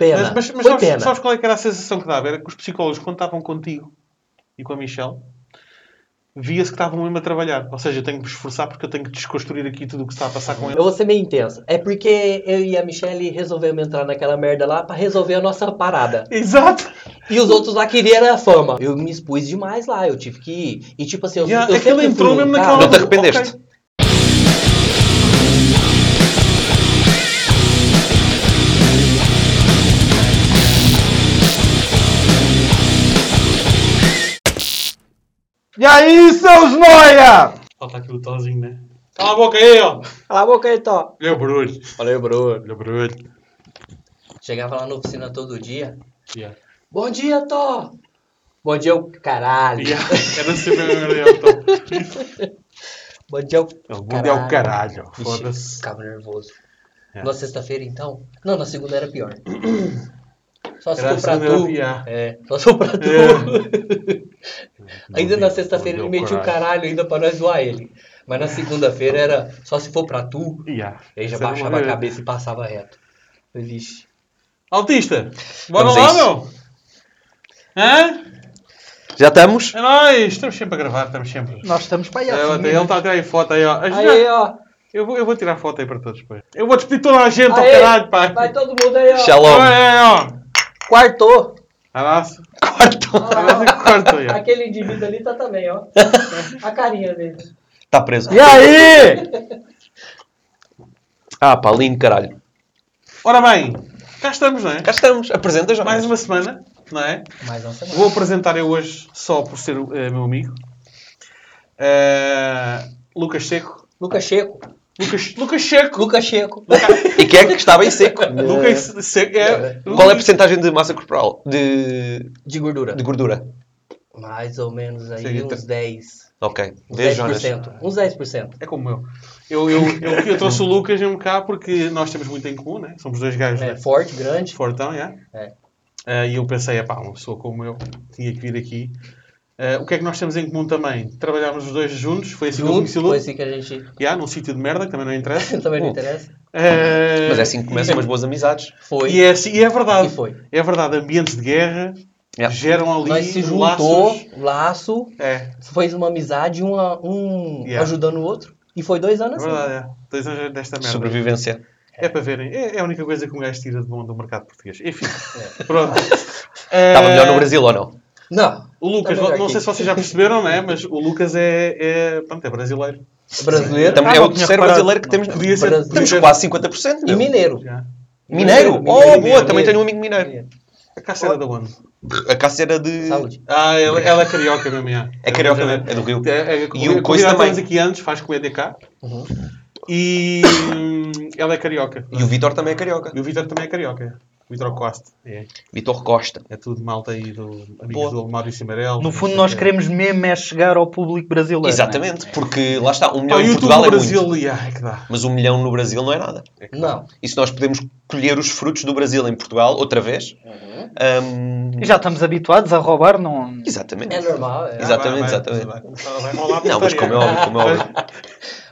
Pena. Mas, mas, mas Foi sabes, pena. sabes qual é que era a sensação que dava? Era que os psicólogos, quando estavam contigo e com a Michelle, via-se que estavam mesmo a trabalhar. Ou seja, eu tenho que me esforçar porque eu tenho que desconstruir aqui tudo o que está a passar com Eu ele. vou ser meio intenso. É porque eu e a Michelle resolvemos entrar naquela merda lá pra resolver a nossa parada. Exato! E os outros lá queriam a fama. Eu me expus demais lá, eu tive que ir. E tipo assim, eu, Yeah, eu aquilo sempre entrou fui um mesmo naquela- Não te arrependeste? Ok. E aí, seus noia? Falta aqui o tozinho, né? Cala a boca aí, ó! Cala a boca aí, Tó. Olha o barulho. Olha aí, bro. Olha o barulho. Chegava lá na oficina todo dia. Yeah. Bom dia, Tó. Bom dia, o caralho. Yeah. Era sempre a mesma merda, então. Bom dia, o O mundo é o caralho. Foda-se. Ficava nervoso. É. Na sexta-feira, então? Não, na segunda era pior. Só se for pra segunda tu. É, só se for pra tu. ainda na sexta-feira ele metia o caralho ainda pra nós zoar ele. Mas na segunda-feira era só se for pra tu. Yeah. E aí já era baixava a cabeça e passava reto. Vixe. Autista, bora Vamos lá, isso. meu! Hã? Já estamos? É nóis! Estamos sempre a gravar, estamos sempre. Nós estamos para aí É, assim. ele está a tirar aí foto aí, ó. Aí, ó. Eu vou, eu vou tirar foto aí para todos depois. Eu vou despedir toda a gente, ó caralho, pá. Vai todo mundo aí, ó. Shalom. É, ó. Quartou. Abraço. Quarto. Abraço corta aí, ó. Aquele indivíduo ali tá também, ó. A carinha dele. Está preso. E aí? Ah, pá, lindo, caralho. Ora bem, cá estamos, não é? Cá estamos. Apresenta já. Mais uma semana, não é? Mais uma semana. Vou apresentar eu hoje só por ser eh, meu amigo. Eh, Lucas Seco. Lucas Checo. Lucas, Lucas Seco. Lucas Checo. E quem é que está bem seco? Lucas Seco. É, Qual é a porcentagem de massa corporal? De, De gordura. de gordura? Mais ou menos aí Seria uns 10. Ok. Uns Vê, Jonas. 10%. Uns 10%. É como eu. Eu, eu, eu, eu trouxe o Lucas mesmo cá porque nós temos muito em comum, né? Somos dois gajos É, né? forte, grande. fortão, já. É. Eh, e eu pensei, epá, uma pessoa como eu tinha que vir aqui. Eh, o que é que nós temos em comum também? Trabalhámos os dois juntos, foi assim que eu conheci o foi Lucas. assim que a gente Já, num sítio de merda, que também não interessa. também não Bom. interessa. Eh, Mas é assim que começam umas boas amizades. Foi. E é, assim, e é verdade. E foi. É verdade, ambientes de guerra Yeah. geram ali Nós se juntou, laços. laço, É, fez uma amizade, uma, um Yeah. ajudando o outro. E foi dois é anos assim. verdade, é. Dois anos desta merda. Sobrevivência. É para verem. É, é a única coisa que um gajo tira de bom do mercado português. Enfim, É. pronto. Estava melhor no Brasil ou não? Não. O Lucas, Tá não, aqui. sei se vocês já perceberam, não é? Mas o Lucas é, é, pronto, é brasileiro. Brasileiro Também Ah, é o terceiro brasileiro que temos. Podia ser-. Temos quase 50%. e meu. mineiro. Já. Mineiro? Mineiro, Oh, mineiro, boa. Também mineiro. tenho um amigo mineiro. A Cássia era da onde? A Cássia era de... Saúde. Ah, ela, ela é carioca mesmo, já. É carioca mesmo, é do Rio. É, é, E o Coice também. aqui antes, faz comédia cá. Uhum. E hum, ela é carioca. E o Vitor também é carioca. E o Vitor também é carioca. Vitor Costa. É. Vitor Costa. É tudo malta aí do amigos Boa. do Maurício Amarelo. No fundo, nós queremos mesmo é chegar ao público brasileiro. Exatamente, porque lá está, um Ah, milhão o em Portugal no é Brasil, muito. é que dá. Mas um milhão no Brasil não é nada. É que dá. Não. E se nós podemos colher os frutos do Brasil em Portugal, outra vez? hum, E já estamos habituados a roubar, não. exatamente. É normal. É. Exatamente, Vai, vai, exatamente. vai Não, mas como é óbvio, como é óbvio.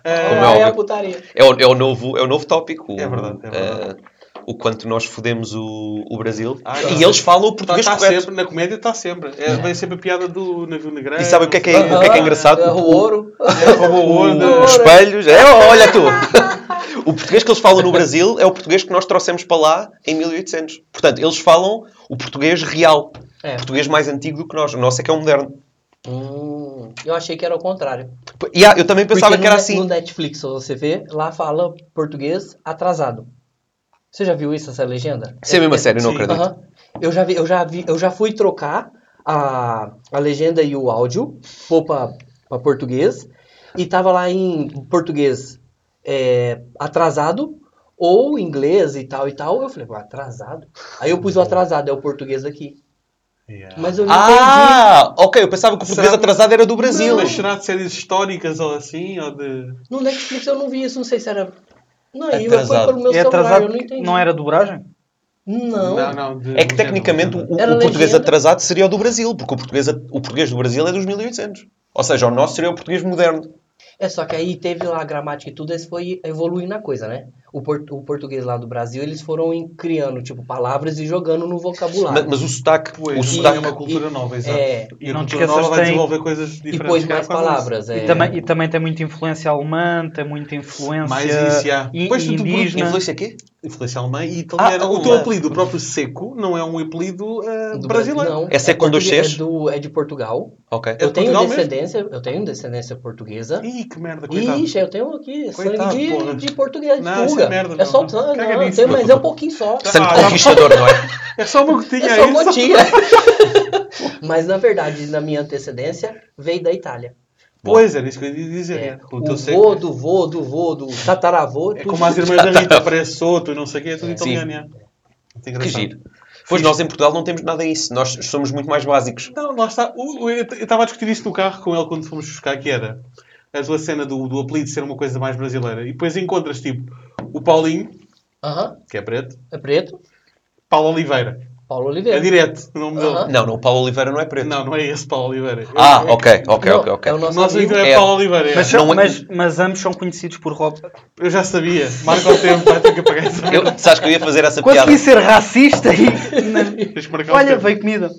Eh, como é Ah, é óbvio. É o, é o novo, é o novo tópico. É verdade, é verdade. eh, o quanto nós fodemos o, o Brasil. Ah, e tá. eles falam o Tá, português tá correto. sempre, na comédia está sempre. É, vem sempre a piada do navio negreiro. E sabe o que é que é, Aham, o que é, que é engraçado? é o ouro. É, roubou o ouro. O- Os espelhos. É, olha tu! o português que eles falam no Brasil é o português que nós trouxemos para lá em 1800. Portanto, eles falam o português real. É. Português mais antigo do que nós. O nosso é que é o moderno. Hum, eu achei que era o contrário. E, ah, eu também pensava Porque que era no, assim. No Netflix, se você vê, lá fala português atrasado. Você já viu isso, essa legenda? Isso é mesmo a sério, não Sim. acredito. Eu já vi, eu já vi, eu já fui trocar a, a legenda e o áudio pra, pra português e tava lá em português é, atrasado ou inglês e tal e tal. Eu falei, "Ué, atrasado? Aí eu pus o atrasado, é o português aqui. Yeah. Mas eu não entendi. Ah, ok. Eu pensava que o português Será- atrasado era do Brasil. Mas será de séries históricas ou assim? Ou de... No Netflix eu não vi isso, não sei se era. Não, e foi Atrasado. pelo meu É celular, atrasado eu não entendi. não era dobragem? Não. Não, não. de- É que tecnicamente o, o português legenda. atrasado seria o do Brasil, porque o português, o português do Brasil é dos 1800. Ou seja, o nosso seria o português moderno. É, só que aí teve lá a gramática e tudo, eles foi evoluindo a coisa, né? O, por- o português lá do Brasil, eles foram em- criando, tipo, palavras e jogando no Mas, vocabulário. mas o sotaque, Pois, o e sotaque é uma cultura e- nova, exato. é, e a não te cultura esqueças, nova vai tem- desenvolver coisas E diferentes. pôs que é mais palavras. É, E, também, e também tem muita influência alemã, tem muita influência Mais isso, já. i- Pois tu- tu- indígena. influência quê? Influência alemã e italiana. Ah, o teu apelido, o próprio Seco, não é um apelido do brasileiro. Brasil, não. É seco com dois português- Cs? É, do- é de Portugal. Ok. É Eu de tenho Portugal mesmo? descendência, eu tenho descendência portuguesa. Ih, que merda, coitado. Ixi, eu tenho aqui Coitado, sangue porra. de, de português, de Não, Tuga. é merda, é só não. não, Caga não, não. mas é um pouquinho só. Sangue Ah, conquistador, não é? É só uma gotinha É só aí. uma gotinha. mas na verdade, na minha antecedência, veio da Itália. Pois, era isso que eu ia dizer. É, né? o teu vô do vô do vô do tataravô. É como as irmãs da Rita, parece Soto e não sei o quê, é tudo italiano. é. Que giro. Pois nós em Portugal não temos nada disso. Nós somos muito mais básicos. Não, lá está. Eu estava a discutir isso no carro com ele quando fomos buscar, que era a tua cena do, do apelido ser uma coisa mais brasileira. E depois encontras, tipo, o Paulinho, Aham, que é preto, é preto. Paulo Oliveira. Paulo É Oliveira. direto o nome dele. Aham. Não, não, o Paulo Oliveira não é preto. Não, não é esse Paulo Oliveira. Ah, Eu- ok, ok, Não, ok, ok. É o nosso nosso amigo. é, É. Paulo Oliveira. é. Mas, Não é- mas, mas ambos são conhecidos por Rob. Eu já sabia. Marca o tempo, vai ter que apagar essa Eu, sabes que eu ia fazer essa piada? Consegui ser racista e. Olha, tempo. veio comida.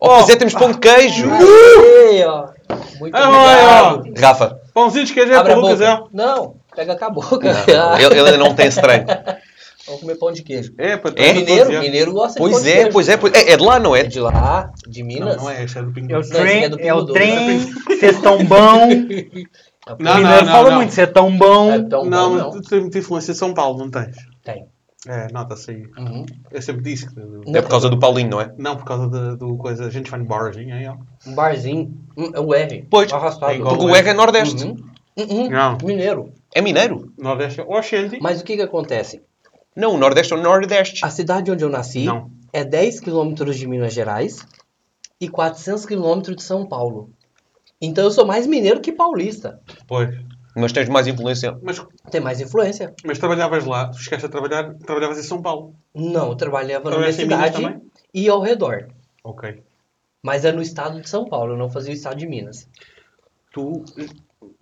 Oh, pois é, temos pão de queijo. Muito Ah, obrigado. olha, Rafa, Pãozinho de queijo é para o Lucas, é? Não, pega com a boca. não, ele, ele não tem esse trem. Vamos comer pão de queijo. É, para É? Mineiro, mineiro gosta de Pois pão de é, queijo. pois é, pois é. É de lá, não É é? de lá, de Não, Minas. não é, este é do Pingo É o. Não, esse aqui trem, é do é o trem, ser tão bom. É o Não, não, Mineiro fala não. muito, ser tão bom. É tão Não, bom, mas não. tu tens muita influência de São Paulo, não tens? Tem. É, nota-se aí. Uhum. Eu sempre disse que... É por causa do Paulinho, não é? Não, por causa da- do coisa... A gente vai no barzinho, aí, ó. Um barzinho. É o R. Pois, Arrastado. é igual. Porque o R é Nordeste. Uhum. Uhum. Não. Mineiro. É mineiro. Nordeste é Oxente. Mas o que que acontece? Não, o Nordeste é o Nordeste. A cidade onde eu nasci Não. é 10 quilômetros de Minas Gerais e 400 quilômetros de São Paulo. Então eu sou mais mineiro que paulista. Pois. Mas tens mais influência. Mas, Tem mais influência. mas trabalhavas lá, tu chegaste a trabalhar, trabalhavas em São Paulo. Não, eu trabalhava na minha Trabalhaste em Minas cidade também? e ao redor. Ok. Mas é no estado de São Paulo, eu não fazia o estado de Minas. Tu...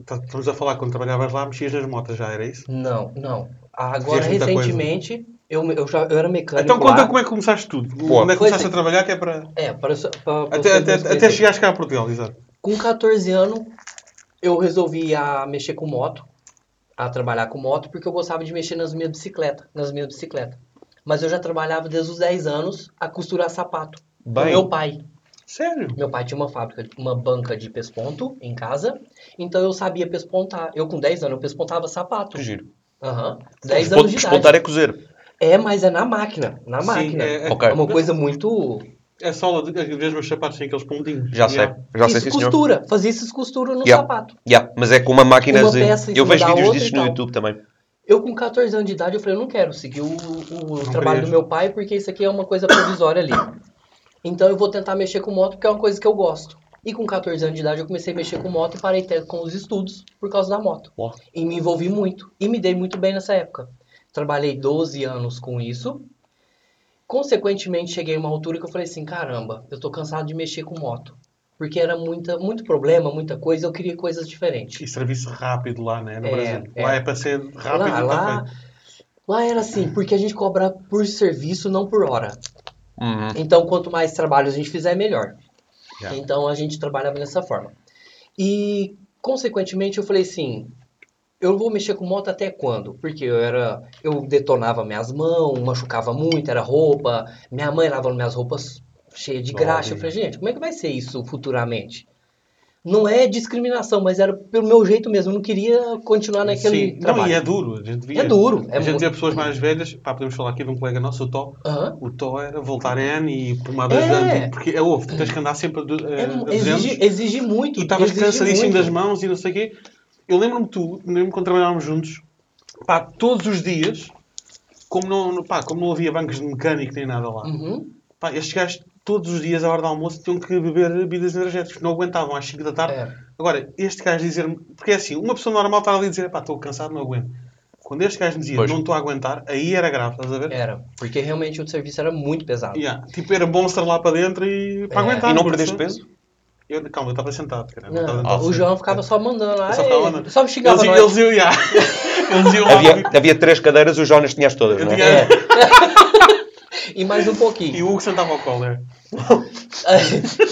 tá- Estamos a falar quando trabalhavas lá, mexias nas motas já, era isso? Não, não. Agora, recentemente, eu, eu, já, eu era mecânico Então conta lá. como é que começaste tudo. Boa. Onde é que começaste é. a trabalhar que é para... É, para, para, para Até, até, até chegares cá a Portugal, exato. Com 14 anos, eu resolvi a mexer com moto, a trabalhar com moto, porque eu gostava de mexer nas minhas bicicletas, nas minhas bicicletas. Mas eu já trabalhava desde os 10 anos a costurar sapato. Bem. meu pai. Sério? Meu pai tinha uma fábrica, uma banca de pesponto em casa, então eu sabia pespontar. Eu com 10 anos, eu pespontava sapato. Que giro. Aham. 10 anos de Despontar idade. é cozer. É, mas é na máquina, na Sim, máquina. é- é- Ok. É uma coisa muito... É às vezes meus sapatos aqueles pontinhos. Já sei. Yeah. Já sei, isso sim, senhor. costura, fazia isso costura no Yeah. sapato. Yeah, mas é com uma máquina Uma de... peça Eu vejo vídeos disso no tal. YouTube também. Eu com 14 anos de idade, eu falei, eu não quero seguir o, o trabalho do meu pai, porque isso aqui é uma coisa provisória ali. Então eu vou tentar mexer com moto, porque é uma coisa que eu gosto. E com 14 anos de idade eu comecei a mexer com moto e parei até com os estudos por causa da moto. Uau. E me envolvi muito. E me dei muito bem nessa época. Trabalhei 12 anos com isso. Consequentemente, cheguei a uma altura que eu falei assim, caramba, eu tô cansado de mexer com moto. Porque era muita, muito problema, muita coisa, eu queria coisas diferentes. E serviço rápido lá, né? No É, Brasil. é. Lá é para ser rápido Lá, lá, lá era assim, porque a gente cobra por serviço, não por hora. Uhum. Então, quanto mais trabalho a gente fizer, melhor. Já. Então, a gente trabalhava dessa forma. E, consequentemente, eu falei assim, eu vou mexer com moto até quando? Porque eu era, eu detonava minhas mãos, machucava muito, era roupa, minha mãe lavando minhas roupas cheias de graxa. Eu falei, gente, como é que vai ser isso futuramente? Não é discriminação, mas era pelo meu jeito mesmo. Eu não queria continuar naquele Sim. trabalho. Não, e é duro. A gente via, É duro, é a gente muito- via pessoas mais velhas. Pá, podemos falar aqui de um colega nosso, o Tó. O Tó era voltar N e pomadas É. de ano. Porque é ovo, tens que andar sempre a, a, É, a 200. exige, exige muito. E estavas cansadíssimo das mãos e não sei o quê. Eu lembro-me tu, lembro-me quando trabalhávamos juntos, pá, todos os dias, como não, pá, como não havia bancos de mecânico nem nada lá, Uhum. pá, estes gajos todos os dias à hora do almoço tinham que beber bebidas energéticas, não aguentavam às 5 da tarde. É. Agora, este gajo dizer-me, porque é assim, uma pessoa normal está ali a dizer, pá, estou cansado, não aguento. Quando este gajo me dizia, Pois. não estou a aguentar, aí era grave, estás a ver? Era, porque realmente o serviço era muito pesado. Yeah, Tipo, era monster lá para dentro e para É. aguentar. E não perdeste peso? Eu, calma, eu estava sentado, cara. Não, estava Ah, o João ficava só mandando. Só ficava mandando. só me xingava. Eles, eles iam, yeah. eles iam lá Havia, havia três cadeiras, o Jonas tinha as todas, Eu não é? tinha- É. e mais um E pouquinho. o Hugo sentava ao colo, é.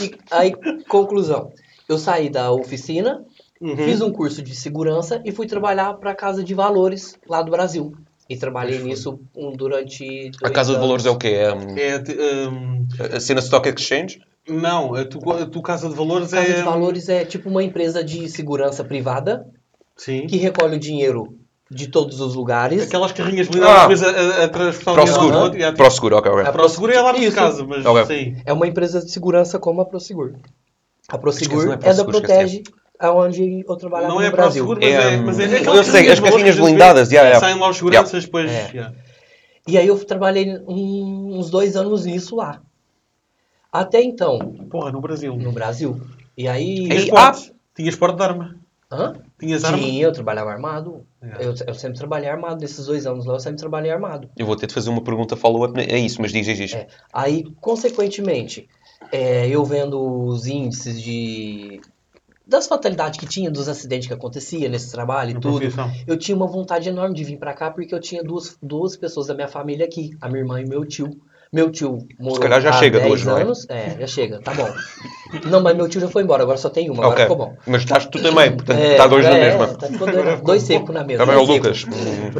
E aí, conclusão. Eu saí da oficina, Uhum. fiz um curso de segurança e fui trabalhar para a Casa de Valores lá do Brasil. E trabalhei nisso um, durante. A Casa de. Valores é o quê? É, É, te- hum, a cena Stock Exchange? não, a tu, a tu Casa de Valores Casa é... de Valores é tipo uma empresa de segurança privada Sim. que recolhe o dinheiro de todos os lugares. Aquelas carrinhas blindadas Ah. depois a, a, a transportar Para o de um lado seguro. ao outro, e a- Para o seguro, ok, ok. A Para o seguro é de Isso. casa, mas Ok. sim. É uma empresa de segurança como a Prosegur. A Prosegur Esquece, não é é, da Protege, aonde eu trabalhava Não no é Brasil. seguro, mas É, é, hum, mas é eu aquelas sei, as carrinhas blindadas, yeah, yeah. Saem lá os seguranças, depois... É. yeah. E aí eu trabalhei um- uns dois anos nisso lá. Até então, Porra, no Brasil. no Brasil. E aí. Tinhas porte. Tinhas porte de arma. Hã? Tinhas arma. Tinha, eu trabalhava armado. É. Eu, eu sempre trabalhei armado. Nesses dois anos lá, eu sempre trabalhei armado. Eu vou ter de fazer uma pergunta follow-up. É isso, mas diz, diz, diz. É. Aí, consequentemente, é, eu vendo os índices de. Das fatalidades que tinha, dos acidentes que acontecia nesse trabalho e Na tudo. profissão. Eu tinha uma vontade enorme de vir pra cá porque eu tinha duas, duas pessoas da minha família aqui, a minha irmã e meu tio. Meu tio morou calhar já há chega 10 duas, não é? anos. É, já chega, tá bom. Não, mas meu tio já foi embora, agora só tem uma, agora ok. ficou bom. Mas estás tu também, portanto É, está dois na é, mesma. Tá, ficou dois, dois secos na mesa. Também é o Lucas.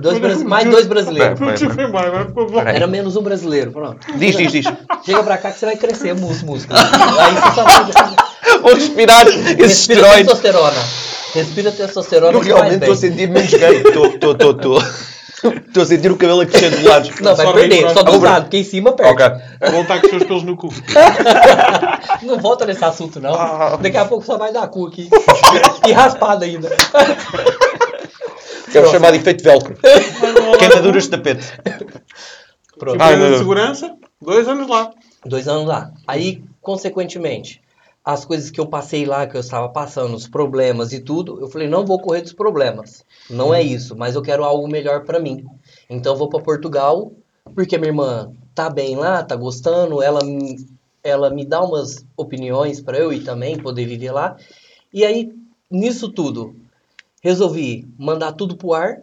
Dois mais dois brasileiros. O tio foi embora, agora ficou bom. Era menos um brasileiro, pronto. Diz, diz, diz. Chega pra cá que você vai crescer mus, músculo. Aí você só vai... Vou respirar esse Respira esteroide. testosterona. Respira testosterona Eu realmente estou a sentir menos gay. Estou, estou, estou, estou. A sentir o cabelo a crescer de lados. Não, vai Só perder, só do lado, porque em cima perde. Ok. É voltar com os teus pelos no cu. Não volta nesse assunto, não. Ah. Daqui a pouco só vai dar cu aqui. e raspado ainda. É o chamado efeito velcro. Queimaduras de tapete. Pronto. Meu de segurança, dois anos lá. Dois anos lá. Aí, consequentemente, as coisas que eu passei lá, que eu estava passando, os problemas e tudo, eu falei, não vou correr dos problemas. Não é isso, mas eu quero algo melhor pra mim. Então eu vou pra Portugal, porque minha irmã tá bem lá, tá gostando, ela, me- ela me dá umas opiniões pra eu ir também poder viver lá. E aí, nisso tudo, resolvi mandar tudo pro ar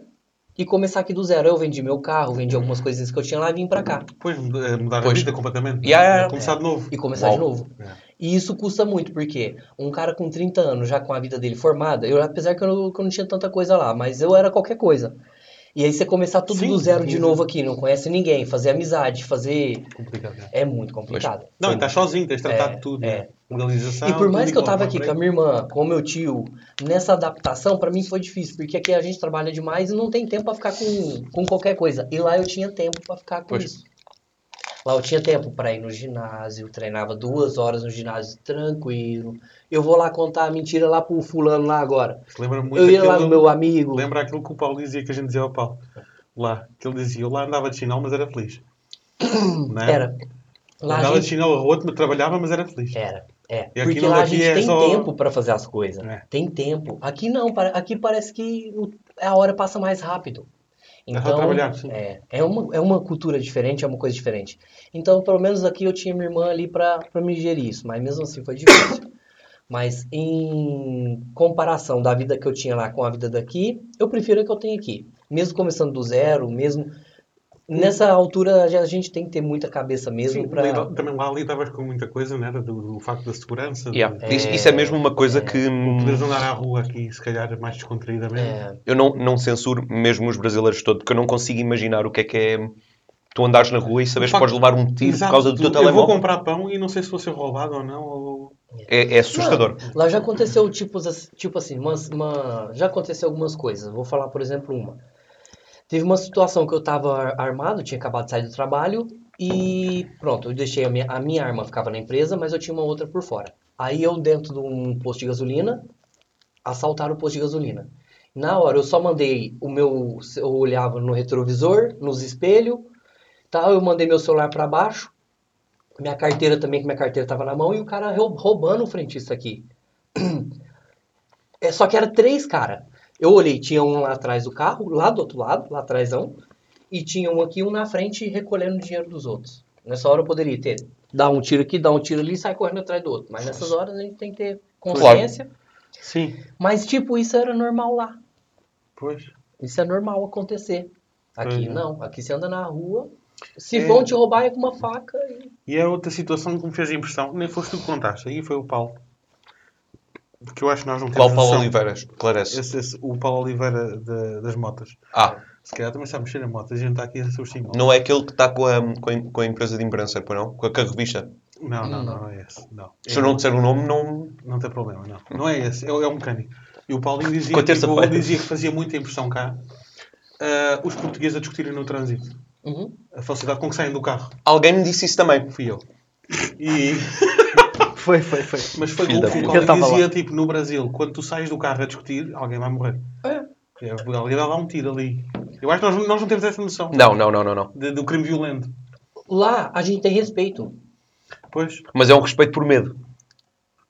e começar aqui do zero. Eu vendi meu carro, vendi algumas coisinhas que eu tinha lá e vim pra cá. Depois mudar mudar a Pois. vida completamente. Yeah, É começar de novo. E começar Uau. de novo. É. E isso custa muito, porque um cara com 30 anos, já com a vida dele formada, eu, apesar que eu, não, que eu não tinha tanta coisa lá, mas eu era qualquer coisa. E aí você começar tudo Sim, do zero de novo aqui, não conhece ninguém, fazer amizade, fazer. Complicado. é. É muito complicado. Não, e estás sozinho, tens tratado É, de tudo. é. né? Legalização. E por mais que eu tava não aqui é? com a minha irmã, com o meu tio, nessa adaptação, pra mim foi difícil, porque aqui a gente trabalha demais e não tem tempo pra ficar com, com qualquer coisa. E lá eu tinha tempo pra ficar com Pois. isso. Lá eu tinha tempo pra ir no ginásio, treinava duas horas no ginásio tranquilo. Eu vou lá contar a mentira lá pro fulano lá agora. Lembra muito Eu ia lá no meu amigo. Lembra aquilo que o Paulo dizia que a gente dizia ao Paulo? Lá, que ele dizia, eu lá andava de chinelo, mas era feliz. É? Era. Lá a andava de gente... chinelo roto, mas trabalhava, mas era feliz. Era, é. E Porque lá a gente é tem só- tempo pra fazer as coisas. É. Tem tempo. Aqui não, aqui parece que a hora passa mais rápido. Então, é, é, uma, é uma cultura diferente, é uma coisa diferente. Então, pelo menos aqui eu tinha minha irmã ali pra me gerir isso, mas mesmo assim foi difícil. Mas em comparação da vida que eu tinha lá com a vida daqui, eu prefiro a que eu tenho aqui. Mesmo começando do zero, mesmo. Nessa altura a gente tem que ter muita cabeça mesmo li- também lá lidavas com muita coisa, não era? Do, do facto da segurança. Yeah. Isso, isso é mesmo uma coisa que hum, Poderes andar à rua aqui, se calhar, mais descontraídamente. É, eu não, não censuro mesmo os brasileiros todos, porque eu não consigo imaginar o que é que é tu andares na rua e saberes que podes levar um tiro Exato, por causa do teu eu vou telemóvel. comprar pão e não sei se vou ser roubado ou não. Ou... É, é assustador. Não, lá já aconteceu tipos, ass- tipo assim, umas- uma, já aconteceu algumas coisas. Vou falar, por exemplo, uma. Teve uma situação que eu tava ar- armado, tinha acabado de sair do trabalho e pronto, eu deixei a minha, a minha arma ficava na empresa, mas eu tinha uma outra por fora. Aí eu dentro de um posto de gasolina, assaltaram o posto de gasolina. Na hora eu só mandei o meu, eu olhava no retrovisor, nos espelhos, tal, eu mandei meu celular para baixo, minha carteira também, que minha carteira tava na mão, e o cara rou- roubando o frentista aqui. É, só que era três, cara. Eu olhei, tinha um lá atrás do carro, lá do outro lado, lá atrásão, e tinha um aqui, um na frente, recolhendo o dinheiro dos outros. Nessa hora eu poderia ter. Dar um tiro aqui, dar um tiro ali e sair correndo atrás do outro. Mas nessas horas a gente tem que ter Claro. consciência. Sim, Mas, tipo, isso era normal lá. pois. Isso é normal acontecer. Aqui é. não. Aqui você anda na rua. Se É. vão te roubar é com uma faca. e- E é outra situação que me fez impressão. Nem foste tu que contaste, aí foi o Paulo. Porque eu acho que nós não temos Qual Paulo noção. Oliveira? Esclarece. Esse, esse- o Paulo Oliveira da- das motas. Ah, Se calhar também sabe mexer em motas. A gente está aqui a ser os não é aquele que está com a, com a, com a empresa de imprensa, pois não? Com a, com a revista. Não, não, Não. não, é esse. Não. Se eu não disser o nome, não... Não tem problema, não. Não é esse, é, o- é o mecânico. E o Paulinho dizia, Com a tipo, terça-feira. dizia que fazia muita impressão cá ah, os portugueses a discutirem no trânsito. Uhum. A facilidade com que saem do carro. Alguém me disse isso também. Fui eu. E, Foi, foi, foi. mas foi Filho o que tava dizia, lá. tipo, no Brasil, quando tu sais do carro a discutir, alguém vai morrer. É. É, alguém vai dar um tiro ali. Eu acho que nós, nós não temos essa noção Não, não, não, não, não. de- do crime violento. Lá a gente tem respeito. Pois. Mas é um respeito por medo.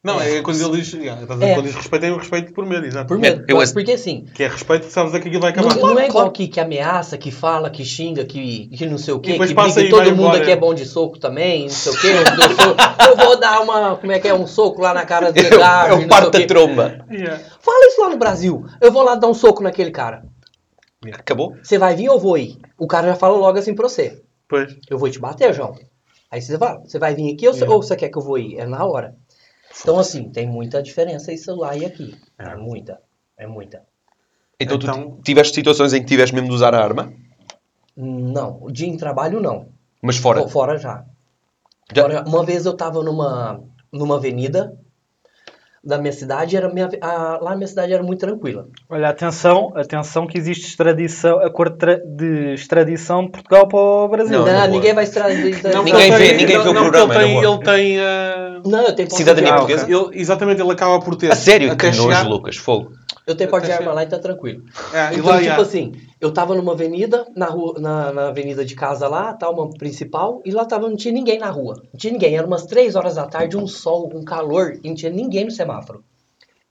Não, é, É. quando ele diz, yeah, estás a dizer, É. quando diz respeito, é o respeito por medo, exato. Por medo. Eu- Mas porque assim, Que é respeito, sabes a que aquilo vai não, acabar. não é igual que, que ameaça, que fala, que xinga, que, que não sei o quê, depois que passa briga, e e todo vai mundo embora. aqui é bom de soco também, não sei o quê. Eu, dou soco. Eu vou dar uma, como é que é, um soco lá na cara do Eu, Edgar, eu não parto a o quê. tromba. Yeah. Fala isso lá no Brasil. Eu vou lá dar um soco naquele cara. Acabou? Você vai vir ou eu vou ir? O cara já fala logo assim pra você. Pois. Eu vou te bater, João. Aí você vai, você vai vir aqui ou você, É. ou você quer que eu vou ir? É na hora. Então, assim, tem muita diferença isso lá e aqui. É, É. muita. É muita. Então, Então- tu tiveste situações em que tiveste mesmo de usar a arma, Não, o dia em trabalho não. mas fora. Fora, fora já. Já- Fora- uma vez eu tava numa, numa avenida da minha cidade, era minha, a- lá na minha cidade era muito tranquila. Olha, atenção, atenção que existe extradição, acordo de extradição de Portugal para o Brasil. Não, Não, boa. ninguém vai extrair. Não, Ninguém vê- ele tem- ninguém não, vê o não, programa, Ele tem, ele tem ah, Não, eu tenho Cidadania portuguesa? ele- exatamente, ele acaba por ter. A sério? Até Que chegar- nojo, Lucas. Fogo. Eu tenho porte de arma lá e tá tranquilo. É, e Então, lá, tipo yeah. assim, eu tava numa avenida, na, rua, na, na avenida de casa lá, tá, uma principal, e lá tava, não tinha ninguém na rua. Não tinha ninguém. Era umas três horas da tarde, um sol, um calor, e não tinha ninguém no semáforo.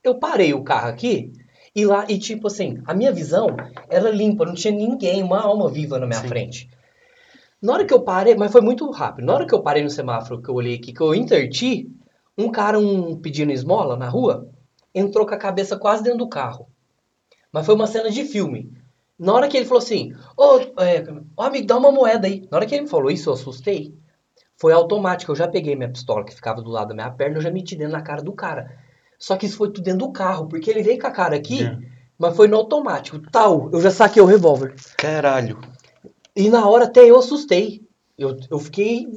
Eu parei o carro aqui, e lá, e tipo assim, a minha visão era limpa, não tinha ninguém, uma alma viva na minha Sim. frente. Na hora que eu parei, mas foi muito rápido, na hora que eu parei no semáforo, que eu olhei aqui, que eu interti, um cara um, pedindo esmola na rua, entrou com a cabeça quase dentro do carro. Mas foi uma cena de filme. Na hora que ele falou assim, ô, é, ô, amigo, dá uma moeda aí. Na hora que ele me falou isso, eu assustei. Foi automático, eu já peguei minha pistola que ficava do lado da minha perna, eu já meti dentro na cara do cara. Só que isso foi tudo dentro do carro, porque ele veio com a cara aqui, Yeah. mas foi no automático. Tal, eu já saquei o revólver. Caralho. E na hora até eu assustei. Eu, eu fiquei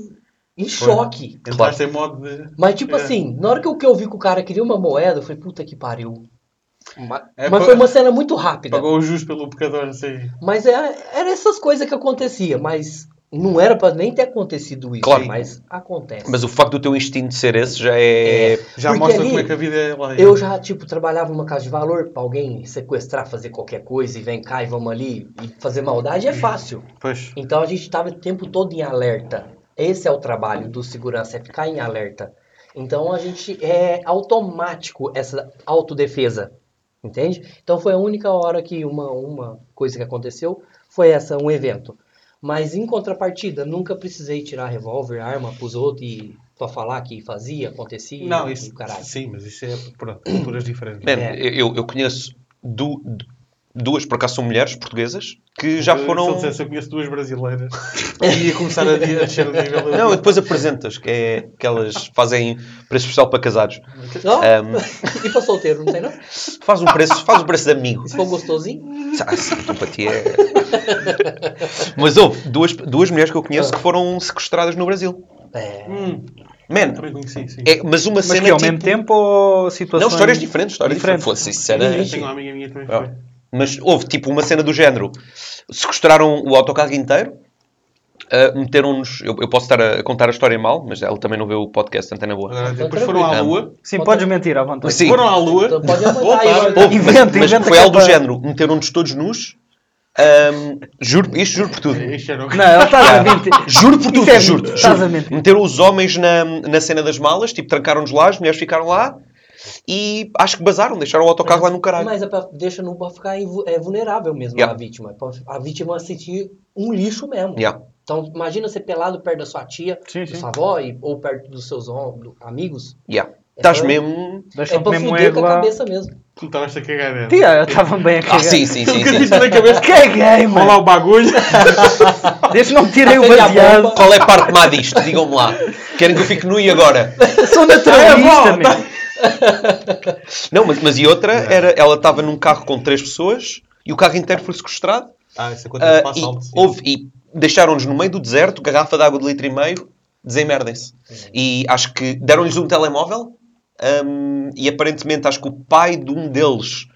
em choque. Entraste em modo de. Mas tipo É. assim, na hora que eu, que eu vi que o cara queria uma moeda, eu falei, puta que pariu. Ma- É, Mas foi uma cena muito rápida. Pagou o justo pelo pecador, assim. Mas era, era essas coisas que acontecia, mas não era pra nem ter acontecido isso, Claro. mas acontece. Mas o facto do teu instinto ser esse já é. Já Porque mostra ali, como é que a vida é lá. Eu já, tipo, trabalhava numa casa de valor pra alguém sequestrar, fazer qualquer coisa e vem cá e vamos ali e fazer maldade é fácil. Pois. Então a gente tava o tempo todo em alerta. Esse é o trabalho do segurança, é ficar em alerta. Então a gente é automático essa autodefesa, entende? Então foi a única hora que uma, uma coisa que aconteceu foi essa, um evento. Mas em contrapartida, nunca precisei tirar revólver, arma pros outros e pra falar que fazia, acontecia. Não, e isso. o caralho. Sim, mas isso é pronto, culturas diferentes. Man, É. eu, eu conheço du- du- duas, por acaso são mulheres portuguesas, que já Se foram. eu dissesse, eu conheço duas brasileiras. ia começar a descer o nível. Não, depois apresentas, que é que elas fazem preço especial para casados. Ó, Ahm, e pra solteiro, não tem não? faz um preço, faz um preço de amigo. Se for gostosinho, Ah, sim, então para ti é. Mas houve duas, duas mulheres que eu conheço que foram sequestradas no Brasil. é. Hum, Man, também conheci, sim. é, mas uma Mas cena que ao tipo... mesmo tempo ou situações... Não, histórias diferentes, histórias Diferentes. diferentes. Fosse, isso era... Eu tenho uma amiga minha também Ah. foi. Mas houve tipo uma cena do género. Sequestraram o autocarro inteiro, ah, meteram-nos. Eu, eu posso estar a contar a história mal, mas ela também não vê o podcast Antena Boa. Agora, Então, depois foram à lua. Sim, podes mentir à vontade. Sim. Foram à lua. Então vai- Houve, mas, Inventa, mas inventa foi que é algo do género. Meteram-nos todos nus. ahm, juro, isto juro por tudo. Não, está a mentir. Juro por tudo, é juro. juro. Meteram os homens na, na cena das malas, tipo, trancaram-nos lá, as mulheres ficaram lá e acho que bazaram, deixaram o autocarro lá no caralho. Mas é pra, deixa não pra ficar é vulnerável mesmo Yeah. a vítima. A vítima sentir um lixo mesmo. Yeah. Então, imagina você pelado perto da sua tia, Sim, da sim. sua avó, e- ou perto dos seus do- amigos. Yeah. Estás É pra- mesmo... É pra mesmo fuder com a lá. cabeça mesmo. Tu estavas a cagar dentro. Tia, eu estava bem a cagar. Ah, sim, sim, sim. Nunca sim. disse na cabeça. Caguei, Olha lá mano. o bagulho. Desde que não tirei o baseado. Qual é a parte má disto? Digam-me lá. Querem que eu fique nu e agora? Sou naturalista, meu. Não, mas, mas e outra, era, ela estava num carro com três pessoas e o carro inteiro foi sequestrado. Ah, isso Ah, para e, houve- e deixaram-nos no meio do deserto, garrafa de água de litro e meio, desemmerdem-se. E acho que deram-lhes um telemóvel hum, e aparentemente acho que o pai de um deles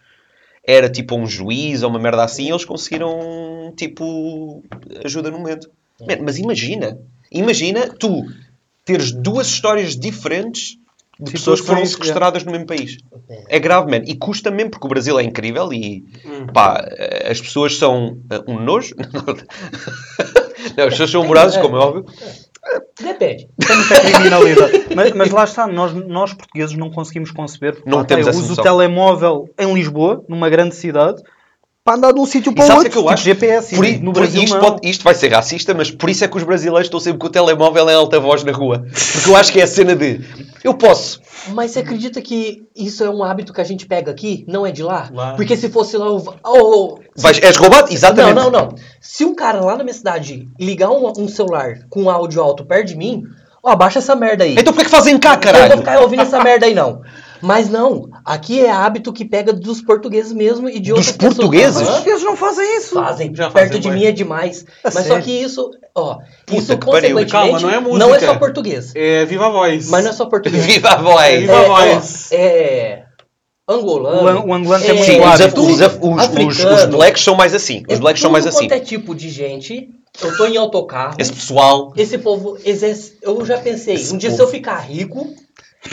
era tipo um juiz ou uma merda assim e eles conseguiram tipo ajuda no momento. Man, mas imagina, imagina tu teres duas histórias diferentes de pessoas que foram sequestradas no mesmo país. É grave, man. E custa mesmo, porque o Brasil é incrível e pá, as pessoas são uh, um nojo. Não, as pessoas são morazes, como é óbvio. Depende. Tem muita criminalidade. Mas, mas lá está, nós, nós portugueses não conseguimos conceber. porque Não lá está, temos eu uso noção. o telemóvel em Lisboa, numa grande cidade, para andar de um sítio E para o o outro. que é que eu tipo acho? GPS. Por i- no por Brasil isto, pode- isto vai ser racista, mas por isso é que os brasileiros estão sempre com o telemóvel em alta voz na rua. Porque eu acho que é a cena de eu posso. Mas você acredita que isso é um hábito que a gente pega aqui? Não é de lá? Lá. Porque se fosse lá... o- Oh, Vais, és roubado? Exatamente. Não, não, não. Se um cara lá na minha cidade ligar um, um celular com áudio alto perto de mim, ó, abaixa essa merda aí. Então por que fazem cá, Eu não vou caralho? ficar ouvindo essa merda aí, não. Mas não, aqui é hábito que pega dos portugueses mesmo e de Dos outras pessoas. portugueses? Os portugueses não fazem isso. Fazem. Já Perto fazem, de mim é demais. A Mas só sério? que isso, ó, Puta isso consequentemente Calma, não é música. não é só português. É viva voz. Mas não é só português. Viva a voz! Viva é, a ó, voz. é angolano. O an- o angolano tem é muito Sim, os, os, os, os, blacks são mais assim. Os É blacks são mais assim. quanto é tipo de gente. Eu tô em autocarro. Esse pessoal. Esse povo exerce... Eu já pensei, Esse um dia se povo. eu ficar rico,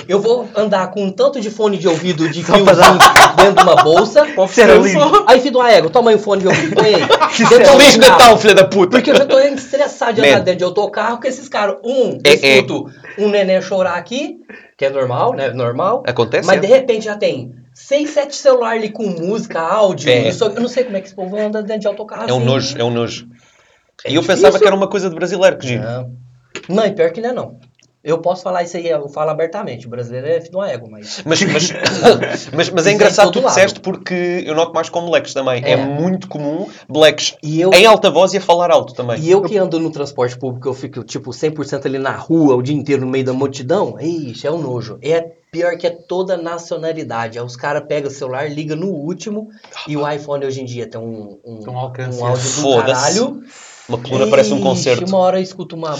eu vou andar com um tanto de fone de ouvido de fiozinho dentro de uma bolsa. Era lindo. Aí, filho do ego, toma aí o fone de ouvido, põe aí. Feliz autocarro. Natal, filha da puta! Porque eu já tô estressado de andar Man. dentro de autocarro com esses caras. Um, É- eu escuto um neném chorar aqui, que é normal, né? Normal. Acontece, Mas é. de repente já tem seis, sete celulares ali com música, áudio. É. Isso, eu não sei como é que esse povo anda dentro de autocarro É um assim. nojo, é um nojo. É e eu difícil. pensava que era uma coisa de brasileiro, que giro. Não. Não, e pior que não é não. Eu posso falar isso aí, eu falo abertamente. O brasileiro é filho do ego, mas. Mas, mas, mas, mas Isso é é engraçado tu disseste porque eu noto mais com blacks também. É, É. muito comum blacks E eu, em alta voz e a falar alto também. e eu que ando no transporte público, eu fico tipo 100% ali na rua o dia inteiro no meio da multidão. Ixi, é um nojo. É pior que é toda nacionalidade. Aí os caras pegam o celular, ligam no último. E o iPhone hoje em dia tem um, um, um alcance. um áudio do caralho. Uma coluna parece um concerto. Uma hora escuto uma,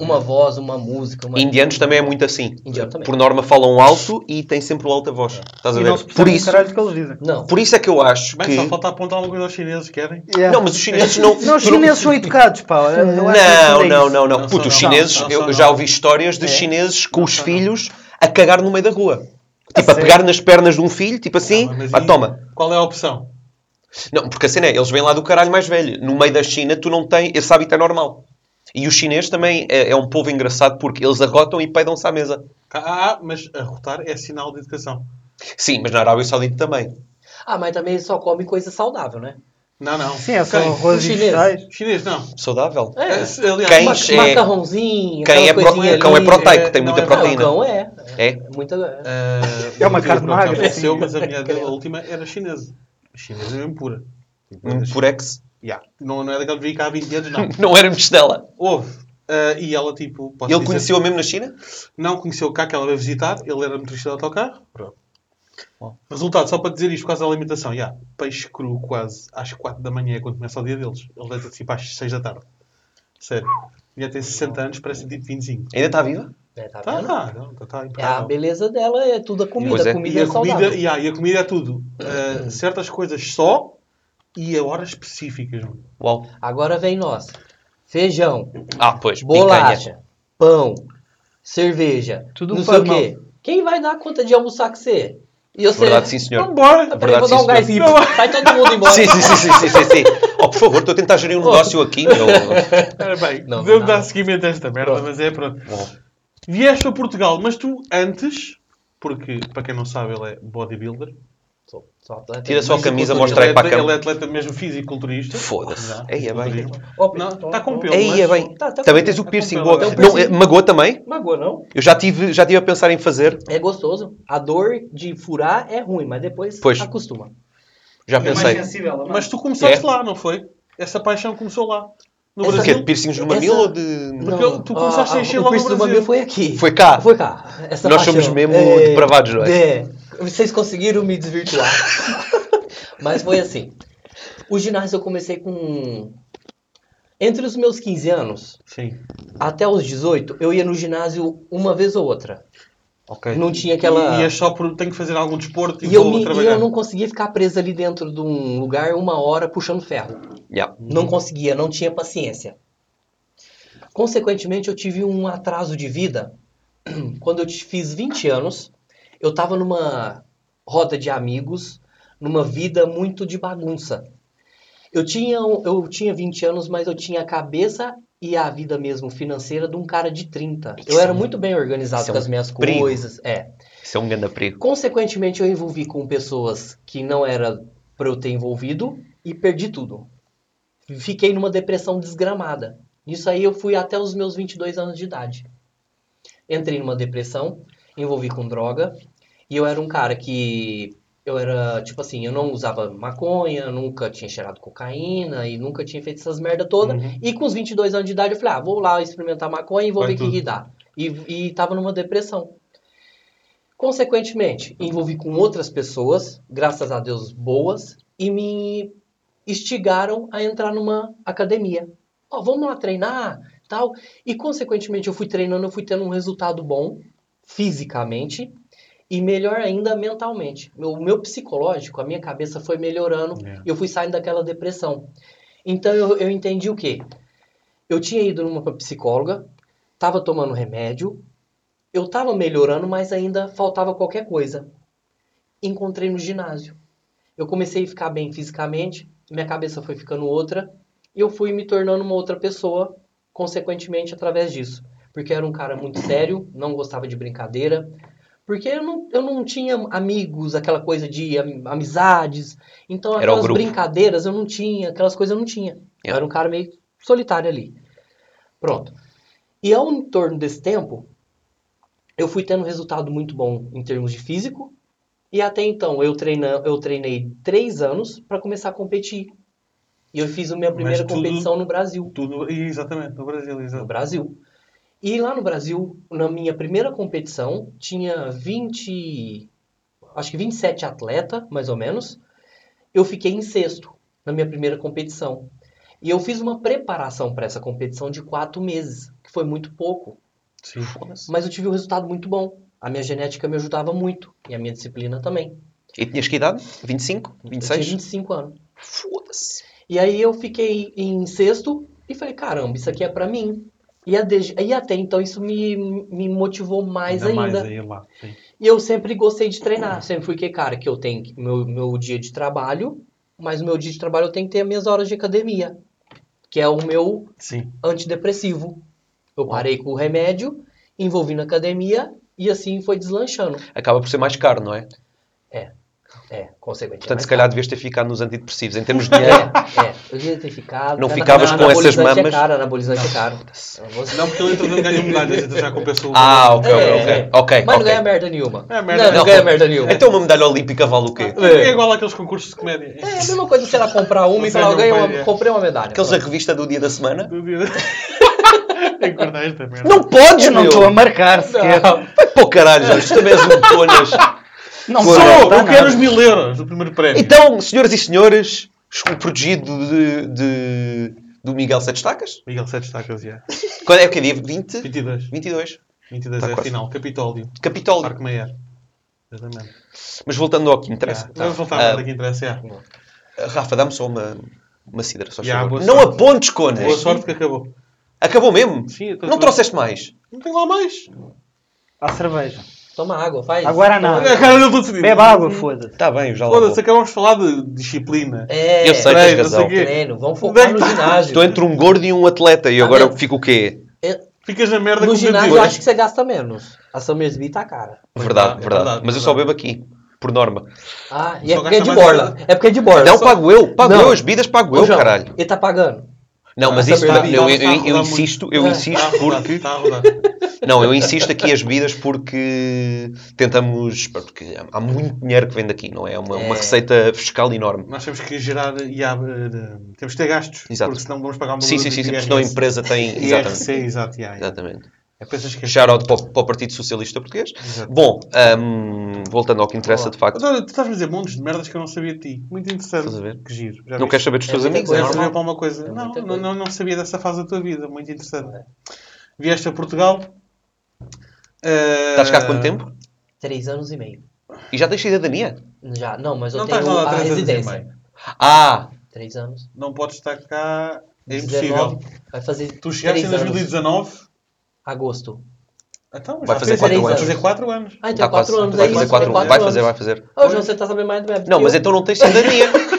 uma voz, uma música. Uma... Indianos também é muito assim. Indiano também. Por norma falam alto e têm sempre o alta voz. Estás a E ver? não se Por isso, que eles dizem. Não. por isso é que eu acho Bem, que. só falta apontar alguma coisa aos chineses, querem? Não, mas os chineses não. Não, os chineses são educados, pá. Eu acho que Não, é não, não, não. Não Puto, os chineses, Não eu já ouvi histórias de É? chineses com Não os filhos a cagar no meio da rua. Tipo, a pegar nas pernas de um filho, tipo assim, Mas pá, e toma. Qual é a opção? Não, porque a cena é, eles vêm lá do caralho mais velho. No meio da China, tu não tens. Esse hábito é normal. E os chineses também é, é um povo engraçado porque eles arrotam e peidam-se à mesa. Ah, mas arrotar é sinal de educação. Sim, mas na Arábia Saudita também. Ah, mas também só come coisa saudável, né? Não, não. Sim, é só Quem? arroz e chineses. vegetais. Chinês, não. Saudável. É. É, aliás, Cães Ma- é- Macarrãozinho, Quem é, pro, cão é proteico, é- tem não muita é- Ah, o proteína. cão é. É? Muita... Ah, É uma carne magra, faleceu, sim. mas a mulher dele, a última, era chinesa. Chinesa é mesmo pura. Um purex. Yeah. Não, não é daquele que veio cá há 20 anos, não. Não era mistela. Houve. Ah, e ela, tipo, Ele conheceu-a mesmo na China? Não conheceu cá que ela veio visitar. Ele era motorista de autocarro. Pronto. Resultado, só para dizer isto por causa da alimentação. Yeah, peixe cru quase às 4 da manhã, quando começa o dia deles. Ele deve ter tipo às 6 da tarde. Sério. Já tem 60 anos, parece tipo 25. Ainda está viva? É, tá Tá, vendo? tá, não, tá, tá É, a beleza dela é tudo a comida. É. A comida E é, a comida, saudável. yeah, e a comida é tudo. Ah, certas coisas só e a horas específicas. mano. Uau. Agora vem nós. Feijão, Ah, pois. Picanha. bolacha, pão, cerveja, Tudo não sei o quê. Quem vai dar conta de almoçar com você? E você... Verdade, sim, senhor. Vambora! Ah, vou Verdade, dar um sim, gásinho. senhor. Vai todo mundo embora. Sim, sim, sim, sim, sim, sim, sim. Oh, por favor, estou a tentar gerir um negócio aqui, meu. Bem, Não, devo não. dar seguimento a esta merda, Pronto. mas é pronto. Bom. Vieste para Portugal, mas tu antes, porque para quem não sabe ele é bodybuilder, Sou, sou atleta. Tira só a camisa, mostra aí para a câmera. ele é atleta mesmo fisiculturista. Foda-se. Aí é bem. Não, está com pelo. Aí é bem. Tá, tá Também com- tens o tá piercing. com boa. Não, é, magoa também? Magoa, não? Eu já tive, já tive a pensar em fazer. É gostoso. A dor de furar é ruim, mas depois Pois. acostuma. Já É mais pensei. sensível, é? Mas tu começaste É? lá, não foi? Essa paixão começou lá. No O? Brasil. De piercings no mamilo ou de... Porque tu começaste a encher o logo do Brasil. mamilo foi aqui. Foi cá. Foi cá. Essa Nós somos mesmo depravados, não é? É. Vocês conseguiram me desvirtuar. Mas foi assim. O ginásio eu comecei com... Entre os meus 15 anos Sim. até os 18, eu ia no ginásio uma vez ou outra. Ok. Não tinha aquela... E ias só por tenho que fazer algum desporto e, E eu, vou me- e trabalhar. eu não conseguia ficar preso ali dentro de um lugar uma hora puxando ferro. Yeah. Não conseguia, não tinha paciência. Consequentemente, eu tive um atraso de vida. Quando eu fiz 20 anos, eu estava numa roda de amigos, numa vida muito de bagunça. Eu tinha, eu tinha 20 anos, mas eu tinha a cabeça e a vida mesmo financeira de um cara de 30. Isso Eu é era um- muito bem organizado é com as minhas perigo. coisas. É. Isso é um grande perigo. Consequentemente, eu envolvi com pessoas que não era para eu ter envolvido e perdi tudo. Fiquei numa depressão desgramada. Isso aí eu fui até os meus 22 anos de idade. Entrei numa depressão, envolvi com droga, e eu era um cara que eu era, tipo assim, eu não usava maconha, nunca tinha cheirado cocaína e nunca tinha feito essas merda toda. Uhum. E com os 22 anos de idade eu falei, ah, vou lá experimentar maconha e vou Vai ver o que que dá. E, e tava numa depressão. Consequentemente, envolvi com outras pessoas, graças a Deus boas, e me instigaram a entrar numa academia. Ó, vamos lá treinar, tal. E consequentemente eu fui treinando, eu fui tendo um resultado bom fisicamente e melhor ainda mentalmente. O meu psicológico, a minha cabeça foi melhorando É. e eu fui saindo daquela depressão. Então eu, eu entendi o quê? Eu tinha ido numa psicóloga, tava tomando remédio, eu tava melhorando, mas ainda faltava qualquer coisa. Encontrei no ginásio. Eu comecei a ficar bem fisicamente, minha cabeça foi ficando outra, e eu fui me tornando uma outra pessoa, consequentemente, através disso. Porque era um cara muito sério, não gostava de brincadeira, porque eu não, eu não tinha amigos, aquela coisa de am- amizades. Então, aquelas brincadeiras eu não tinha, aquelas coisas eu não tinha. Eu Yeah. era um cara meio solitário ali. Pronto. E ao em torno desse tempo, eu fui tendo um resultado muito bom em termos de físico. E até então eu, treina, eu treinei três anos para começar a competir. E eu fiz a minha primeira tudo- competição no Brasil. Tudo, exatamente, no Brasil, No exato. Brasil. E lá no Brasil, na minha primeira competição, tinha 20. Acho que 27 atletas, mais ou menos. Eu fiquei em sexto na minha primeira competição. E eu fiz uma preparação para essa competição de quatro meses, que foi muito pouco. Sim. Mas eu tive um resultado muito bom. A minha genética me ajudava muito. E a minha disciplina também. E tinhas que idade? 25? Eu tinha 26? 25 anos. Foda-se. E aí eu fiquei em sexto e falei, caramba, isso aqui é pra mim. E, desde- e até então isso me, me motivou mais ainda. mais aí lá. Sim. E eu sempre gostei de treinar. Sempre fui que, cara, que eu tenho meu, meu dia de trabalho, mas no meu dia de trabalho eu tenho que ter as minhas horas de academia. Que é o meu Sim. antidepressivo. Eu parei com o remédio, envolvi na academia e assim foi deslanchando. Acaba por ser mais caro, não é? É, consequentemente. Portanto, é se calhar devias ter ficado nos antidepressivos. Em termos de dinheiro, É, é. Eu devia ter ficado. Não ficavas com essas anabolizante mamas? É caro, anabolizante é caro. Eu Não, porque ele entretanto ganhou medalhas, então já compensou. o Ah, ok, ok, É, ok. é. Ok, Mas não ganha merda nenhuma. É, merda não, ganha merda nenhuma. Então uma medalha olímpica vale o quê? É igual àqueles concursos de comédia. É a mesma coisa se ela comprar uma e Você falar, eu ganhei é. comprei uma medalha. Aqueles a revista do dia da semana? Do dia- esta merda. Não podes, Eu não estou a marcar sequer. Vai para o caralho, Jorge. Tu também és um tonas. Não Sou, eu quero os mil euros do primeiro prémio. Então, senhoras e senhores, o protegido de, de- do Miguel Sete Estacas. Miguel Sete Estacas, já. Quando é o que é dia? 20? 22. 22. 22 Tá é a quase. final. Capitólio. Capitólio. Parque Meyer. Exatamente. Mas voltando ao que interessa. Yeah. Vamos voltar Ah, para que interessa. yeah. Rafa, dá-me só uma, uma cidra, só Yeah, favor. boa Não sorte. apontes, Conas. Boa sorte que acabou. Acabou mesmo? Sim, eu tô- Não trouxeste mais? Não tem lá mais. Há cerveja. Toma água, faz. Agora não. Cara não estou. Bebe água, foda-se. Está bem, já Foda-se, acabamos de falar de disciplina. É, Eu sei, treino, tens razão. treino. Vamos focar no é tá? ginásio. Estou entre um gordo e um atleta e Tá agora vendo? fico o quê? É, Ficas na merda No com o ginásio eu acho que você gasta menos. A Summersby tá cara. Verdade, é verdade. verdade, Mas eu só verdade. bebo aqui. por norma. Ah, e é Só porque é de borla. É porque é de borla. Não, Só- pago eu. Pago Não. eu. As bebidas pago Ô, eu, João, caralho. Ele tá pagando. Não, mas Ah, isso eu, insisto, eu É. insisto porque... Não, eu insisto aqui as bebidas porque tentamos... Porque há muito dinheiro que vem daqui, não é? É uma, uma É. receita fiscal enorme. Nós temos que gerar e há, eh, temos que ter gastos. Exato. Porque senão vamos pagar uma Sim, sim, sim, sim, porque senão a empresa tem... Exatamente. IRC, exato. Exatamente. É pensas que é Shout-out para, o- para o Partido Socialista Português. Exato. Bom, hum, voltando ao que interessa de facto. Olha, tu estás a dizer montes de merdas que eu não sabia de ti. Muito interessante. Estás a ver? Que giro. Já Não queres saber dos É teus amigos? É Não normal. serviu para uma coisa. É não, não, coisa. não, não sabia dessa fase da tua vida. Muito interessante. Vieste a Portugal. eh, Estás cá há quanto tempo? Três anos e meio. E já tens cidadania? Já, não, mas eu Não tenho estás lá há a três anos e residência. meio. Ah! Três anos. Não podes estar cá. É impossível. 19, vai fazer Tu chegaste em três anos. 2019. Agosto. Então, Vai fazer fez, quatro vai anos. fazer 4 anos. Ah, então Tá quatro quase. anos. Vai é fazer isso, quatro é Vai fazer, vai anos. fazer. Ô, João, você tá sabendo mais do web. Não, mas então não tens cidadania.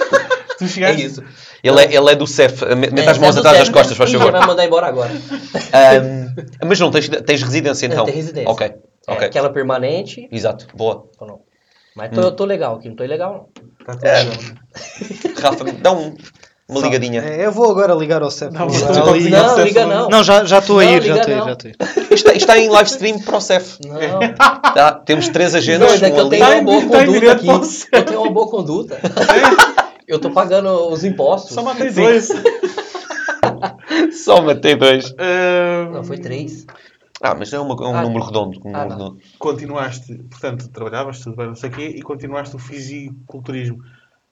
Tu É chegaste. isso. Ele é, ele é do CEF. Mete É, as mãos é atrás das costas, faz Ih, favor. Vai mandar embora agora. Ahm, mas não, tens, tens residência então? tem residência. Ok, É, ok. aquela permanente. Exato, boa. ou não. Mas tô, tô legal aqui, não tô ilegal não. Está tudo bem. Rafa, dá um- uma ligadinha. É, eu vou agora ligar ao CEF. Não, tu- ali. Não, liga não. não. Não, já já estou a Não, ir, já liga estou a ir, não. já estou a ir. Isto está, isto está em live stream para o CEF. Não. Tá? Temos três Não, agendas. é que eu ali. tenho Tá uma boa tá conduta aqui. Eu tenho uma boa conduta. Eu tô pagando os impostos. Só matei dois. Só matei dois. Ah, Não, foi três. Ah, mas é, uma- é um Ah, número redondo. Um Ah, número não. redondo. continuaste, portanto, trabalhavas, tudo bem, não sei o quê, e continuaste o fisiculturismo.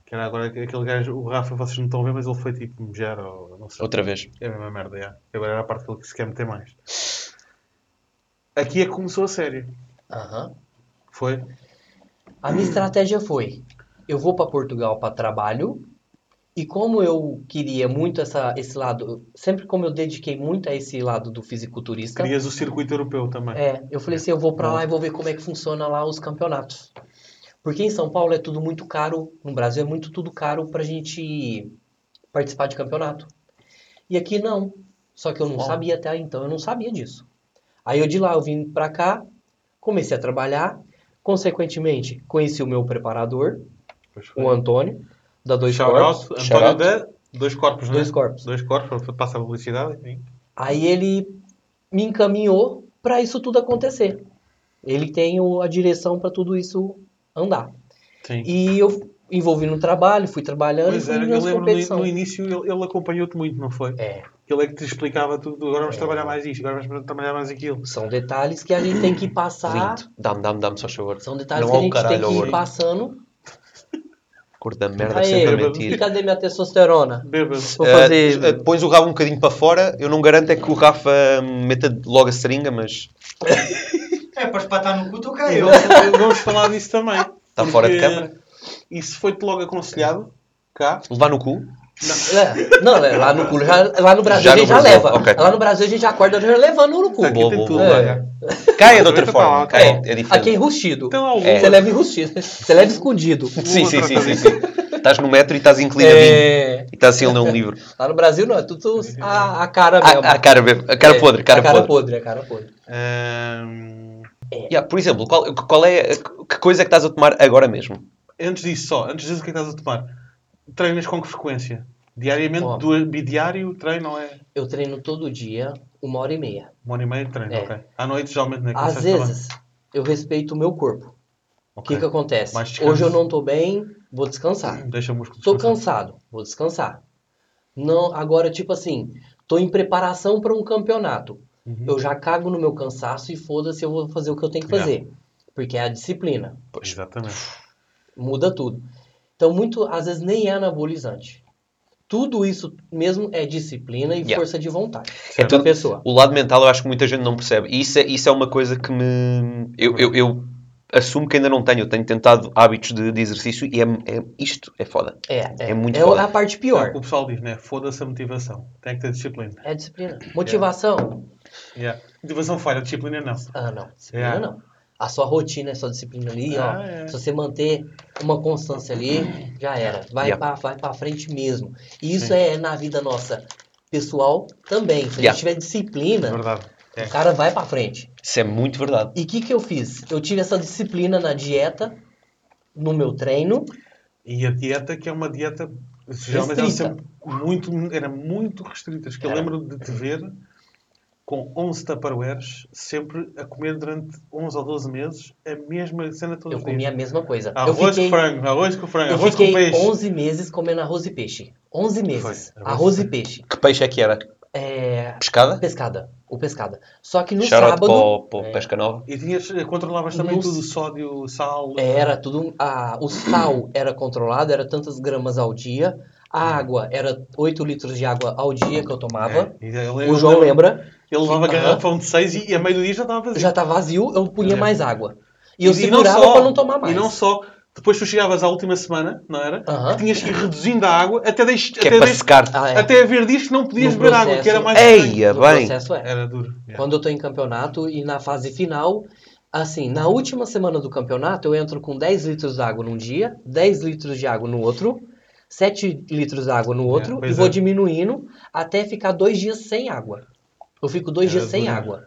Que era agora aquele gajo, o Rafa, vocês não estão a ver, mas ele foi tipo mejar ou não sei. Outra vez. É a mesma merda, já. Agora era a parte que ele se quer meter mais. Aqui é que começou a sério. Aham. Foi? A minha estratégia foi: eu vou para Portugal para trabalho. E como eu queria muito essa, esse lado, sempre como eu dediquei muito a esse lado do fisiculturista, Querias o circuito europeu também. é, eu falei assim, eu vou para lá e vou ver como é que funciona lá os campeonatos. Porque em São Paulo é tudo muito caro, no Brasil é muito tudo caro pra gente participar de campeonato. E aqui não. Só que eu não Ó. sabia até então, eu não sabia disso. Aí eu de lá eu vim pra cá, comecei a trabalhar, consequentemente conheci o meu preparador, o Antônio, da Dois Shout Corpos. out, out. da Dois Corpos, não é? Dois Corpos. Dois Corpos, para passar a publicidade. sim. Aí ele me encaminhou para isso tudo acontecer. Ele tem a direção para tudo isso andar. Sim. E eu envolvi no trabalho, fui trabalhando Pois e fui era, eu lembro no, no início ele, ele acompanhou-te muito, não foi? É, Ele é que te explicava tudo, agora vamos É. trabalhar mais isto, agora vamos trabalhar mais aquilo. são detalhes que a gente tem que passar. Lindo. Dá-me, dá-me, dá-me, só favor. São detalhes Não que a gente caralho tem que ir olho. passando. Cor da merda, Aí, sempre a bêbado. e mentir. cadê minha testosterona? Bêbado. Vou fazer. eh, pões o rabo um bocadinho para fora. Eu não garanto é que o Rafa hum, meta logo a seringa, mas É para espatar no cu, tu E vamos, falar disso também. Está fora de câmara. Isso foi-te logo aconselhado cá. levar no cu. É, não, é, lá no cu, já- lá no Brasil Já a no gente já Brasil, leva. ok. Lá no Brasil a gente já acorda já levando no cu. Aqui Boa, tem boa, tudo. É. é de outra Aproveita forma. para Cá lá, é, é diferente. Aqui é enrustido. Então, ao Você leva enrustido. Você leva escondido. Sim, sim, sim, sim, sim. Estás no metro e estás inclinadinho. É, E estás assim a ler um livro. lá no Brasil não, é tudo a, a cara mesmo. A, a cara, mesmo. a cara É, podre, cara, a cara podre. podre. A cara podre. Ahm, Yeah, por exemplo, qual, qual é, que coisa é que estás a tomar agora mesmo? antes disso, só, antes disso, o que é que estás a tomar? Treinas com que frequência? Diariamente, duas, bidiário, treino ou é Eu treino todo dia, uma hora e meia. uma hora e meia de treino? É. ok. À noite, geralmente, né? Às Consegues também? vezes, eu respeito o meu corpo. O Ok. que que acontece? Hoje eu não tô bem, vou descansar. Deixa o músculo Tô descansar. cansado, vou descansar. Não, agora, tipo assim, tô em preparação para um campeonato. Uhum. Eu já cago no meu cansaço e foda-se, eu vou fazer o que eu tenho que Yeah. fazer. Porque é a disciplina. Exatamente. Muda tudo. Então, muito, às vezes, nem é anabolizante. Tudo isso mesmo é disciplina e Yeah. força de vontade É tudo- pessoa. O lado mental eu acho que muita gente não percebe. E isso é, isso é uma coisa que me. Eu, eu, eu assumo que ainda não tenho. Eu tenho tentado hábitos de, de exercício e é, é isto é foda. É, é, É muito é foda. a parte É pior. o que o pessoal diz, né? Foda-se a motivação. Tem que ter disciplina. É disciplina. Motivação? Yeah. Motivação falha, disciplina não. Ah, não. Disciplina É. não. A sua rotina é sua disciplina ali, Ah, ó. é. Se você manter uma constância ali, já era. Vai Yeah. pra vai pra frente mesmo. E isso Sim. é na vida nossa pessoal também. Se a Yeah. gente tiver disciplina, É verdade. É. o cara vai pra frente. Isso é muito verdade. E o que, que eu fiz? Eu tive essa disciplina na dieta no meu treino. E a dieta, que é uma dieta. Geralmente era sempre muito, era muito restrita. Acho que eu lembro de te ver com 11 Tupperwares, sempre a comer durante 11 ou 12 meses a mesma cena todos Eu comia dias. a mesma coisa. Arroz fiquei, com frango, arroz com frango, eu arroz com fiquei peixe. 11 meses comendo arroz e peixe. 11 meses. Foi. Arroz e peixe. Que peixe é que era? É, Pescada? pescada. O pescada. Só que no Shoutout sábado... para para É. Pesca Nova. E tinhas, controlavas também Não tudo, sódio, sal. Era tudo. A, o sal era controlado, era tantas gramas ao dia. A água era 8 litros de água ao dia que eu tomava. É, e ele- O João lembra- Ele levava garrafão de 6 e, e a meio do dia já estava vazio. já tá vazio, eu punha É. mais água. E eu não segurava só- para não tomar mais. E não só. Depois tu chegavas à última semana, não era? Que tinhas que ir reduzindo a água até, deix... Que é até, para deix- secar. Ah, é. até haver dias que não podias No beber água, que era processo- mais Ei, estranho. é No bem. processo é. Era duro. Yeah. Quando eu tô em campeonato e na fase final, assim, na última semana do campeonato, eu entro com 10 litros de água num dia, 10 litros de água no outro, 7 litros de água no outro, pois e vou é. diminuindo até ficar dois dias sem água. Eu fico dois Era dias sem água.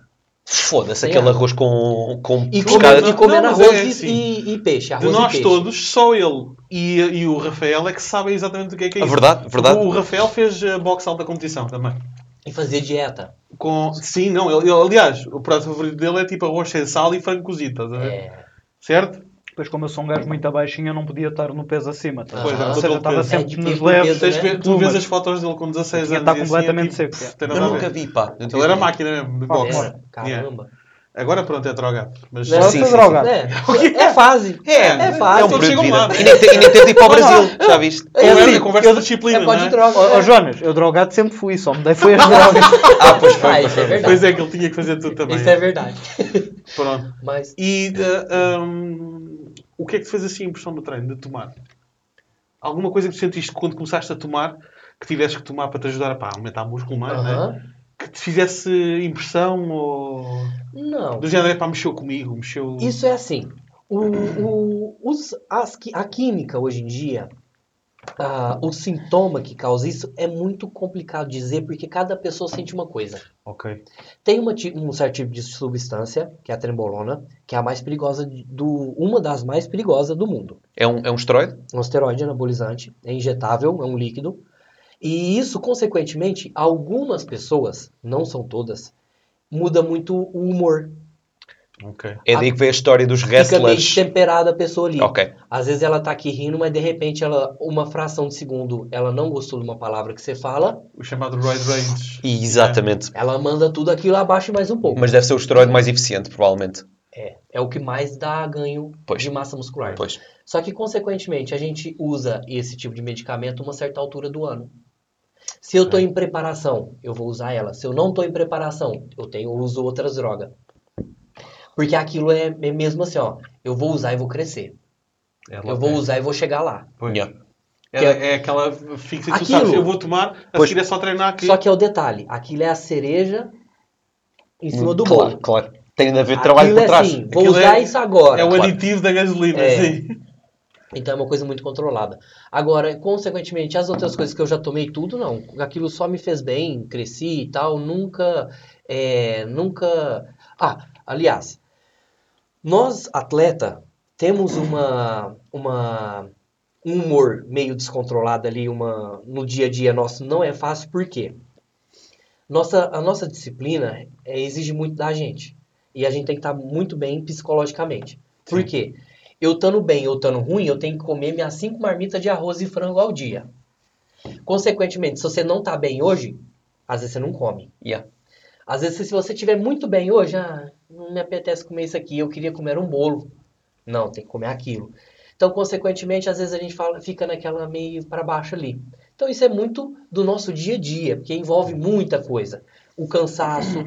Foda-se, Sem aquele arroz com, com E pescada. comendo, e comendo Não, arroz é e- assim. e, e peixe. De Arroz e nós peixe. todos, só ele e, e o Rafael é que sabem exatamente o que é que é isso. verdade, verdade. O Rafael fez uh, boxe alta competição também. E fazia dieta. Com... Sim, não, ele, ele- aliás, o prato favorito dele é tipo arroz sem sal e frango cozido, estás a ver? É, Certo? Depois, como eu sou um gajo muito abaixinho, eu não podia estar no peso acima. tá? Pois, Ou é, seja, estava sempre peso. nos É, de leves. peso, Tens né? tu vês as fotos dele com 16 Tinha anos. estar e assim, completamente é, seco, tipo, é. tem Eu nunca vi, pá. Ele era máquina mesmo, de boxe. era, Yeah. caramba. Agora pronto, é drogado. Mas Agora Sim, sou sim, drogado. É, é fase. É, é fácil. É um período de vida. E nem tem- e nem de ir para o Brasil, já viste? Ou É é, assim, a conversa eu- de disciplina, é não é? droga. Ó ó, Jonas, eu drogado sempre fui, só mudei foi as drogas. Ah, pois foi. Ah, pois isso é verdade. Pois é, que ele tinha que fazer tudo também. Isso é verdade. Pronto. Mas E uh, um, o que é que te fez assim a impressão do treino, de tomar? Alguma coisa que tu sentiste quando começaste a tomar, que tivesses que tomar para te ajudar a pá, aumentar músculo mais, né? Que te fizesse impressão ou... não. Do género, é pá, mexeu comigo, mexeu... Isso é assim. O, o, os, as a química hoje em dia, ah, o sintoma que causa isso é muito complicado dizer porque cada pessoa sente uma coisa. Ok. Tem uma, um certo tipo de substância, que é a trembolona, que é a mais perigosa, de- do, uma das mais perigosas do mundo. É um, é um esteroide? um esteroide anabolizante, é injetável, é um líquido. E isso, consequentemente, algumas pessoas, não são todas, muda muito o humor. Ok. É daí que vem a história dos Fica meio wrestlers. temperada a pessoa ali. Ok. Às vezes ela tá aqui rindo, mas de repente ela, uma fração de segundo, ela não gostou de uma palavra que você fala, O chamado Roid Range. E Exatamente. ela manda tudo aquilo abaixo e mais um pouco. Mas deve ser o esteroide mais eficiente, provavelmente. É, é o que mais dá ganho Pois. de massa muscular. Pois. Só que, consequentemente, a gente usa esse tipo de medicamento uma certa altura do ano. Se eu estou em preparação, eu vou usar ela. Se eu não estou em preparação, eu tenho eu uso outras drogas. Porque aquilo é, é mesmo assim, ó. Eu vou usar e vou crescer. É, Eu vou usar e vou chegar lá. Pois. Yeah. É, é aquela fixa que tu Aquilo- sabes, eu vou tomar, a Pois. é só treinar aqui. Só que é o detalhe, aquilo é a cereja em cima do Hum, claro, bolo. Claro. Tem de haver trabalho Aquilo por é trás. assim, vou Aquilo usar é- isso agora. É o claro. aditivo da gasolina, É. sim. Então é uma coisa muito controlada. Agora, consequentemente, as outras coisas que eu já tomei tudo, não. Aquilo só me fez bem, cresci e tal. Nunca, é, nunca... Ah, aliás, nós, atleta, temos uma, uma, um humor meio descontrolado ali, uma, no dia a dia nosso. Não é fácil, por quê? Nossa, a nossa disciplina é, exige muito da gente. E a gente tem que estar muito bem psicologicamente. Por quê? Eu estando bem ou estando ruim, eu tenho que comer minhas cinco marmitas de arroz e frango ao dia. Consequentemente, se você não tá bem hoje, às vezes você não come. Yeah. Às vezes, se você estiver muito bem hoje, ah, não me apetece comer isso aqui, eu queria comer um bolo. Não, tem que comer aquilo. Então, consequentemente, às vezes a gente fala, fica naquela meio para baixo ali. Então, isso é muito do nosso dia a dia, porque envolve muita coisa. O cansaço.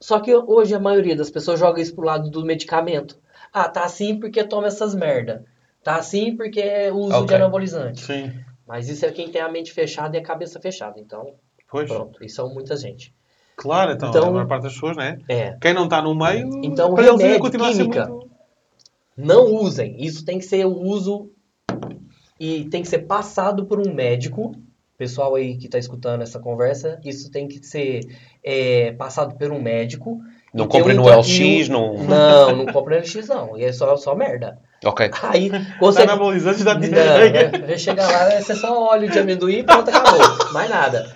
Só que hoje a maioria das pessoas joga isso pro lado do medicamento. Ah, tá assim porque toma essas merda. Tá assim porque é uso de Ok. anabolizante. Sim. Mas isso é quem tem a mente fechada e a cabeça fechada. Então, Pois. pronto, isso são muita gente. Claro, então, Então- a maior parte das pessoas, né? É. Quem não está no meio, Então, para eles remédio, continuar a ser química. muito... Não usem. Isso tem que ser o uso e tem que ser passado por um médico. Pessoal aí que está escutando essa conversa, isso tem que ser é, passado por um médico Não E tem comprem um no LX, não... Não, não compra no LX não. E é só, só merda. Ok. Aí, você... anabolizante, dá Não, diarreia. vai, vai chegar lá, vai ser só óleo de amendoim e pronto, acabou. Mais nada.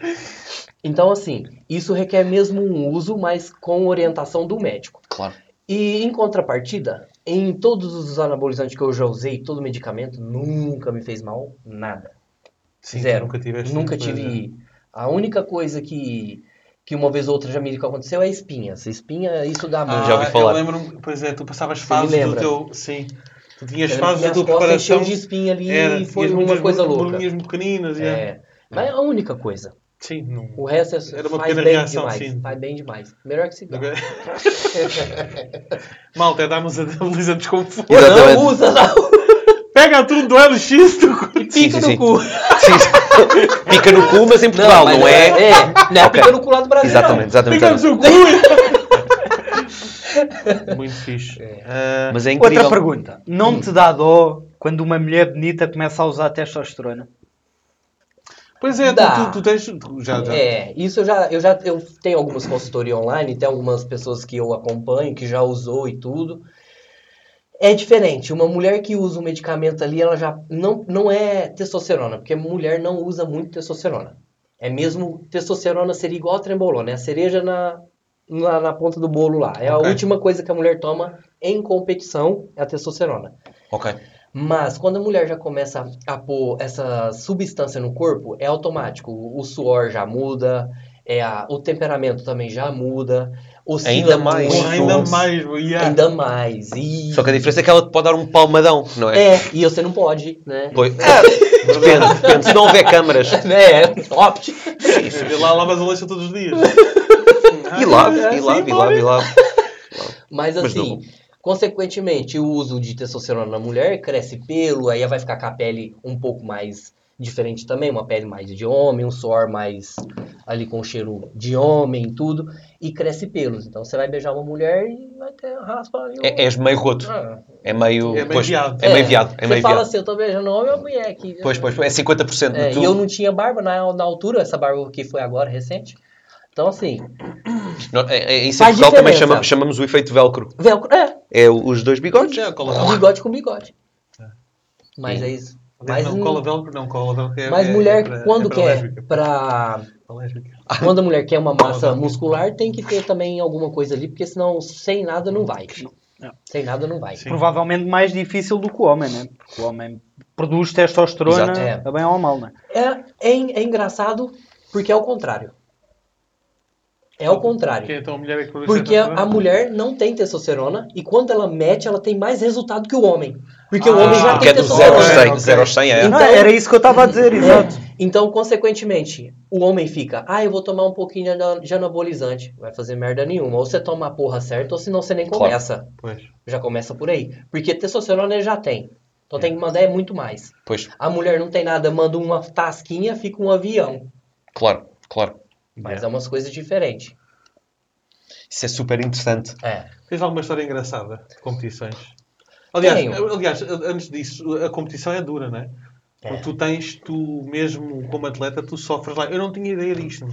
Então, assim, isso requer mesmo um uso, mas com orientação do médico. Claro. E em contrapartida, em todos os anabolizantes que eu já usei, todo medicamento, nunca me fez mal, nada. Sim, Zero. Nunca tiveste. Nunca coisa. tive. A única coisa que, que uma vez ou outra já me aconteceu é espinhas. Espinha, isso dá muito. já ouvi falar. Ah, Eu lembro-me, pois é, tu passavas fases do teu. Sim. Tu tinhas Eu fases da lembro tua costas preparação. de espinha ali Era, e foi uma coisa louca. bolinhas pequeninas. yeah. É. Mas é a única coisa. Sim, não. O resto é, Era uma faz pequena bem reação, demais. sim. Faz bem demais. Melhor que cigarro. Malta, é darmos anabolizantes como for. Exatamente. Não usa, não. Pega tudo do LX, tu... E pica sim, sim. no cu. Sim, sim. Pica no cu, mas em Portugal, não, mas é? É, não é Ok. pica no cu lá do Brasil. Exatamente, exatamente. Pega no seu cu. Muito fixe. Ah, Mas é incrível. Outra pergunta. Não te dá dó quando uma mulher bonita começa a usar testosterona? Pois é, tu, Dá. tu, tu tens. tu já, já. É, isso eu já, eu já eu tenho algumas consultorias online, tem algumas pessoas que eu acompanho, que já usou e tudo. É diferente. Uma mulher que usa um medicamento ali, ela já não, não é testosterona, porque mulher não usa muito testosterona. É mesmo, testosterona seria igual a trembolona, é a cereja na, na, na ponta do bolo lá. É a Ok. última coisa que a mulher toma em competição, é a testosterona. Ok. Mas quando a mulher já começa a pôr essa substância no corpo, é automático. O, suor já muda, é a- o temperamento também já muda. Ainda mais. muito, ainda mais, bro, yeah. Ainda mais. E... Só que a diferença é que ela pode dar um palmadão, não é? É, e você não pode, né? Pois- Ah, depende, depende. Se não houver câmaras. É, opte. Vê lá, lavas a louça todos os dias. E lave, É, e lave, sim, e lave, e. Mas Mas assim, consequentemente, o uso de testosterona na mulher cresce pelo, aí vai ficar com a pele um pouco mais diferente também, uma pele mais de homem, um suor mais ali com cheiro de homem e tudo, e cresce pelos. Então você vai beijar uma mulher e vai ter raspa ali. É, és meio roto. Ah, É meio. É meio pois, viado. É meio viado. É você meio fala viado. assim, eu tô beijando homem ou mulher aqui. Pois, pois, é 50% É, de tudo. e eu não tinha barba na, na altura, essa barba que foi agora, recente. Então assim, Não, é, é, isso em Faz Portugal também chama- chamamos o efeito velcro. velcro, é, É os dois bigodes. Já, cola bigode com bigode. Mas Sim. é isso. Mas, não, cola velcro, não, cola velcro é mas é- mulher, é para- quando é quer pra Para. Quando a mulher quer uma massa muscular, tem que ter também alguma coisa ali, porque senão sem nada não vai. Não. Sem nada não vai. Sim. Provavelmente mais difícil do que o homem, né? Porque o homem produz testosterona Exato. É. bem ou mal, né? É, é, é engraçado porque é o contrário. É o contrário. Que então a mulher é que Porque a, a mulher não tem testosterona e quando ela mete, ela tem mais resultado que o homem. Porque o Ah, homem já Porque tem é do 0 aos testosterona. 100. ok. 0 aos 100 é. Então- Não, era isso que eu estava a dizer, exato. É. Então, consequentemente, o homem fica, ah, eu vou tomar um pouquinho de ana- de anabolizante. Vai fazer merda nenhuma. Ou você toma a porra certa, ou senão você nem Claro. começa. Pois. Já começa por aí. Porque testosterona ele já tem. Então tem que mandar é muito mais. Pois, A mulher não tem nada, manda uma tasquinha, fica um avião. claro, claro. Mas Yeah. é umas coisas diferentes. Isso é super interessante. É. Tens alguma história engraçada de competições? Aliás, Tenho. aliás, antes disso, a competição é dura, não é? É. Tu tens, tu mesmo como atleta, tu sofres lá. Eu não tinha ideia disto.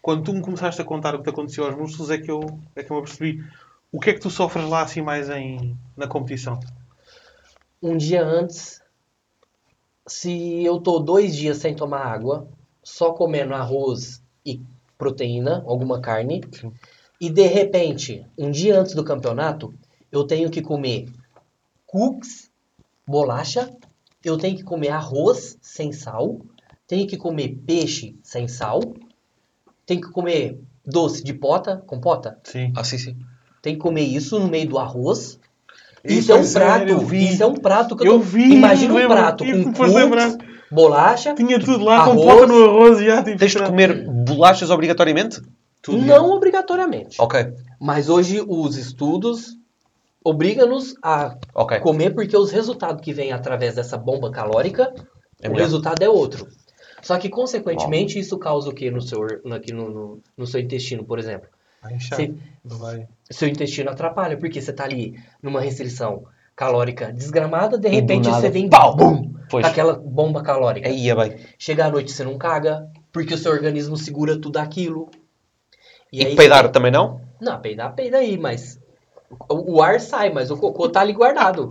Quando tu me começaste a contar o que te aconteceu aos músculos, é que eu, é que eu me apercebi. O que é que tu sofres lá assim mais em, na competição? Um dia antes, se eu tô dois dias sem tomar água, só comendo arroz e proteína, alguma carne, Sim. e de repente, um dia antes do campeonato, eu tenho que comer cookies, bolacha, eu tenho que comer arroz sem sal, tenho que comer peixe sem sal, tenho que comer doce de pota, compota, Sim. Ah, sim, sim. tem que comer isso no meio do arroz. Isso Isso, é um sério, prato, eu vi. isso é um prato que eu, Eu tô... vi, Imagina um prato com cookies, bolacha, Tinha tudo lá, com Arroz. pota no arroz e já Tens de comer bolachas obrigatoriamente? tudo. não obrigatoriamente. Ok, Mas hoje os estudos obrigam-nos a ok. comer porque os resultados que vêm através dessa bomba calórica, É o melhor. resultado é outro. Só que, consequentemente, isso causa o que no seu, aqui no, no, no seu intestino, por exemplo? Vai inchar. Você- vai. seu intestino atrapalha, porque você tá ali numa restrição calórica desgramada, de repente você vem pau! bum, aquela bomba calórica. Aí é bem. Chega à noite você não caga, porque o seu organismo segura tudo aquilo. E, aí peidar também não? Não, peidar, peida aí, mas o, o ar sai, mas o cocô tá ali guardado.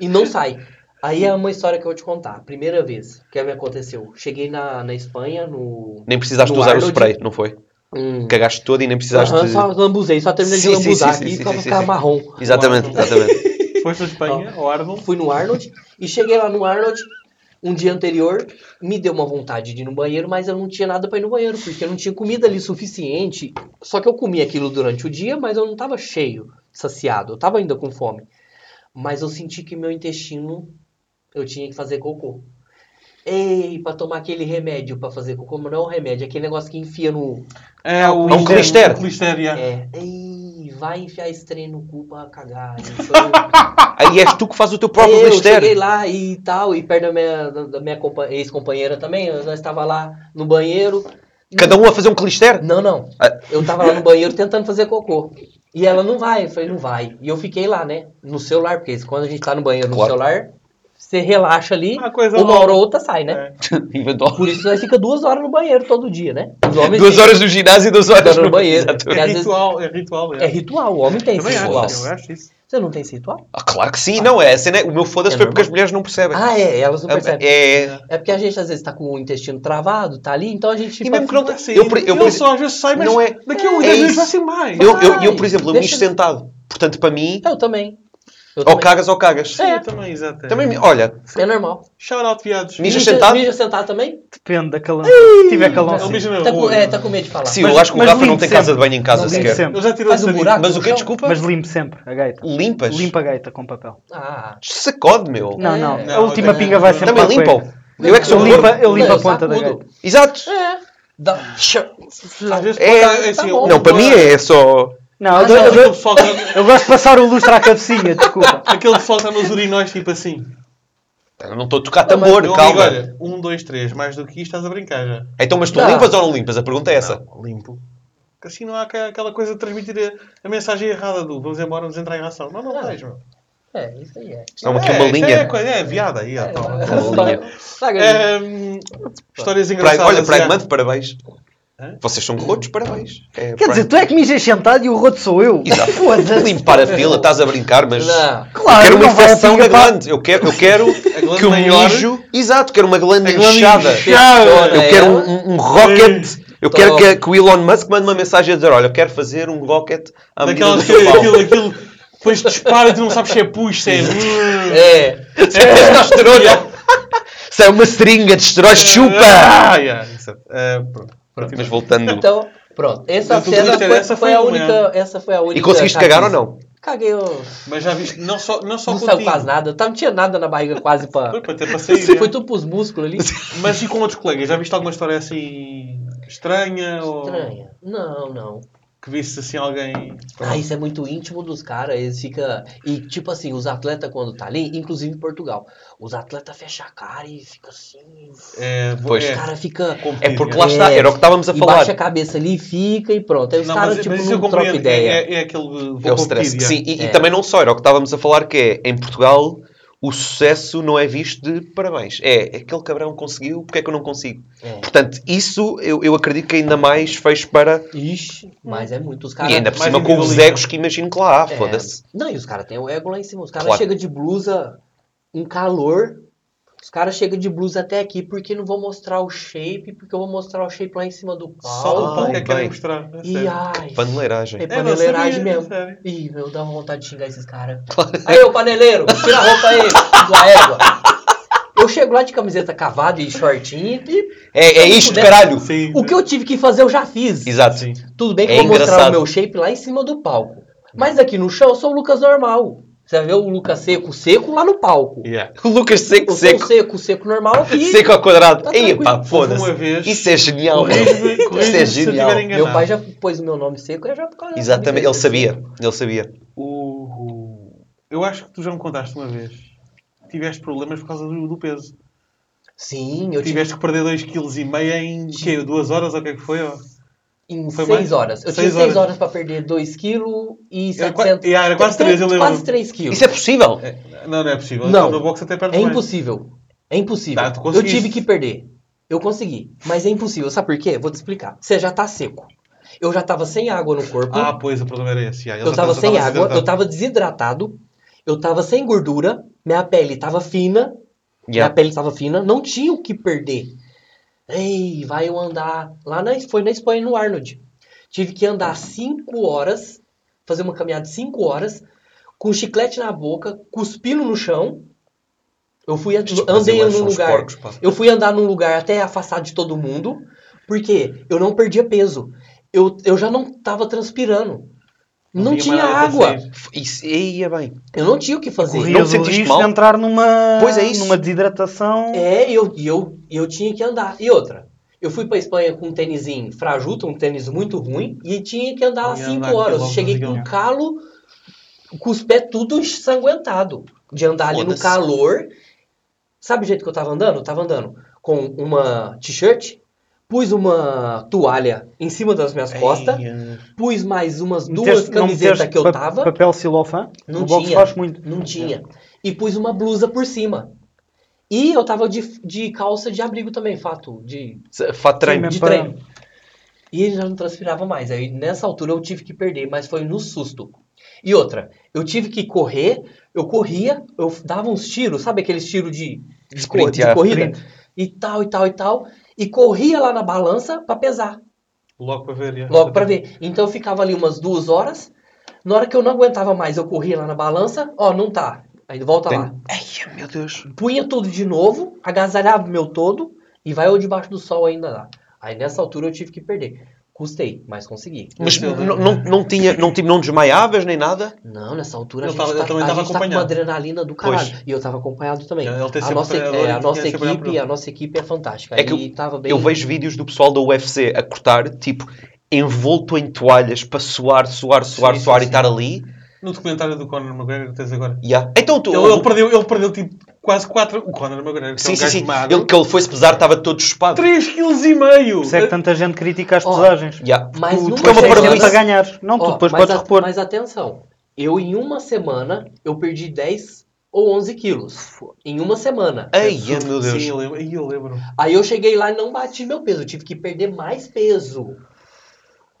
E não sai. Aí é uma história que eu vou te contar. Primeira vez que me aconteceu. Cheguei na, na Espanha, no. Nem precisaste No usar o Arnold. spray, não foi? Hum, Cagaste todo e nem precisaste... aham, só lambuzei, só terminei Sim, de lambuzar sim, aqui sim, pra sim, ficar sim. marrom. Exatamente, exatamente. Foste a Espanha, ao Arnold. Fui no Arnold e cheguei lá no Arnold um dia anterior, me deu uma vontade de ir no banheiro, mas eu não tinha nada pra ir no banheiro, porque eu não tinha comida ali suficiente. Só que eu comi aquilo durante o dia, mas eu não tava cheio, saciado, eu tava ainda com fome. Mas eu senti que meu intestino eu tinha que fazer cocô. Ei, pra tomar aquele remédio pra fazer cocô, mas não é um remédio, é aquele negócio que enfia no. É o É um clister. o clister, yeah. É, ei, vai enfiar estranho no cu pra cagar. Aí és tu que fazes o teu próprio eu cheguei mistério. lá e tal, e perto da minha, da- minha compa- ex-companheira também, nós estava lá no banheiro. Cada um a fazer um clister. Não, não. Ah. Eu tava lá no banheiro tentando fazer cocô. E ela não vai, eu falei, não vai. E eu fiquei lá, né? No celular, porque quando a gente tá no banheiro no Claro. celular, você relaxa ali, Uma coisa uma nova. hora ou outra sai, né? É. Por isso nós fica duas horas no banheiro todo dia, né? Os homens Duas horas no ginásio e duas horas no banheiro. Exatamente. E É às vezes- ritual, é ritual. É ritual, o homem tem esse ritual. acho, eu acho isso. Você não tem esse ritual? Ah, claro que sim, não é. A cena é- o meu foda-se É foi porque as mulheres não percebem. Ah, é, elas não percebem. É. É porque a gente às vezes tá com o intestino travado, tá ali, então a gente. E mesmo que não tem- sair. eu, eu, Ele por- só às vezes sai, mas não é- daqui a é 10 minutos isso. vai ser mais. eu, eu, eu, por exemplo, eu mijo sentado. Portanto, para mim, Eu também. Eu ou também. cagas ou cagas. Sim, eu também, exato. Também, olha, É normal. Shout out, viados. Mija sentado? Mija sentado também? Depende da calão. Se tiver calão, Ele sim. mija na Tá com, rua. é, tá com medo de falar. sim, Mas- eu acho que o mas Rafa não limpo tem casa de sempre. banho em casa Não limpo sequer. sempre. Eu já tirei Faz um buraco. Mas o que, Não. desculpa? Mas limpo sempre a gaita. Limpas? Limpa a gaita com papel. Ah. Sacode, meu. Não, É. não. Não, a última também- pinga vai sempre Também para a limpam. cueca. Eu é que sou Eu gordo. limpa, eu limpo Não, a ponta da sacudo. gaita. Exato. É. Dá... Às vezes É, dar, assim, bom. um- Não, para mim é só. Não, Ah, eu, não, eu- Aquele eu- pessoal que- eu gosto de passar o lustre à cabecinha, desculpa. aquele que está nos urinóis, tipo assim. Eu não estou a tocar Não, mas tambor, Meu calma. amigo, olha, um, dois, três, mais do que isto estás a brincar já. Então, mas tu Não. limpas ou não limpas? A pergunta é essa. Não, limpo. Porque assim não há aquela coisa de transmitir a, a mensagem errada do vamos embora, vamos entrar em ação. Não, não Ah. tens, meu. É, isso aí é. Não, aqui é, uma isso linha. É, coisa- é viada aí. Uma linha. Saga, Ehm, histórias Pride- engraçadas. olha, Pride. Month, parabéns. Hã? Vocês são rotos, parabéns. É Quer dizer, tu é que mijas sentado e o roto sou eu. Exato. Limpar a fila, estás a brincar, mas. Não. Eu Claro, quero uma infecção na glande. Eu quero, eu quero que o maior. mijo. Exato, quero uma glande inchada. Eu É. quero um, um- rocket. Eu quero que, que o Elon Musk mande uma mensagem a dizer: Olha, eu quero fazer um rocket à Daquelas que aquilo, aquilo, depois dispara e tu não sabes se é push, se é. É. Testosterona. Isso é uma seringa de esteróides, chupa! Ah, yeah. Eh, pronto. Mas voltando. Então, pronto. Essa cena foi, essa foi foi a uma, única. Essa foi a única. E conseguiste cagar ou não? Caguei, eu Mas já viste, não só, não só não contigo. saiu quase nada. Tá, não tinha nada na barriga quase pra. Foi para ter para sair. Foi é. tudo pros músculos ali. Mas e com outros colegas? Já viste alguma história assim estranha? Ou Estranha. Não, não. Que visse assim alguém. Ah, isso é muito íntimo dos caras. Eles ficam. E tipo assim, os atletas quando tá ali, inclusive em Portugal, os atletas fecham a cara e fica assim. É, Pois. Os é, caras ficam. É porque lá está, É, era o que estávamos a e falar. baixa a cabeça ali e fica e pronto. Aí os caras tipo mas não trocam ideia. É, é aquele. É o stress. Sim, e, e É. também não só, era o que estávamos a falar, que é, em Portugal, o sucesso não é visto de parabéns. É, aquele cabrão conseguiu, porque é que eu não consigo? É. Portanto, isso eu, eu acredito que ainda mais fez para... Ixi, mas é muito. Os caras. e ainda por cima com os egos que imagino que lá há, É. foda-se. Não, e os caras têm o ego lá em cima. Os caras Claro. chegam de blusa, um calor. Os caras chegam de blusa até aqui porque não vou mostrar o shape, porque eu vou mostrar o shape lá em cima do Só o palco. pau que é que querem bem. mostrar. a E ai, Paneleiragem. é É, paneleiragem sabia, mesmo. sério. Ih, meu, dá vontade de xingar esses caras. Aí, ô paneleiro, tira a roupa aí, sua égua. Eu chego lá de camiseta cavada e shortinho e É, é isto, caralho! Sim. o que eu tive que fazer eu já fiz. Exato. Sim. Tudo bem que É eu vou mostrar engraçado. o meu shape lá em cima do palco. Mas aqui no chão eu sou o Lucas normal. Você vai ver o Lucas seco, seco lá no palco. Yeah. O Lucas seco, sou seco. seco, seco normal aqui. Seco ao quadrado. Tá uma foda-se. Isso é genial, Isso é genial. Meu pai já pôs o meu nome seco, eu já por causa Exatamente, ele sabia. Ele sabia. O, o- Eu acho que tu já me contaste uma vez. Tiveste problemas por causa do, do peso. Sim, eu tive Tiveste que perder 2,5 kg em quê? duas horas ou o que é que foi? ó? Em Foi 6 mais? horas. Eu Seis tinha 6 horas. horas pra perder 2 kg e Era qua- 700... Yeah, era quase três, eu lembro. Quase 3 quilos. Isso é possível? É, não, não é possível. Não. No boxe até perde É mais. impossível. É impossível. Tá, eu tive que perder. Eu consegui. Mas é impossível. Sabe por quê? Vou te explicar. Você já tá seco. Eu já tava sem água no corpo. Ah, pois, o problema era esse. Ele eu já tava já sem água, desidratado. eu tava desidratado, eu tava sem gordura, minha pele tava fina, minha Yeah. pele tava fina, não tinha o que perder. Ei, vai eu andar. Lá na, foi na Espanha, no Arnold. Tive que andar 5 horas, fazer uma caminhada de 5 horas, com chiclete na boca, cuspindo no chão. Eu fui Estes andei brasileiros num lugar. porcos. Eu fui andar num lugar até afastado de todo mundo, porque eu não perdia peso. Eu, eu já não tava transpirando. Não, Não tinha água. Isso é bem. Eu não tinha o que fazer. Não Corrias te o risco mal? de entrar numa, Pois é isso. numa desidratação. É, eu, e eu, e eu tinha que andar. E outra, eu fui pra Espanha com um tênisinho frajuto, um tênis muito ruim, e tinha que andar lá Ia 5 andar horas. Cheguei com um calo, com os pés tudo ensanguentado. De andar ali no calor. Sabe o jeito que eu tava andando? Eu tava andando com uma t-shirt, pus uma toalha em cima das minhas costas, Ei, pus mais umas duas camisetas que eu tava. Papel silofã? Não no tinha. faz muito. Não tinha. E pus uma blusa por cima. E eu tava de, de calça de abrigo também, fato, de, Fato treino. De Para- treino. E ele já não transpirava mais. Aí nessa altura eu tive que perder, mas foi no susto. E outra, eu tive que correr, eu corria, eu dava uns tiros, sabe aqueles tiros de, de, Sprint, cor- de yeah, corrida? sprint. E tal, e tal, e tal. E corria lá na balança pra pesar. Logo para ver. Logo pra ver. Então eu ficava ali umas duas horas. Na hora que eu não aguentava mais, eu corria lá na balança. Ó, não tá. Aí volta lá. Tem- Ai, meu Deus. Punha tudo de novo, agasalhava o meu todo e vai eu debaixo do sol ainda lá. Aí nessa altura eu tive que perder. Custei, mas consegui. Mas não, não, não, tinha, não, tinha, não desmaiavas nem nada? Não, nessa altura a Ele gente, tava- tá, também a gente tá com adrenalina do caralho. Pois. E eu tava acompanhado também. Tem A nossa, é, e a nossa equipe, a nossa equipe é fantástica. É que Aí tava bem. Eu vejo vídeos do pessoal da UFC a cortar, tipo, envolto em toalhas para suar, suar, suar, Sim, suar sim, e estar ali. No documentário do Conor McGregor que tens agora. Yeah. Então tu. Ele, ele perdeu, ele perdeu tipo quase 4. O Conor McGregor, que é Sim, um sim, sim. magro. Ele que ele foi-se pesar estava todo chupado. 3,5 kg! Por isso é que tanta gente critica as Ó, pesagens. Yeah. Mas Tu- tu é uma para ganhar. Não, tu Ó, depois podes a- repor. Mas atenção, eu em uma semana eu perdi 10 ou 11 quilos. Em uma semana. Ai, meu Deus. Sim, eu lembro. Aí eu lembro. Aí eu cheguei lá e não bati meu peso, eu tive que perder mais peso.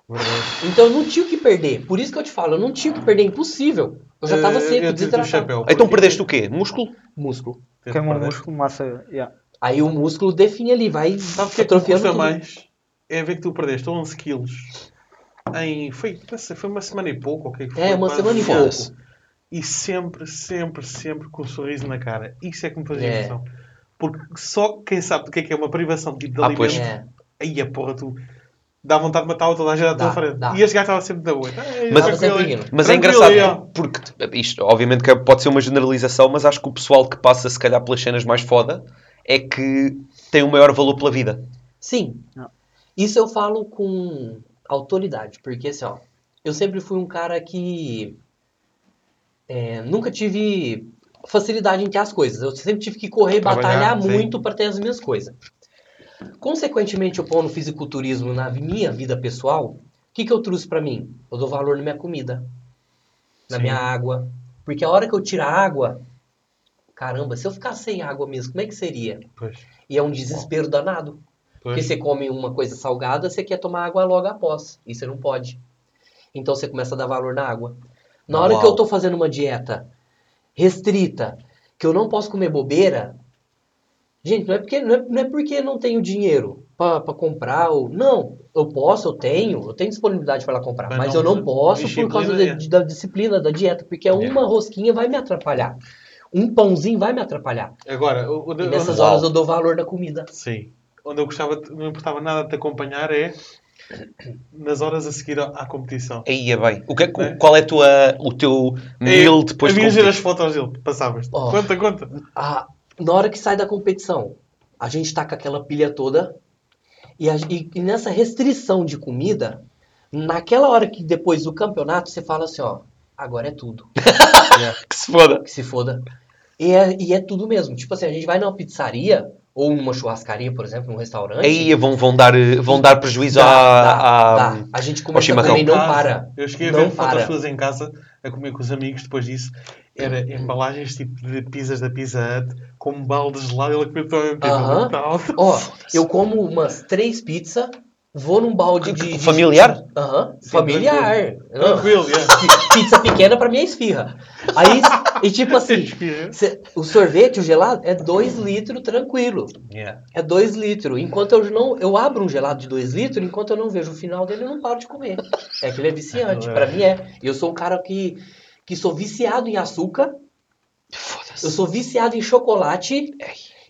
Verdade. Então eu não tinha o que perder. Por isso que eu te falo, eu não tinha o que perder, é impossível. Eu já tava Eh, seco, o desidratado. chapéu. Então perdeste o quê? Músculo? Músculo. O Perdeste. músculo, massa. yeah. Aí o músculo define ali, vai Sabe o que é que atrofiando custa tudo. mais? É ver que tu perdeste 11 quilos em. Foi, foi uma semana e pouco, ok? Foi É, uma semana e pouco. E sempre, sempre, sempre com um sorriso na cara. Isso é que me fazia É. impressão. Porque só quem sabe o que é que é uma privação de tipo de Ah, alimento. pois. É. Aí a porra, tu dá vontade de matar toda a gente à tua frente. dá. E este gajo estava sempre da boa. Mas- sempre tranquilo, indo. Mas é tranquilo, engraçado, yeah. porque isto, obviamente, que pode ser uma generalização, mas acho que o pessoal que passa, se calhar, pelas cenas mais foda é que tem um maior valor pela vida. Sim. Não. Isso eu falo com autoridade, porque assim, ó, eu sempre fui um cara que é, nunca tive facilidade em ter as coisas. Eu sempre tive que correr, batalhar sim. muito para ter as minhas coisas. Consequentemente, eu no fisiculturismo na minha vida pessoal, o que, que eu trouxe para mim? Eu dou valor na minha comida, na Sim. minha água. Porque a hora que eu tiro a água, caramba, se eu ficar sem água mesmo, como é que seria? E é um desespero danado. Porque pois. você come uma coisa salgada, você quer tomar água logo após. E você não pode. Então você começa a dar valor na água. Na hora Uau. que eu tô fazendo uma dieta restrita, que eu não posso comer bobeira, gente, não é porque não é, não é porque não tenho dinheiro para comprar ou não, eu posso, eu tenho, eu tenho disponibilidade para comprar, Mas mas, não- eu não posso por causa é. de- da disciplina da dieta, porque uma rosquinha vai me atrapalhar. Um pãozinho vai me atrapalhar. Agora, o, o, E nessas Uau. horas eu dou valor na comida. Sim. Onde eu gostava, não importava nada de te acompanhar é nas horas a seguir à, competição. Aí é bem. O que é, É. Qual é tua, o teu meal depois de Havia ver as fotos dele, passavas. Oh. Conta, conta. a- na hora que sai da competição, a gente tá com aquela pilha toda e, a- e- e nessa restrição de comida, naquela hora que depois do campeonato, você fala assim, ó, agora é tudo, Que se foda. que se foda. E é, e é tudo mesmo. Tipo assim, a gente vai numa pizzaria ou numa churrascaria, por exemplo, num restaurante. Aí vão, vão, dar, vão dar prejuízo dá, à, dá, à- dá. A gente começa a e não Casa. para. Eu cheguei a Não ver para. suas em casa a comer com os amigos depois disso. Era embalagens tipo de pizzas da Pizza Hut com um balde gelado e ela todo ao mesmo tempo. Aham. Tal. Ó, eu como umas três pizzas, Vou num balde de. de- Familiar? Aham, Sim, familiar. Não, Tranquilo, yeah. Pizza pequena pra mim é esfirra. Aí, e tipo assim, cê- o sorvete, o gelado, é 2 litros tranquilo. Yeah. É 2 litros. Enquanto eu não. Eu abro um gelado de 2 litros, enquanto eu não vejo o final dele, eu não paro de comer. É que ele é viciante. Pra mim é. Eu sou um cara que, que sou viciado em açúcar, eu sou viciado em chocolate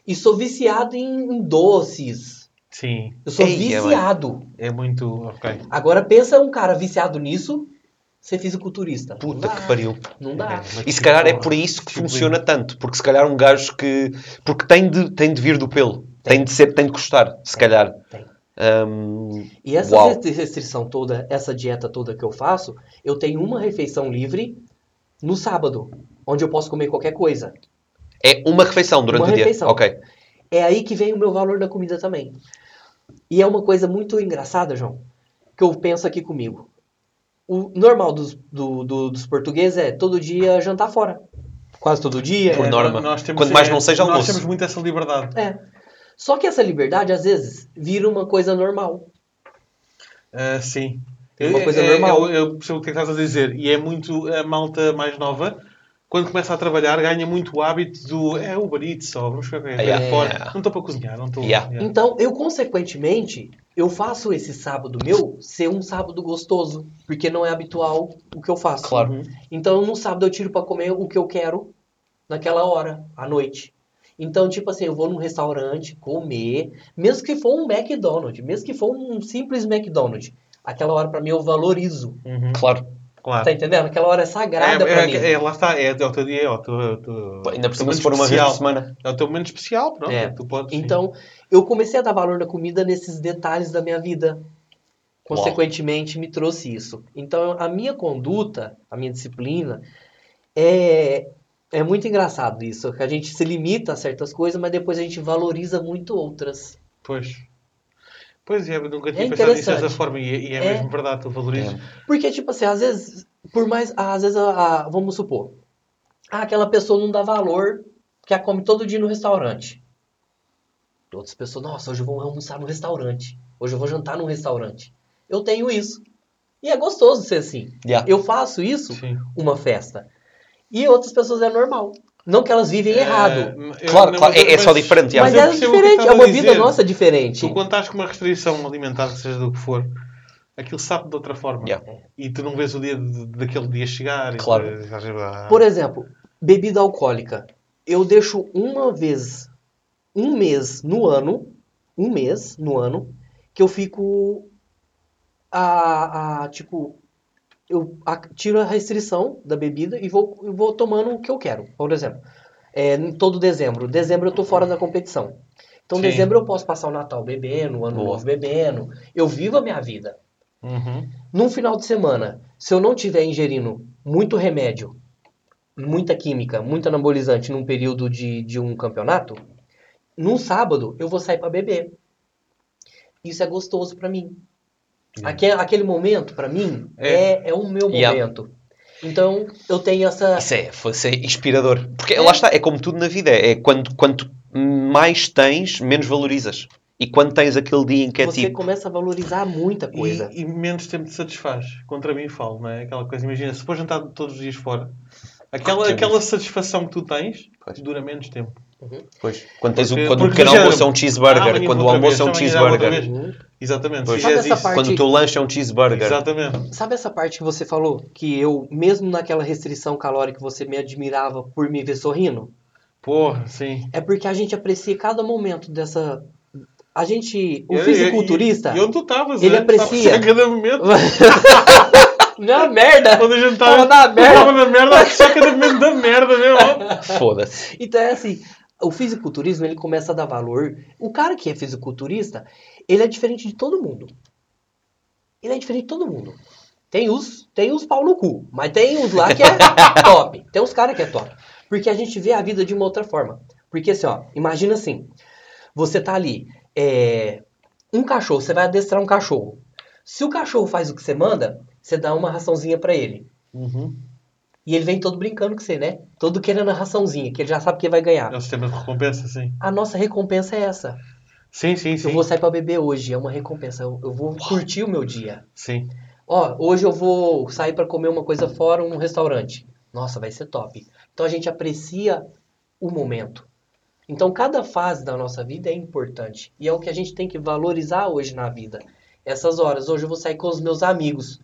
e sou viciado em, em doces. Sim, Eu sou Ei, é, viciado. é muito. Ok. Agora pensa um cara viciado nisso, ser fisiculturista. Puta que pariu. Não dá. E se calhar é por isso que funciona tanto. Porque se calhar um gajo que. Porque tem de, tem de vir do pelo. Tem, de ser, tem de custar, se calhar. Tem. Hum, E essa uau. restri- restrição toda, essa dieta toda que eu faço, eu tenho uma refeição livre no sábado, onde eu posso comer qualquer coisa. É uma refeição durante Uma o dia. refeição. Ok. É aí que vem o meu valor da comida também. E é uma coisa muito engraçada, João, que eu penso aqui comigo. O normal dos, do- do- dos portugueses é todo dia jantar fora. Quase todo dia. Por é- norma. Nós temos, Quanto mais é, não seja Nós almoço. temos muito essa liberdade. É. Só que essa liberdade, às vezes, vira uma coisa normal. Ah, sim. É uma coisa Eu- normal. Eu, eu percebo o é que estás a dizer. E é muito a malta mais nova, quando começa a trabalhar, ganha muito o hábito do é Uber Eats só, vamos ficar Ah, yeah. fora. Não estou para cozinhar, não estou. Yeah. yeah. Então, eu, consequentemente, eu faço esse sábado meu ser um sábado gostoso, porque não é habitual o que eu faço. Claro. Então, no sábado eu tiro pra comer o que eu quero naquela hora, à noite. Então, tipo assim, eu vou num restaurante comer, mesmo que for um McDonald's, mesmo que for um simples McDonald's, aquela hora pra mim eu valorizo. Uhum. Claro. Claro. Tá entendendo? Aquela hora é sagrada pra é, mim. é, é, lá está, é, é o teu dia, é o teu, é o teu- Pá, Ainda por cima, se for uma vez especial. por semana. É o teu momento especial, pronto. É. Tu podes, sim. Então, eu comecei a dar valor na comida nesses detalhes da minha vida. Consequentemente, me trouxe isso. Então, a minha conduta, a minha disciplina, é, é muito engraçado isso. Que a gente se limita a certas coisas, mas depois a gente valoriza muito outras. Pois. Pois é, eu nunca É tinha pensado nisso dessa forma e, é- e é, É. mesmo verdade, tu valorizas. É. Porque, tipo assim, às vezes, por mais. Às vezes, a- a- vamos supor, ah, aquela pessoa não dá valor que a come todo dia no restaurante. Outras pessoas, nossa, hoje eu vou almoçar no restaurante. Hoje eu vou jantar num restaurante. Eu tenho isso. E é gostoso ser assim. Yeah. Eu faço isso, Sim. uma festa. E outras pessoas é normal. Não que elas vivem errado. É, eu- Claro, não, claro, mas- é- é só diferente. Mas é diferente, é uma vida nossa diferente. Tu, quando estás com uma restrição alimentar, seja do que for, aquilo sabe de outra forma. Yeah. E tu não vês o dia de- daquele dia chegar. e Claro. tu- estás a- Por exemplo, bebida alcoólica. Eu deixo uma vez, um mês no ano, um mês no ano, que eu fico a, a tipo, eu tiro a restrição da bebida e vou, eu vou tomando o que eu quero. Por exemplo, é, em todo dezembro. Dezembro eu tô fora da competição. Então, Sim. dezembro eu posso passar o Natal bebendo, o Ano. Novo bebendo. Eu vivo a minha vida. Uhum. Num final de semana, se eu não tiver ingerindo muito remédio, muita química, muito anabolizante num período de, de um campeonato, num sábado eu vou sair para beber. Isso é gostoso para mim. Aque- aquele momento, para mim, É. é, é o meu Yeah. momento. Então, eu tenho essa... Isso é, foi ser inspirador. Porque É. lá está, é como tudo na vida. É quando, quanto mais tens, menos valorizas. E quando tens aquele dia em que é você tipo. começa a valorizar muita coisa. E, e menos tempo te satisfaz. Contra mim falo, não é? Aquela coisa, imagina, se for jantar todos os dias fora, aquela, Ah, aquela satisfação que tu tens Pois. dura menos tempo. Pois, quando tens o, Porque- quando o pequeno almoço é um cheeseburger, ah, quando o almoço é um cheeseburger. Exatamente. Pois. Sabe essa isso- parte- quando o teu lanche é um cheeseburger. Exatamente. Sabe essa parte que você falou? Que eu, mesmo naquela restrição calórica, você me admirava por me ver sorrindo? Porra, sim. É porque a gente aprecia cada momento dessa. A gente. O Eu- fisiculturista. E onde tu estavas? ele né? Aprecia. A cada momento. Na merda! Quando a gente Tava estava na merda. Estava na merda, a cada momento da merda, meu. Foda-se. Então é assim. O fisiculturismo ele começa a dar valor. O cara que é fisiculturista, ele é diferente de todo mundo. Ele é diferente de todo mundo. Tem os, tem os pau no cu, mas tem uns lá que é top. Tem uns caras que é top. Porque a gente vê a vida de uma outra forma. Porque assim, ó, imagina assim, você tá ali, é, um cachorro, você vai adestrar um cachorro. Se o cachorro faz o que você manda, você dá uma raçãozinha pra ele. E ele vem todo brincando com você, né? Todo querendo a raçãozinha, que ele já sabe que vai ganhar. É o sistema de recompensa, sim. A nossa recompensa é essa. Sim, sim, sim. Eu vou sair pra beber hoje, é uma recompensa. Eu, eu vou curtir o meu dia. Sim. Ó, hoje eu vou sair pra comer uma coisa fora, um restaurante. Nossa, vai ser top. Então a gente aprecia o momento. Então cada fase da nossa vida é importante e é o que a gente tem que valorizar hoje na vida. Essas horas, hoje eu vou sair com os meus amigos.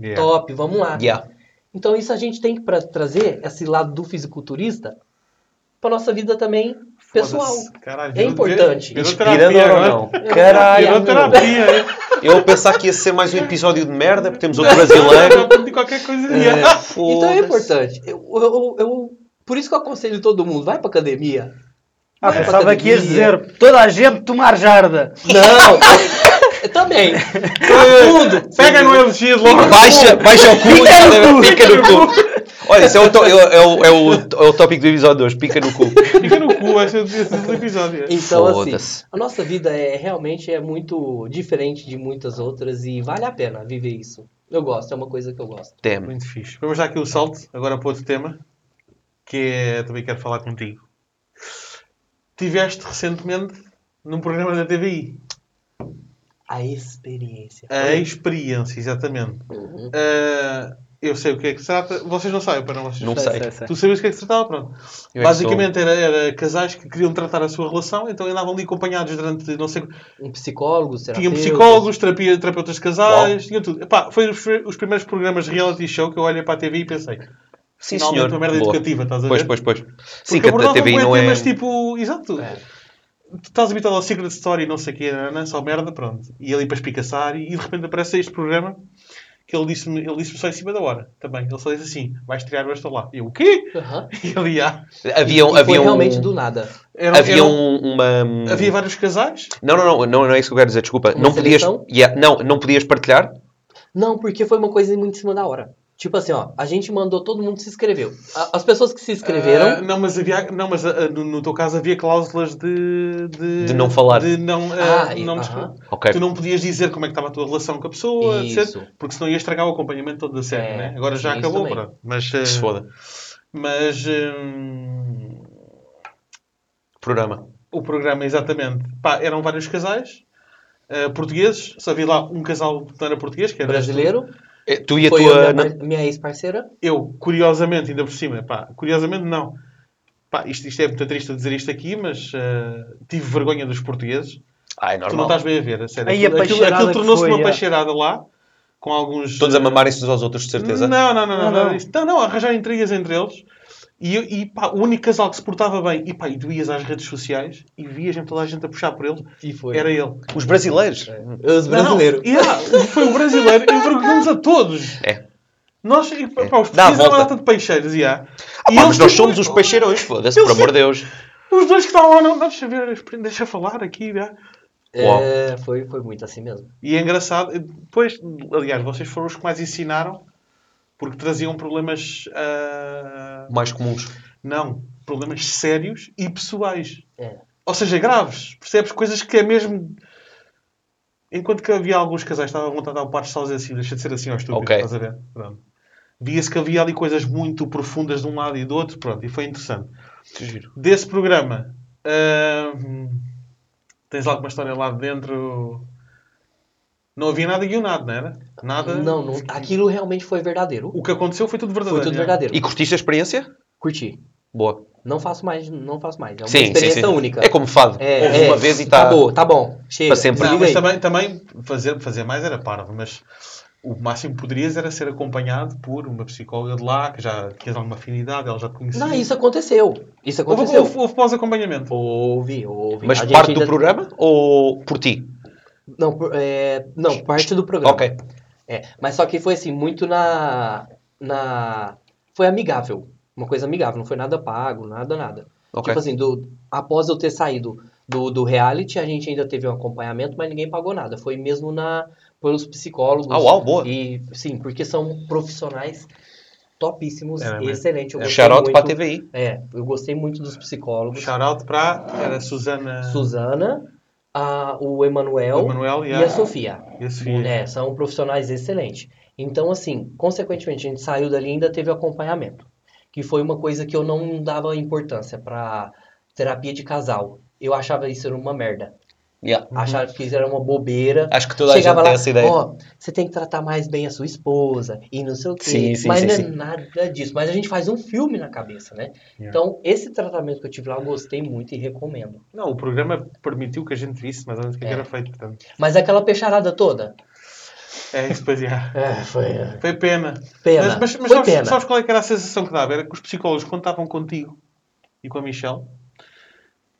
Yeah. Top, vamos lá. Yeah. Então isso a gente tem que pra, trazer esse lado do fisiculturista pra nossa vida também pessoal. Caralho, É importante. virou Inspirando terapia ou não? Caralho. Virou terapia. hein? Eu pensar que ia ser mais um episódio de merda, porque temos outro brasileiro. Aprendi qualquer coisa. Yeah. Então é importante. Eu, eu, eu- por isso que eu aconselho todo mundo, vai pra academia. Ah, Vai pensava que academia. dizer toda a gente tomar jarda. Não, eu, também. Mundo. Pega no elogio logo. Baixa, baixa o cu e pica no cu. Olha, esse é o, to- é, o- é o, é, o, é o tópico do episódio de hoje, pica no cu. Fica no cu esse, esse episódio. Então, assim, a nossa vida é realmente é muito diferente de muitas outras e vale a pena viver isso. Eu gosto, é uma coisa que eu gosto. Damn. Muito fixe. Vamos dar aqui o salto, agora para outro tema, que é, também quero falar contigo. Tiveste recentemente num programa da TVI. A experiência. A experiência, exatamente. Uhum. Ah, eu sei o que é que se trata. Vocês não sabem, para não vocês. Não Sei, sei. Tu sabias o que é que se tratava? Pronto. Eu é Basicamente era, era casais que queriam tratar a sua relação, então andavam ali acompanhados durante não sei. Um psicólogo, Tinham psicólogos, terapia, terapeutas de casais, tinha tudo. Epá, foi os, os primeiros programas de reality show que eu olhei para a TV e pensei. Sim, finalmente senhor. uma merda Boa. educativa, estás a ver? Pois, pois, pois. Sim, Porque que a bué não é... temas tipo. Exato. É. Tu estás habituado ao Secret Story e não sei o quê, não é? só merda, pronto. E ali para espicaçar, e, e de repente aparece este programa que ele disse-me ele disse só em cima da hora também. Ele só disse assim: vai estrear estou lá. E eu, o quê? Aham. E ali, ah. Havia, E havia um... realmente do nada. Era, Havia era- um, uma... havia vários casais. Não, não, não, não, não é isso que eu quero dizer, desculpa. Uma não podias... seleção? Yeah, não, não podias partilhar? Não, porque foi uma coisa muito em cima da hora. Tipo assim, ó, a gente mandou, todo mundo se inscreveu. As pessoas que se inscreveram, Ah, não, mas, havia, não, mas ah, no, no teu caso havia cláusulas de. De, De não falar. De não, ah, Ah, e- não aham. Ok. Tu não podias dizer como é que estava a tua relação com a pessoa, Isso. etc. Porque senão ia estragar o acompanhamento todo da série, É, né? Agora já acabou, pronto. Mas, se ah, foda. mas hum, Programa. o programa, exatamente. Pá, eram vários casais ah, portugueses. Só havia lá um casal que não era português, que era brasileiro, Eh, Tu e a foi tua... a na- minha, par- minha ex-parceira. Eu, curiosamente, ainda por cima, pá, curiosamente não. Pá, isto, isto é muito triste dizer isto aqui, mas ah, tive vergonha dos portugueses. Ah, é Tu não normal. estás bem a ver, a sério. Aí a Aquilo, aquilo, aquilo tornou-se uma é. peixeirada lá, com alguns... Todos a ah, mamarem-se uns aos outros, de certeza. Não, não, não, não, Não, não, não, não, arranjar intrigas entre eles. E, e pá, o único casal que se portava bem, e pá, e tu ias às redes sociais e vias toda a gente a puxar por ele, E foi. era ele. Os brasileiros. Os brasileiros. Não, yeah, foi o brasileiro, envergonhamos a todos. É. Nós, e, pá, os Dá a portugueses eram uma data de peixeiros, yeah. Ah, E pá, eles, mas nós somos os peixeirões, foda-se, por amor de. Deus. Os dois que estavam lá, não, não, deixa ver, deixa falar aqui, yeah. É, foi, foi muito assim mesmo. E é engraçado, depois, aliás, vocês foram os que mais ensinaram, porque traziam problemas. ah, Mais comuns. Não, problemas sérios e pessoais. É. Ou seja, graves. Percebes? Coisas que é mesmo. Enquanto que havia alguns casais que estavam à vontade de dar um par de assim, deixa de ser assim ao estúpido, Ok. estás a ver? Pronto. Via-se que havia ali coisas muito profundas de um lado e do outro, pronto, e foi interessante. Giro. Desse programa, hum, tens alguma história lá de dentro? Não havia nada guionado, não era? Nada. Não, não, aquilo realmente foi verdadeiro. O que aconteceu foi tudo verdadeiro. Foi tudo verdadeiro. E curtiste a experiência? Curti. Boa. Não faço mais, não faço mais. É uma Sim, sim, experiência sim. única. É como fado. É, Ouves é, uma vez e está... Acabou, tá bom. Chega. Para sempre. Não, mas também, também fazer, fazer mais era parvo, mas o máximo que poderias era ser acompanhado por uma psicóloga de lá, que já tinhas alguma afinidade, ela já te conhecia. Não, isso aconteceu. Isso Houve, aconteceu. houve, houve pós-acompanhamento. Houve, houve. Mas parte ainda- do programa ou por ti? Não, é, não, parte do programa. Ok. É, mas só que foi assim, muito na. na foi amigável. Uma coisa amigável, não foi nada pago, nada, nada. Ok. Tipo assim, do, após eu ter saído do, do reality, a gente ainda teve um acompanhamento, mas ninguém pagou nada. Foi mesmo na, pelos psicólogos. Ah, uau, boa. E sim, porque são profissionais topíssimos, É, excelente. Eu é. gostei Shout-out muito, para a TVI. É, eu gostei muito dos psicólogos. Shout-out para era a Susana Suzana, a, o Emanuel e e a, a Sofia. e a Sofia. É, são profissionais excelentes. Então, assim, consequentemente, a gente saiu dali e ainda teve acompanhamento. Que foi uma coisa que eu não dava importância para terapia de casal. Eu achava isso uma merda. Yeah. Acharam que era uma bobeira. Acho que toda a Chegava gente lá, tem essa ideia. ó, você tem que tratar mais bem a sua esposa e não sei o quê. Sim, sim, Mas sim, não é sim. nada disso. Mas a gente faz um filme na cabeça, né? Yeah. Então, esse tratamento que eu tive lá, eu gostei muito e recomendo. Não, o programa permitiu que a gente visse mais ou menos o que, é que É. era feito. Portanto, Mas aquela peixarada toda, é isso, pois é. é, foi é, Foi pena. pena. Mas, mas, mas sabes, pena. sabes qual é era a sensação que dava? Era que os psicólogos, estavam contigo e com a Michelle,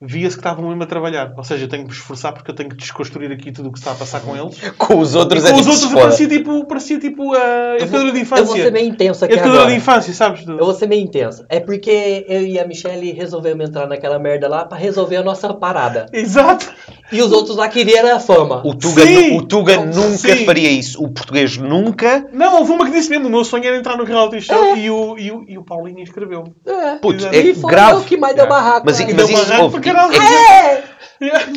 via-se que estavam mesmo a trabalhar. Ou seja, eu tenho que me esforçar porque eu tenho que desconstruir aqui tudo o que se está a passar com eles. Com os outros E é com os tipo outros parecia tipo, parecia tipo a Eu vou, educadora de eu infância. vou ser meio intenso aqui educadora de infância, sabes? Eu vou ser meio intenso. É porque eu e a Michelle resolvemos entrar naquela merda lá pra resolver a nossa parada. Exato. E os outros lá queriam a fama. O Tuga, Sim! o Tuga nunca Sim! faria isso. O português nunca. Não, houve uma que disse mesmo, o meu sonho era entrar no reality show É. e, o, e, o, e o Paulinho escreveu. É. É foi grave. o que mais deu É. barraco. Mas, mas deu isso, ouve, é- É.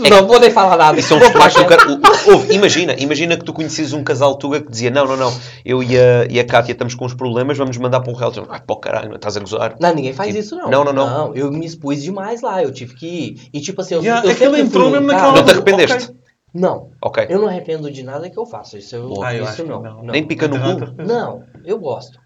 Não vou nem falar nada. Isso é um do cara. o- Ouve, imagina, imagina que tu conheces um casal Tuga que dizia: Não, não, não, eu e a, e a Kátia estamos com uns problemas, vamos mandar para um reality. Ai, pô, caralho, não estás a gozar. Não, ninguém faz E- isso, não. Não, não, não. eu me expus demais lá. Eu tive que ir. E tipo assim, eu, Yeah, eu aquele entrou mesmo naquela- Não te arrependeste? Ok. Não. Ok. Eu não arrependo de nada que eu faço. Isso, eu, Ah, eu isso acho que não. não. não. Nem pica no Não, cu. não, Não, eu gosto.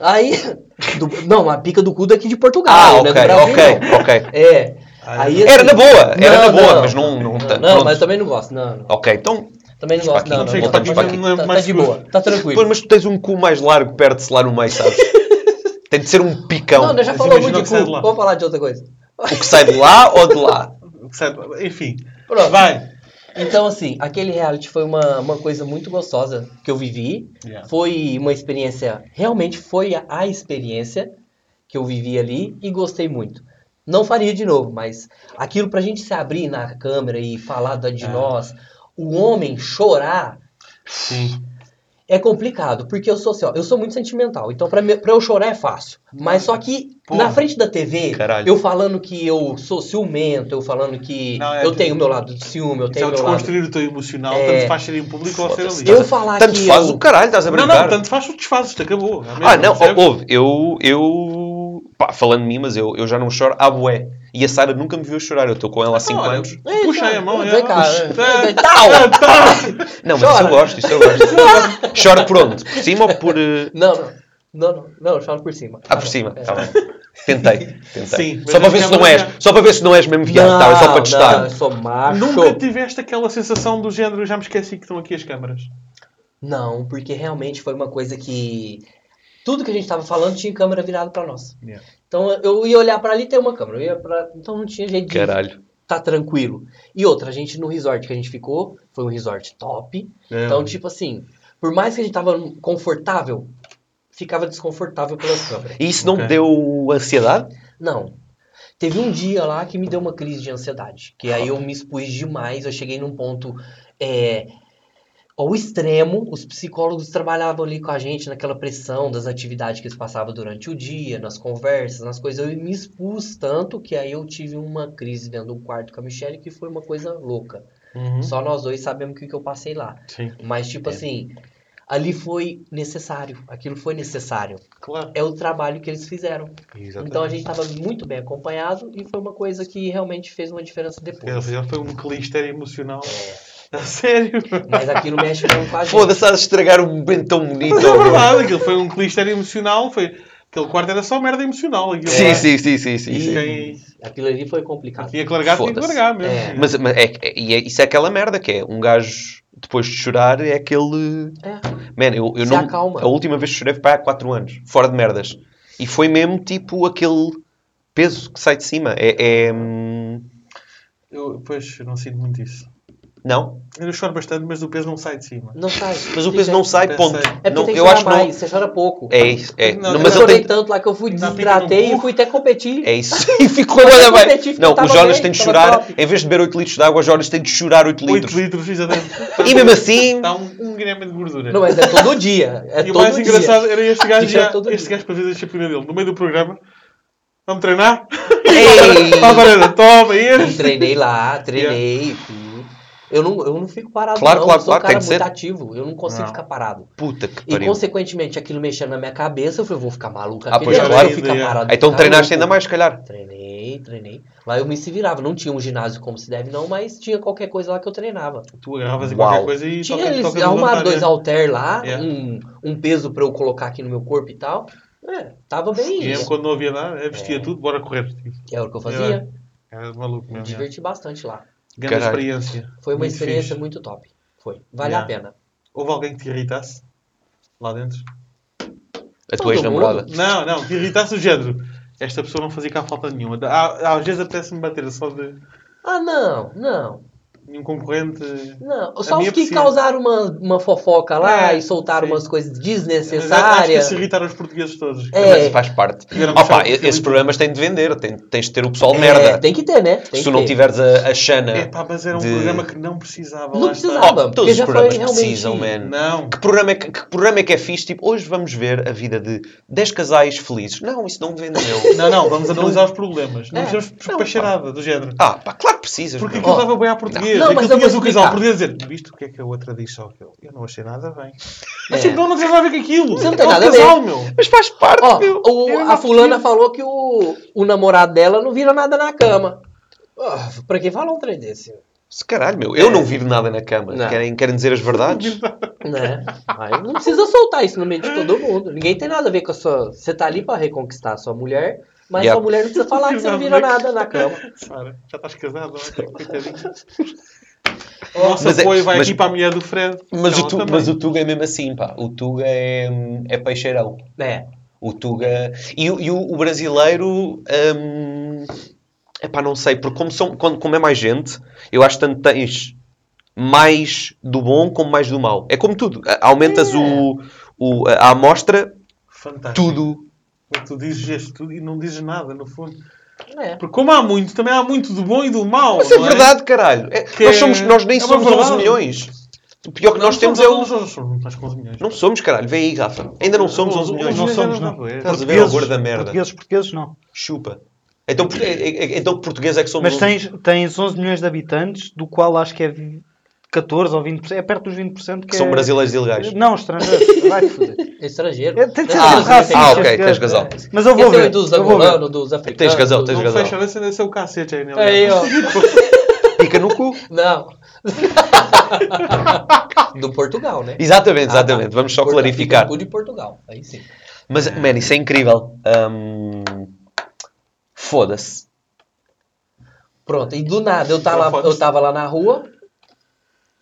Aí. do- não, a pica do cu daqui de Portugal. Ah, né? ok, do Brasil, ok, não. ok. É. Aí, Era assim, na boa, era não, na boa, não. mas não. Não, Não, tá- não, pronto. mas também não gosto. Não, não. Ok, então. Também não gosto. Não, não. Tá, para tá, aqui, tá, não é tá mais de boa. Tá tranquilo. Pois, mas tu tens um cu mais largo, perde-se lá no meio, sabes? Tem de ser um picão. Não, nós já falamos imagina muito o de que sai de cu. lá. Vamos falar de outra coisa. O que sai de lá ou de lá? Certo, Enfim, Pronto. vai. Então, assim, aquele reality foi uma, uma coisa muito gostosa que eu vivi. Yeah. Foi uma experiência, realmente foi a, a experiência que eu vivi ali e gostei muito. Não faria de novo, mas aquilo pra gente se abrir na câmera e falar de É. nós, o homem chorar Sim. é complicado, porque eu sou assim, ó, eu sou muito sentimental, então pra, me- pra eu chorar é fácil. Mas só que Porra. na frente da TV, Caralho. eu falando que eu sou ciumento, eu falando que Não, é eu tenho o meu lado de ciúme, eu tenho meu lado... desconstruir o teu emocional, É. tanto faz ser em público ou ser ali. Eu falar Tanto que faz eu... o caralho, estás a Não, brincar. não, tanto faz o desfaz, isto acabou. É mesmo, Ah, não, percebes? houve. Eu, eu, pá, falando de mim, mas eu, eu já não choro à bué. E a Sara nunca me viu chorar. Eu estou com ela há 5 Então, anos. Puxa aí a mão, Vem é. é. Não, mas isso eu gosto, isso eu gosto. Chora por onde? Por cima ou por. eh, Não, não. Não, não, não, choro por cima. Ah, por cima. Tá bem. Tentei, tentei. Sim, só para ver se não és. já- Só para ver se não és mesmo viado. Não, Tá, só para não, testar. eu sou macho. Nunca tiveste aquela sensação do género, já me esqueci que estão aqui as câmaras. Não, porque realmente foi uma coisa que tudo que a gente tava falando tinha câmera virada pra nós. Yeah. Então eu ia olhar pra ali e tem uma câmera. Eu ia pra... Então não tinha jeito de Caralho. tá tranquilo. E outra, a gente no resort que a gente ficou, foi um resort top. É. Então, tipo assim, por mais que a gente tava confortável, ficava desconfortável pelas câmeras. E isso não Ok. te deu ansiedade? Não. Teve um dia lá que me deu uma crise de ansiedade. Que aí eu me expus demais. Eu cheguei num ponto é, ao extremo. Os psicólogos trabalhavam ali com a gente naquela pressão das atividades que eles passavam durante o dia, nas conversas, nas coisas. Eu me expus tanto que aí eu tive uma crise dentro do quarto com a Michelle que foi uma coisa louca. Uhum. Só nós dois sabemos o que, que eu passei lá. Sim, Mas, tipo assim, ali foi necessário. Aquilo foi necessário. claro. É o trabalho que eles fizeram. Exatamente. Então a gente estava muito bem acompanhado e foi uma coisa que realmente fez uma diferença depois. foi um clister emocional. A sério. Mas aquilo mexe mesmo com gente. Foda-se, estás a estragar um momento tão bonito. Mas é verdade, aquilo foi um clister emocional. Foi... Aquele quarto era só merda emocional. Aquilo Sim, sim, sim, sim, sim. Sim. Quem aquilo ali foi complicado. tinha que largar, tinha que largar mesmo. É. Mas, mas é, é- isso é aquela merda que é um gajo depois de chorar é aquele. É. Man, eu, eu Se não. acalma. A última vez que chorei foi para há 4 anos, fora de merdas. E foi mesmo tipo aquele peso que sai de cima. É. é, hum, Eu, pois, eu não sinto muito isso. Não, Eu choro bastante, mas o peso não sai de cima. Não sai. mas o peso não sai, Eu ponto. É porque Não, tem que eu acho que não. mais, você chora pouco. É isso, é. Não, Não, eu eu mas ele chorei tem. tanto lá que eu fui desidratei e fui até competir. É isso. E ficou olha eu bem. Não, o Jonas bem, tem de chorar, top. em vez de beber 8 litros de água, o Jonas tem de chorar 8 8 litros. litros, exatamente. E mesmo assim. Está um, um grama de gordura. Não, mas é todo dia. É e o todo mais dia. engraçado era este gajo, é já, este gajo para fazer a disciplina dele no meio do programa. Vamos treinar? Ei! Toma Eu este. treinei lá, treinei. fui. Eu não, eu não fico parado, Claro, não. claro, eu sou um claro, cara muito ser. ativo. Eu não consigo Não. ficar parado. Puta que E pariu. consequentemente aquilo mexendo na minha cabeça, eu falei, vou ficar maluco Ah, aqui pois, dentro, claro. eu ficar É. parado. Então treinaste louco. ainda mais, se calhar. Treinei, treinei. Lá eu me se virava. Não tinha um ginásio como se deve, não, mas tinha qualquer coisa lá que eu treinava. Tu agarravas em qualquer coisa e Tinha toca, eles toca arrumaram dois halter lá, É. um, um peso pra eu colocar aqui no meu corpo e tal. É, tava bem. E mesmo quando não havia nada, eu vestia É. tudo, bora correr. Que era o que eu fazia. Era maluco Me mesmo. é. diverti bastante lá. Grande Caralho. experiência. Foi uma Muito experiência fixe. muito top. Foi. Vale Yeah. a pena. Houve alguém que te irritasse lá dentro? A tua Todo ex-namorada. Não, não, que irritasse o género. Esta pessoa não fazia cá falta nenhuma. Há- Às vezes apetece-me bater só de Ah, não, não. Nenhum concorrente. Não, só os que piscina. causaram uma, uma fofoca lá É, e soltaram sim. umas coisas Mas acho que desnecessárias. se irritaram os portugueses todos. É. Mas faz parte. Opa, esses programas têm de vender. Tem- tens de ter o pessoal de É, merda. Tem que ter, né? Tem Se tu não ter. tiveres a, a Xana. É pá, mas era um de- programa que não precisava. Não precisava. Oh, todos os programas precisam, man. Não. Que programa, é que, que programa é que é fixe? Tipo, hoje vamos ver a vida de 10 casais felizes. Não, isso não vendeu. Não, não, vamos analisar os problemas. Não É. precisamos Não, despachar nada do género. Ah, pá, claro que precisas. Porque aquilo Ó, estava bem à português. Não, Não, mas tinhas o casal a dizer visto o que é que a outra diz só aquilo. Eu não achei nada bem. Mas É. tipo, não, não tem nada a ver com aquilo. Você não tem É nada a casal, meu. Mas faz parte, Ó, meu. o- a não fulana falou que o, o namorado dela não vira nada na cama. Ah, pra quem fala um trem desse? Se Caralho, meu. Eu não viro nada na cama. Não. Querem, querem dizer as verdades? Né? Aí não precisa soltar isso no meio de todo mundo. Ninguém tem nada a ver com a sua. Você tá ali pra reconquistar a sua mulher, mas Yeah. sua mulher não precisa falar que você não vira nada na cama. Para, já estás casado, é? O nosso Mas é- apoio vai mas- aqui para a mulher do Fred. Mas o, tu, mas o Tuga é mesmo assim, pá. O Tuga é, é peixeirão. É. O Tuga. E, o- e o, o brasileiro. hum, epá, não sei, porque como, são, quando, como é mais gente, eu acho que tanto tens mais do bom como mais do mau. É como tudo. A- Aumentas É. o, o, a amostra, Fantástico. tudo. Tu dizes isto tudo e não dizes nada, no fundo. É. Porque como há muito, também há muito do bom e do mau. Mas é não verdade, caralho. É- Que nós, é- somos, nós nem é somos 11 verdade. milhões. O pior que Não nós temos é o. Não somos, somos mais com 11 milhões. Não somos, caralho. Vem aí, Rafa. Ainda não somos 11 milhões. Não somos, não. Estás a ver a gorda merda. Portugueses, portugueses não. Chupa. Então, é- é- então português é que somos Mas 11. tens, tens 11 milhões de habitantes, do qual acho que é vi- 14 ou 20%, é perto dos 20% que, que são é... brasileiros ilegais. Não, estrangeiros. Vai foder. É estrangeiro. É, de ser Ah, racista, ah, ok, este tens razão. Mas eu vou Esse é ver. dos eu vou ver. angolanos, dos africanos. Tens razão, tens Não razão. fecha, esse esse é o cacete aí nele. Aí, ó. Pica no cu. Não. do Portugal, né? Exatamente, Ah, exatamente. Vamos só Porta- clarificar. cu de Portugal. Aí sim. Mas, man, isso é incrível. Hum, Foda-se. Pronto, e do nada eu tava, lá, eu tava lá na rua,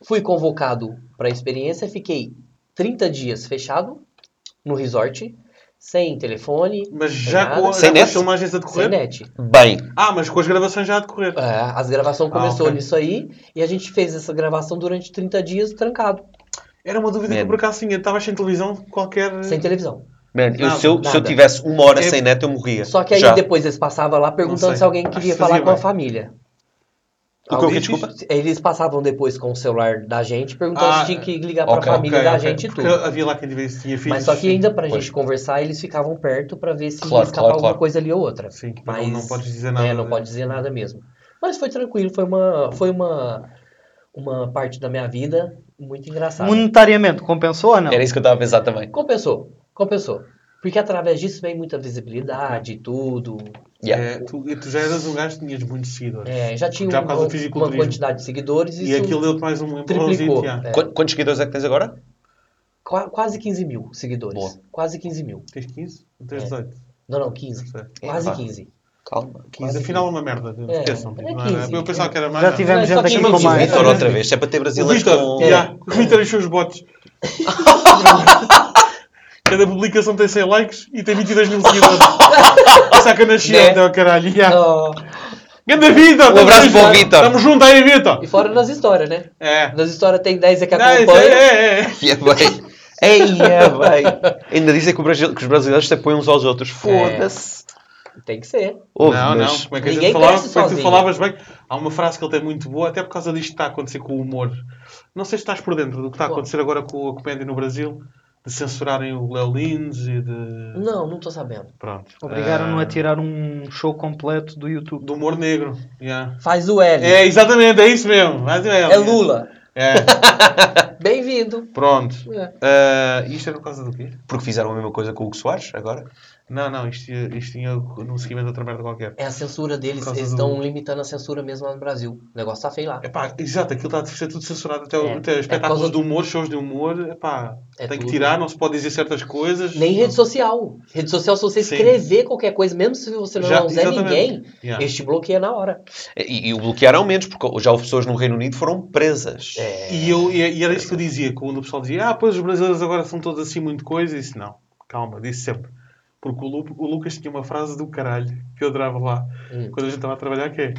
fui convocado para a experiência, fiquei 30 dias fechado no resort, sem telefone, Mas sem já nada, com, Sem já com net? as filmagens a sem net. Bem, Ah, mas com as gravações já a decorrer. É, as gravações Ah, começou ok. nisso aí e a gente fez essa gravação durante 30 dias trancado, Era uma dúvida que Man. eu por acaso tinha. Estavas sem televisão qualquer... sem televisão. man, eu, Nada, se, eu, se eu tivesse uma hora É- sem net, eu morria. Só que aí Já. depois eles passavam lá perguntando se alguém queria que falar com a bem. família. O que desculpa? Eles passavam depois com o celular da gente perguntando Ah, se tinha que ligar para a ok, família Ok, da ok. gente e Porque tudo. havia lá quem tinha filhos. Mas só que ainda pra Pois. gente conversar, eles ficavam perto pra ver se Claro, ia escapar claro, alguma claro. coisa ali ou outra. Sim, Mas não, não podes dizer nada. É, não pode dizer nada mesmo. Mas foi tranquilo, foi uma, foi uma, uma parte da minha vida muito engraçada. Monetariamente compensou ou não? Era isso que eu estava a pensar também. Compensou, compensou. Porque através disso vem muita visibilidade e tudo. Yeah. É, tu, e tu já eras um gajo que tinhas muitos seguidores. É, já tinha Já por uma, quantidade de seguidores e E aquilo deu-te mais um triplicou. empurrãozinho. É. Qu- Quantos seguidores é que tens agora? Qua- quase 15 mil seguidores. Boa. Quase 15 mil. Tens 15? Não tens É. 18? Não, não, 15. Sei. Quase pá. 15. Calma. 15. Afinal é uma merda. É, Esqueçam. é Não era- 15. Eu pensava que era mais. Já não. tivemos Não, gente aqui com Vitor, mais. Vitor, É. outra vez. Se é para ter O brasileiros Vitor, com... É. já, o Vitor encheu os botes. Cada publicação tem 100 likes e tem 22 mil seguidores. Saca na chiota, Né? oh, caralho. já. Oh, Ganda Vitor! Um abraço para o Vitor. Estamos juntos aí, Vitor! E fora nas histórias, né? É. Nas histórias tem 10 é que acompanha. é, é, é. E é bem. Ei, é bem. Ainda dizem que, o Brasil- que os brasileiros se apoiam uns aos outros. Foda-se. Tem que ser. Ouve, Não, mas- não. Como é que a Ninguém gente falava? cresce Foi que tu falavas bem. Há uma frase que ele tem muito boa, até por causa disto que está a acontecer com o humor. Não sei se estás por dentro do que está a acontecer agora com a comédia no Brasil, de censurarem o Léo Lins e de. Não, não tô sabendo. Pronto. Obrigaram-no Ah, a tirar um show completo do YouTube. Do humor negro. yeah. Faz o L. É, exatamente, é isso mesmo. Mais ou menos. É Lula. É, Bem-vindo. pronto. É. Ah, isto era por causa do quê? Porque fizeram a mesma coisa com o Hugo Soares agora. Não, não, isto, tinha- isto tinha num seguimento de outra merda qualquer. É a censura deles. Eles do- estão limitando a censura mesmo lá no Brasil. O negócio tá feio lá. Epá, exato, aquilo está a ser tudo censurado. Até, É. até É espetáculos causa de humor, shows de humor. Epá, É tem que tudo. tirar, não se pode dizer certas coisas. Nem rede social. Rede social, se você Sim. escrever qualquer coisa, mesmo se você não Já, é Zé exatamente. Ninguém, Yeah. este bloqueia na hora. E, e o bloquearam menos, porque já houve pessoas no Reino Unido que foram presas. É. E, eu, e, e era isso que eu dizia, quando o pessoal dizia, ah, pois os brasileiros agora são todos assim muito coisa. E disse, não, calma, disse sempre. Porque o, Lu- o Lucas tinha uma frase do caralho que eu adorava lá, Hum. quando a gente estava a trabalhar, que é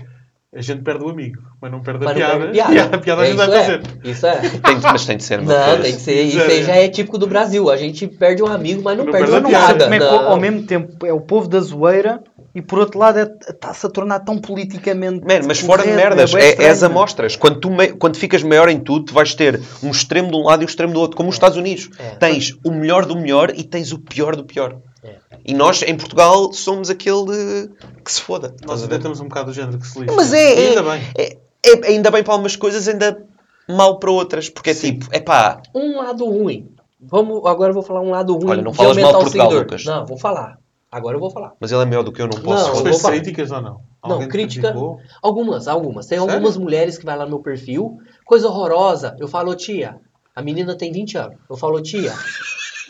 a gente perde o amigo, mas não perde a Mas piada. perde piada. A piada a É, gente vai isso é. fazer. Isso é. Tem, mas tem de ser uma Não, coisa. tem que ser. Isso aí já é típico do Brasil. A gente perde um amigo, mas não, Não perde perde a piada. piada. É Não. ao mesmo tempo é o povo da zoeira e por outro lado é- está-se a tornar tão politicamente. Man, mas fora de correto, merdas, é, é as amostras. Quando, tu me- quando ficas maior em tudo, tu vais ter um extremo de um lado e um extremo do outro, como os Estados Unidos. É. Tens o melhor do melhor e tens o pior do pior. É. E nós, em Portugal, somos aquele que se foda. Nós até temos um bocado do género que se lixa. Mas é, é, ainda bem. é- é ainda bem para algumas coisas, ainda mal para outras. Porque é Sim. tipo, é pá, Um lado ruim. Vamos, agora eu vou falar um lado ruim Olha, não de falas mal de o Portugal, seguidor. Lucas. Não, vou falar. Agora eu vou falar. mas ele é melhor do que eu, não posso. Não, fez críticas ou não? Não, Alguém te crítica. criticou? Algumas, algumas. Tem Sério? algumas mulheres que vai lá no meu perfil, coisa horrorosa. Eu falo, tia, a menina tem 20 anos. Eu falo, tia,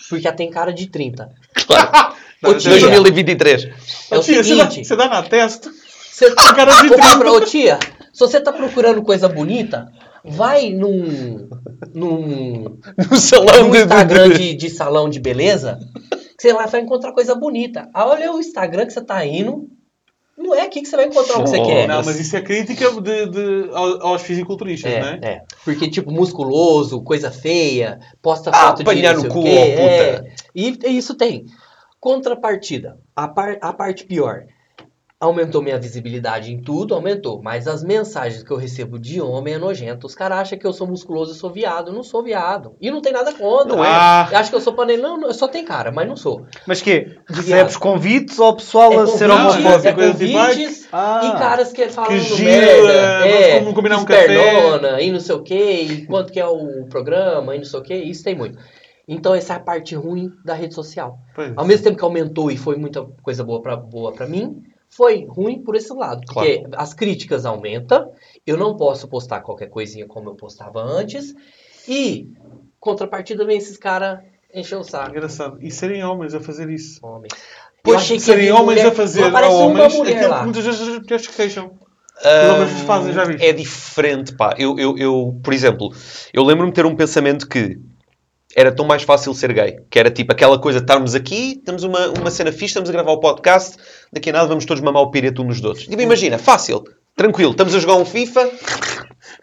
porque ela tem cara de 30. Tia. tenho- 2023. É o Tia, você dá- seguinte, Você dá na testa. você tá cara de Ô, 30. ô, tia, se você tá procurando coisa bonita, vai num, num, No salão num de- Instagram de... de, salão de beleza, que você lá vai encontrar coisa bonita. Ah, olha o Instagram que você tá indo, não é aqui que você vai encontrar o que você Oh, quer. Não, mas isso é crítica de, de- aos fisiculturistas, É, né? é. Porque, tipo, musculoso, coisa feia, posta Ah, foto de não no cu, quê, é. E, e isso tem. Contrapartida. A, par- a parte pior. Aumentou minha visibilidade em tudo, aumentou. Mas as mensagens que eu recebo de homem é nojento. Os caras acham que eu sou musculoso e sou viado. Eu não sou viado. E não tem nada contra. Não é. Ah. Eu acho que eu sou panela. Não, eu só tenho cara, mas não sou. Mas quê? Recebes convites ao pessoal É a ser homofóbico? é convites Ah. e caras que falando giro, merda. é, É, vamos combinar um espernona, e não sei o que, e quanto que é o programa, e não sei o que, isso tem muito. Então essa é a parte ruim da rede social. Pois. Ao mesmo tempo que aumentou e foi muita coisa boa pra, boa pra mim, foi ruim por esse lado. Porque as críticas aumentam, eu não posso postar qualquer coisinha como eu postava antes, e contrapartida vem esses caras encher o saco. Engraçado. E serem homens a fazer isso. Pois, achei que serem homens mulher- a fazer não a homens aquilo lá. que muitas vezes as mulheres se queixam. Homens fazem, já viste? É diferente, pá. Eu, eu, eu, por exemplo, eu lembro-me de ter um pensamento que era tão mais fácil ser gay. Que era tipo aquela coisa de estarmos aqui, temos uma, uma cena fixe, estamos a gravar o podcast, daqui a nada vamos todos mamar o pireto uns nos outros. Tipo, imagina, fácil, tranquilo, estamos a jogar um FIFA,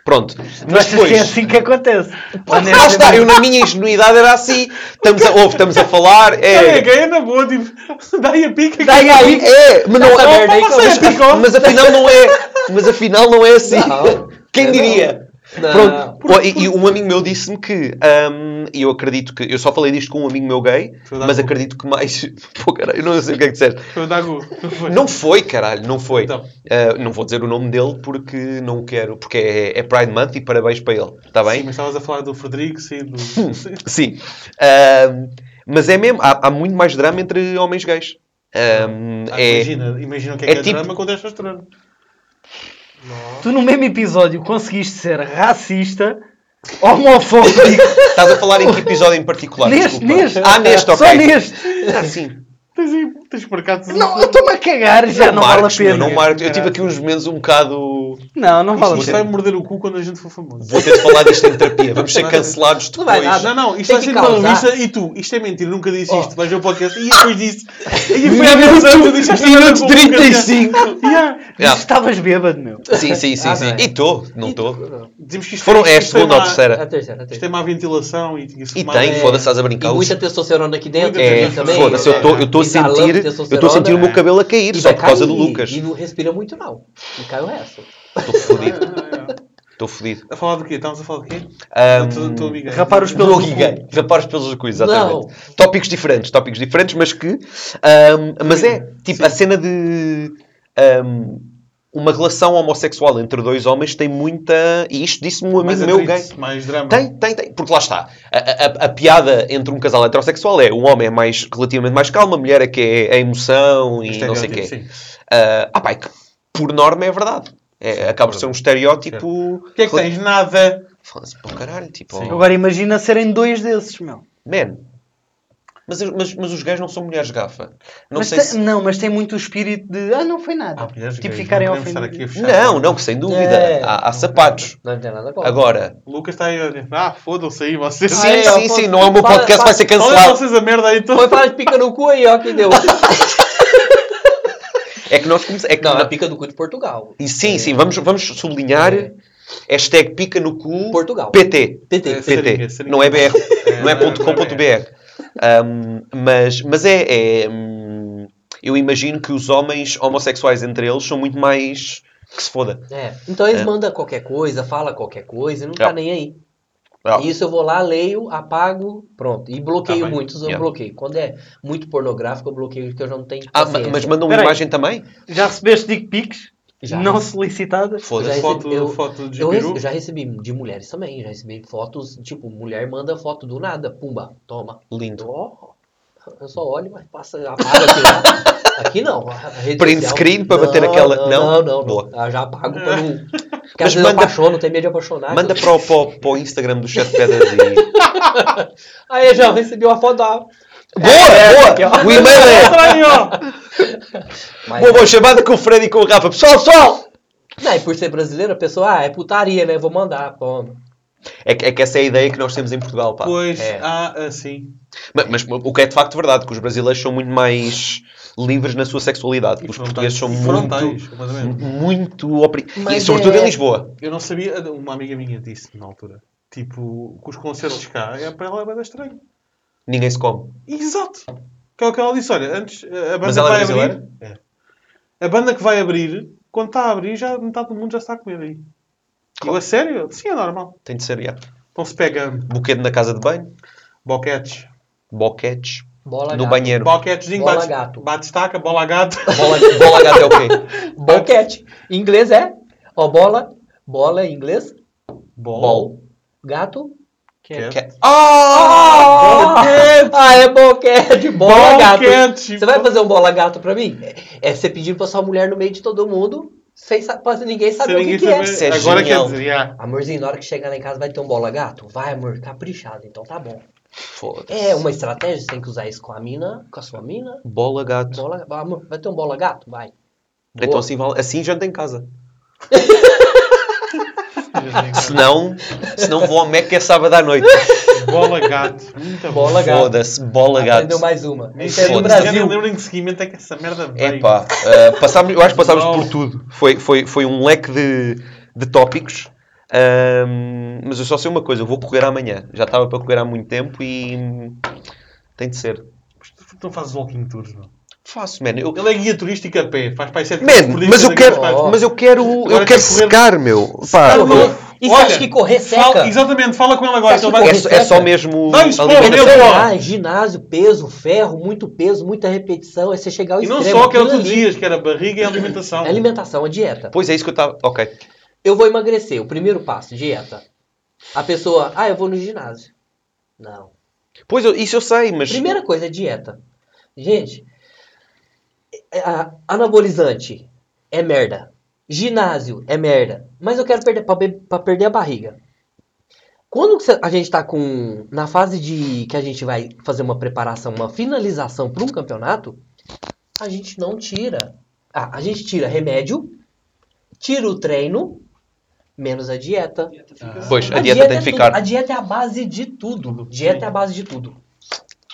pronto. Mas que é depois... assim que acontece? Lá está, eu na minha ingenuidade era assim. Estamos a, ouve, estamos a falar. É, É, é na boa, tipo, dá-lhe a pica. Dá-lhe a pica. é, mas não é. mas, vejo. mas afinal não é. Mas afinal não é assim. Não. Quem diria? Não. Pronto. Pô, E, e um amigo meu disse-me que, hum, e eu acredito que, eu só falei disto com um amigo meu gay, dar mas cu. acredito que mais, pô caralho, eu não sei o que é que disseste. Foi Dagu. Não foi? Não foi, caralho, não foi. Então. Uh, não vou dizer o nome dele porque não quero, porque é, é Pride Month e parabéns para ele, está bem? Sim, mas estavas a falar do Frederico, sim. Do... sim. Ahm, mas é mesmo, há, há muito mais drama entre homens gays. Ahm, Ah, é, Imagina, imagina o que é, é que é tipo- drama com testosterona. Tu no mesmo episódio conseguiste ser racista, homofóbico. Estás a falar em que episódio em particular? neste, Desculpa. neste. Ah, neste, ok. Só neste. Ah, sim. Tens, marcado Não, eu estou-me a cagar, já não, vale a marques, meu, pena. não marques. Eu tive aqui uns momentos um bocado... Não, não vale a Isto pena. vai morder o cu quando a gente for famoso. Vou ter de falar disto em terapia. Vamos ser cancelados Não vai depois. nada. Não, não, isto vai que ser uma revista e tu, isto é mentira, nunca disse Oh. isto. Vais ver o podcast e depois disse. E foi há 10 anos, eu disse esta Minuto com o Lucas, 35. yeah. Yeah. Yeah. Estavas bêbado, meu. Sim, sim, sim. Ah, sim. não é. E estou, não estou. Dizemos que isto Foram, é a segunda ou a A terceira. a Isto tem má ventilação e tinha-se E tem, É. foda-se, estás a brincar. E muita testosterona aqui dentro também. Foda-se, eu estou eu estou a sentir, eu estou sentir o meu cabelo a cair E só por causa do Lucas. E não respira muito, não. E cai o resto. Estou fodido, É, é. estou fodido. A falar do quê? Estávamos a falar do quê? Rapar os pelos do. Rapar os pelos do cu, exatamente. Não. Tópicos diferentes, tópicos diferentes, mas que. mas é, tipo, a cena de. Uma relação homossexual entre dois homens tem muita. E isto disse-me um Mais amigo meu gay. mais drama. Tem, tem, tem. Porque lá está. A, a- a piada entre um casal heterossexual é o homem é mais, relativamente mais calmo, a mulher é que é a emoção e não sei o quê. Sim. Ah, ah, pá, é que por norma é verdade. É, acaba por ser um estereótipo. O que é que tens? Nada. Fala-se para o caralho, tipo. Sim. oh, Agora imagina serem dois desses, meu. Man. Mas, mas, mas os gays não são mulheres gafa. Não mas sei tem- se. Não, mas tem muito o espírito de. Ah, não foi nada. Mulheres tipo, gays, ficarem não ofendidos. Não, não, que sem dúvida. É. há, há sapatos. Não tem nada contra. Agora. O Lucas está aí a dizer, ah, fodam-se aí vocês. Sim, Aí, ó, sim, sim. Não é o meu podcast, vai ser Olha cancelado. vocês a merda aí então. Foi falar de pica no cu aí, ó, que deu. É que nós começamos. É que Não, na- é pica no cu de Portugal. E sim, sim, vamos, vamos sublinhar. É. Hashtag pica no cu. Portugal. PT. PT. É, PT. Não é BR. É, não é é-. Um, mas, mas é... é, hum, eu imagino que os homens homossexuais entre eles são muito mais... Que se foda. É. Então eles É. mandam qualquer coisa, fala qualquer coisa e não tá É. nem aí. Ah, Isso eu vou lá, leio, apago, pronto. E bloqueio Tá muitos, eu Yeah. bloqueio. Quando é muito pornográfico, eu bloqueio, porque eu já não tenho ah, paciência. mas mandam uma Peraí. imagem também? Já recebeste dick pics? Já. Não solicitadas? Já Foda-se. Foto, eu- foto de Eu peru. rece- já recebi de mulheres também, já recebi fotos, tipo, mulher manda foto do nada, pumba, toma. Lindo. Eu só olho, mas passa, apaga aqui lá. Aqui não. Print social- screen pra bater aquela- Não, não? não, não. Não. Eu já apago pra não. Porque Mas às vezes eu manda- apaixono, tenho medo de apaixonar. Manda para o, para, para Instagram do Chat Pedras e... Aí já recebi uma foto da. Boa, boa! O e-mail é... Boa, boa, chamada com o Fred e com o Rafa. Pessoal, pessoal! Não, e por ser brasileiro, a pessoa, ah, é putaria, né? Vou mandar, pô. É que, é que essa é a ideia que nós temos em Portugal, pá. Pois, É. ah, assim. Mas, mas o que é de facto verdade, que os brasileiros são muito mais livres na sua sexualidade. E Os frontais. portugueses são muito, frontais, completamente. muito opri... E sobretudo é- em Lisboa. Eu não sabia, uma amiga minha disse na altura, tipo, que os concertos cá, é para ela é bem estranho. Ninguém se come. Exato. Que é o que ela disse, olha, antes a banda Mas ela é vai abrir. É. A banda que vai abrir, quando está a abrir, já metade do mundo já está a comer aí. E eu, a sério? Sim, é normal. Tem de ser, já. Então se pega Buquete na casa de banho, boquetes. boquetes Bola no gato. banheiro. Boquetezinho, Bola bate, gato. bate estaca, bola gato. Bola, bola gato é o quê? Boquete. Em inglês é. Ó, bola. Bola em inglês. Bol. Gato. Que é- Cat. Que- Ah! Ah, é boquete. Bola gato. Boquete. Você vai fazer um bola gato pra mim? É você pedir pra sua mulher no meio de todo mundo, sem pra ninguém saber Sem o que, ninguém que saber. é. É Agora quer já. Amorzinho, na hora que chegar lá em casa vai ter um bola gato? Vai, amor, caprichado, então tá bom. É uma estratégia, você tem que usar isso com a mina, com a sua mina. Bola gato. Bola, amor, vai ter um bola gato? Vai. Então Boa. assim, vale- assim janta em casa. Senão, senão vou ao Mac que é sábado à noite. Bola gato. Muito bom. Bola gato. Foda-se, bola gato. Aprendeu mais uma. Isso é do Brasil. lembro em que seguimento é que essa merda veio. Epá, uh, passámos, eu acho que passámos por tudo. Foi, foi, foi um leque de, de tópicos. Ahm, mas eu só sei uma coisa, eu vou correr amanhã. Já estava para correr há muito tempo e hum, tem de ser. Tu não fazes walking tours, não? Faço, man. Eu, Ele é guia turístico a pé, faz para 7 man, mas eu quero, Oh. mas eu quero, eu Agora quero quer correr- secar, meu. Pá, Correr. E Olha, acha que correr seca? Fala- exatamente, fala com ele agora. Acha vai- é, é só mesmo nele, pô. Ah, ginásio, peso, ferro, muito peso, muita repetição, é você chegar ao E não extremo. só que era Aquilo todos os dias, que era barriga e alimentação. É alimentação, é dieta. Pois é isso que eu estava. Ok. Eu vou emagrecer, o primeiro passo, dieta. A pessoa, ah, eu vou no ginásio. Não. Pois eu- isso eu sei, mas. Primeira coisa é dieta. Gente, é- a- anabolizante é merda. Ginásio é merda. Mas eu quero perder para perder a barriga. Quando que a gente está com na fase de que a gente vai fazer uma preparação, uma finalização para um campeonato, a gente não tira. Ah, a gente tira remédio, tira o treino, menos a dieta. Pois, a, dieta, tem é tudo. ficar. A dieta é a base de tudo. Dieta é a base de tudo.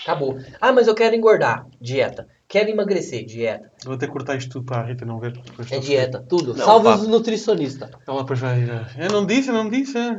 Acabou. Ah, mas eu quero engordar. Dieta. Quero emagrecer. Dieta. Vou até cortar isto tudo para a Rita não ver. depois É está- dieta. Tudo. Não, pá. os nutricionistas. Ela depois vai ir. a- Eu não disse, eu não disse. é.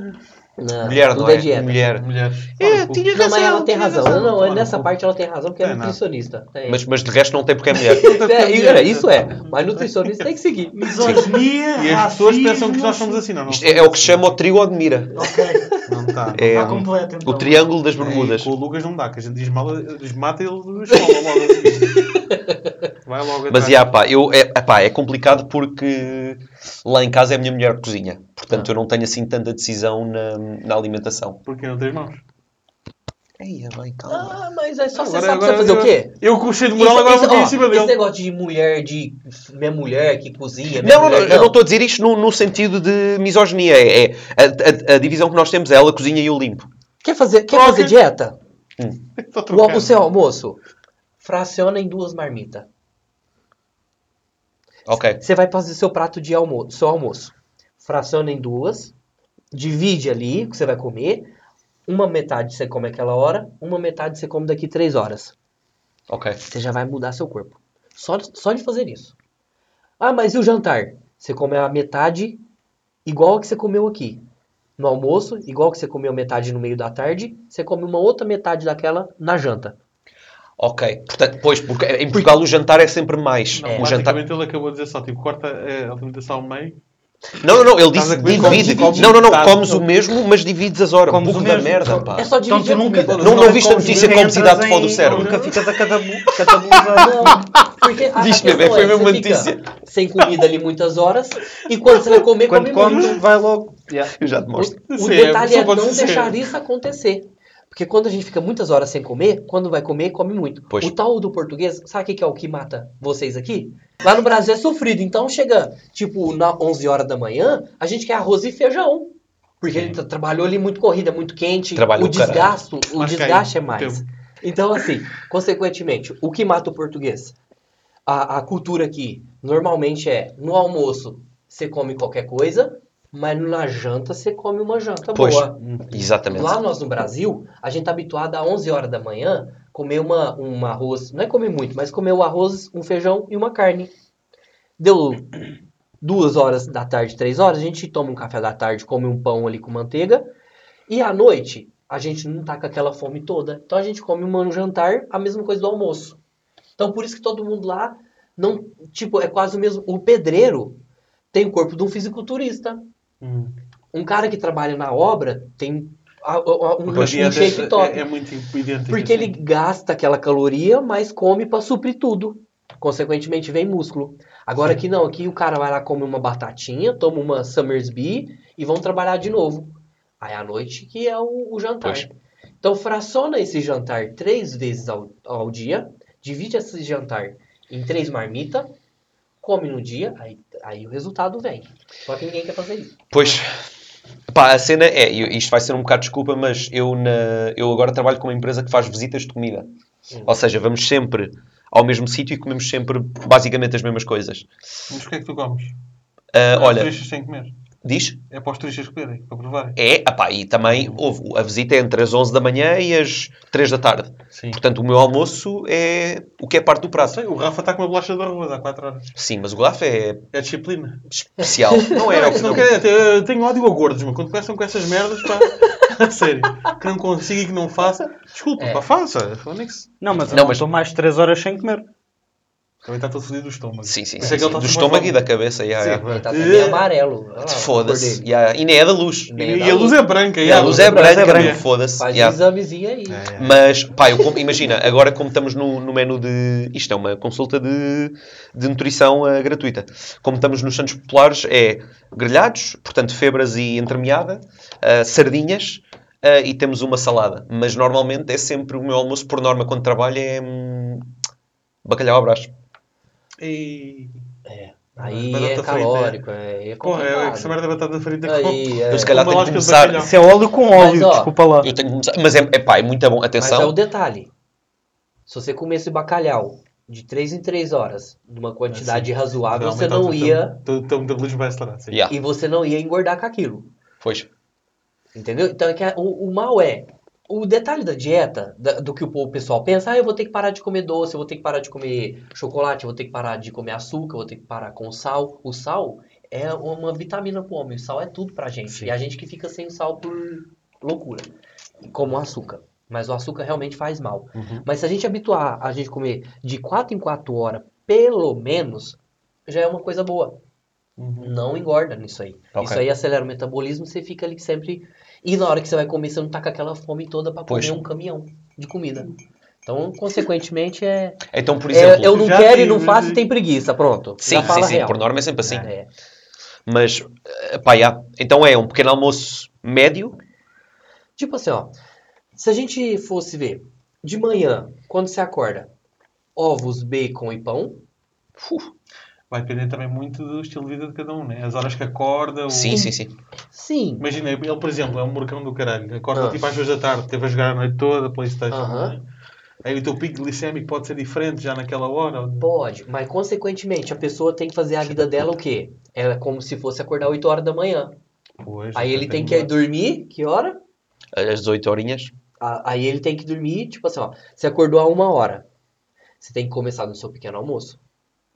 Não, Mulher, tudo não é? dieta. Mulher. Mulheres. É, Fala, pô. tinha Não, mas ela tem razão. razão. Não, Fala, nessa parte ela tem razão porque é nada. nutricionista. Tem. Mas, mas de resto não tem porque é mulher. É, e- é, isso é. Mas nutricionista tem que seguir. Misoginia, E as pessoas racismo, pensam que nós somos assim, não? não Isto é, é o que se chama o trio Admira. Ok, Não está. É está completo então. o triângulo das bermudas. com o Lucas não dá, que a gente desmala, desmata e ele escola logo. Vai logo Mas, atrás. yeah, pá, eu, é, epá, é complicado porque lá em casa é a minha mulher que cozinha. Portanto, eu não tenho assim tanta decisão na, na alimentação. Porque não tens mãos. Eia, bem, calma. Ah, mas é só você Agora- sabe agora- fazer o quê? Eu com cheio de moral agora isso- vou em cima Esse dele. negócio de mulher, de minha mulher que cozinha. Não, não, não, mulher, eu não estou a dizer isto no, no sentido de misoginia. É, é a, a- a divisão que nós temos é ela cozinha e eu limpo. Quer fazer, quer fazer dieta? Estou O, o seu almoço, fraciona em duas marmitas. Ok. Você vai fazer seu prato de almoço, seu almoço. Fraciona em duas, divide ali o que você vai comer. Uma metade você come aquela hora, uma metade você come daqui três horas. Ok. Você já vai mudar seu corpo. Só, só de fazer isso. Ah, mas e o jantar? Você come a metade igual a que você comeu aqui. No almoço, igual que você comeu metade no meio da tarde, você come uma outra metade daquela na janta. Ok. Portanto, pois, porque em Portugal o jantar é sempre mais. Não, o jantar... ele acabou de dizer só, tipo, corta a alimentação ao meio. Não, não, não, ele disse divide. Não, não, não, comes o mesmo, mas divides as horas. Comes o da merda, pá. É só Então dividir tu a nunca. Não- não viste a notícia bem, com obesidade entras fora do cérebro? Nunca ficas a a Diz mesmo, foi mesmo uma fica notícia. sem comida ali muitas horas e quando você vai comer, Quando comes, vai logo. Yeah. Eu já te O, mostro. o Sim, é, detalhe é não deixar isso acontecer. Porque quando a gente fica muitas horas sem comer, quando vai comer, come muito. Pois. O tal do português, sabe o que é o que mata vocês aqui? Lá no Brasil é sofrido. Então chega, tipo, na 11 horas da manhã, a gente quer arroz e feijão. Porque ele tra- trabalhou ali muito corrida, muito quente. Trabalhou o caralho. desgaste, o desgaste é mais. tempo. Então, assim, consequentemente, o que mata o português? A, a cultura aqui, normalmente é, no almoço, você come qualquer coisa, mas na janta você come uma janta Pois, boa. exatamente. Lá nós no Brasil, a gente tá habituado a 11 horas da manhã comer uma, um arroz, não é comer muito, mas comer o arroz, um feijão e uma carne. Deu duas horas da tarde, três horas, a gente toma um café da tarde, come um pão ali com manteiga, e à noite a gente não tá com aquela fome toda. Então a gente come um jantar, a mesma coisa do almoço. Então por isso que todo mundo lá não, tipo, é quase o mesmo. O pedreiro tem o corpo de um fisiculturista. Hum. Um cara que trabalha na obra tem a- a- um, um shape top. é, é muito idêntica. Porque ele gasta aquela caloria, mas come para suprir tudo. Consequentemente, vem músculo. Agora aqui não, aqui o cara vai lá, come uma batatinha, toma uma Summersby e vão trabalhar de novo. Aí à noite que é o, o jantar. Pois. Então fraciona esse jantar três vezes ao, ao dia, divide esse jantar em três marmitas, come no dia, aí, aí o resultado vem. Só que ninguém quer fazer isso. Pois, pá, a cena é, isto vai ser um bocado desculpa, mas eu, na, eu agora trabalho com uma empresa que faz visitas de comida. Hum. Ou seja, vamos sempre ao mesmo sítio e comemos sempre basicamente as mesmas coisas. Mas o que é que tu comes? Os olha, têm que comer. Diz? É para os turistas comerem, para provarem. É, apá, e também houve, a visita é entre as 11 da manhã e as 3 da tarde. Sim. Portanto, o meu almoço é o que é parte do prato. Sei, o Rafa está com uma bolacha de arroz há 4 horas. Sim, mas o GLAF é É disciplina. especial. Não é, Não, o que não quer, eu tenho ódio a gordos, mas quando começam com essas merdas, pá, a sério, que não consigo e que não faça, desculpa, É. pá, faça. Fónix. Não, mas eu Não, mas- estou mais de 3 horas sem comer. Também está todo fodido do estômago. Sim, sim, sim, é sim. está Do estômago e da cabeça. yeah, Sim, yeah. Tá Eh, também amarelo. Lá, Foda-se. yeah. E nem é da luz. Nem é E da a luz é branca, E yeah. a luz é luz é branca, branca. foda-se. Faz yeah. examezinho aí. É, é. Mas, pá, eu imagina, agora como estamos no, no menu de. Isto é uma consulta de, de nutrição ah, gratuita. Como estamos nos Santos Populares, é grelhados, portanto, febras e entremeada, ah, sardinhas ah, e temos uma salada. Mas normalmente é sempre o meu almoço, por norma, quando trabalho, é hum, bacalhau à brás. E... É. Aí Batata é frita, calórico, é, é Porra, é complicado. essa merda da batata frita com... Aí, é. Eu se calhar com tenho que começar-. Isso é óleo com óleo, ó, desculpa lá. Eu tenho que começar. Mas é, é pá, é muito bom. Mas é o Atenção. detalhe. Se você comesse bacalhau de 3 em 3 horas, numa quantidade razoável, você não ia. O teu metabolismo vai acelerar, sim. Yeah, E você não ia engordar com aquilo. pois. Entendeu? Então é que o, o mal é. O detalhe da dieta, da- do que o pessoal pensa, ah, eu vou ter que parar de comer doce, eu vou ter que parar de comer chocolate, eu vou ter que parar de comer açúcar, eu vou ter que parar com sal. O sal é uma vitamina pro homem, o sal é tudo pra gente. Sim. E a gente que fica sem o sal por loucura, como o açúcar. Mas o açúcar realmente faz mal. Uhum. Mas se a gente habituar a gente comer de 4 em 4 horas, pelo menos, já é uma coisa boa. Uhum. Não engorda nisso aí. Ok. Isso aí acelera o metabolismo, você fica ali sempre. E na hora que você vai comer, você não tá com aquela fome toda pra Pois. comer um caminhão de comida. Então, consequentemente, é, Então, por é- exemplo... eu não Já quero e não faço e tem preguiça, pronto. Sim, sim, sim. real. Por norma é sempre assim. É. Mas, eh, pá, já. Então é um pequeno almoço médio. Tipo assim, ó. Se a gente fosse ver, de manhã, quando você acorda, ovos, bacon e pão. Vai depender também muito do estilo de vida de cada um, né? As horas que acorda. o- Sim, sim, sim. Sim. Imagina, ele, por exemplo, é um morcão do caralho. Acorda Ah. tipo às duas da tarde, teve a jogar a noite toda, Playstation. Aham. né? Aí o teu pico glicémico pode ser diferente já naquela hora. Pode, mas consequentemente a pessoa tem que fazer a vida dela o quê? É como se fosse acordar 8 horas da manhã. Pois, Aí ele até tem que dormir, que hora? Às 18 horinhas. Aí ele tem que dormir, tipo assim, ó. Você acordou a uma hora. Você tem que começar no seu pequeno almoço.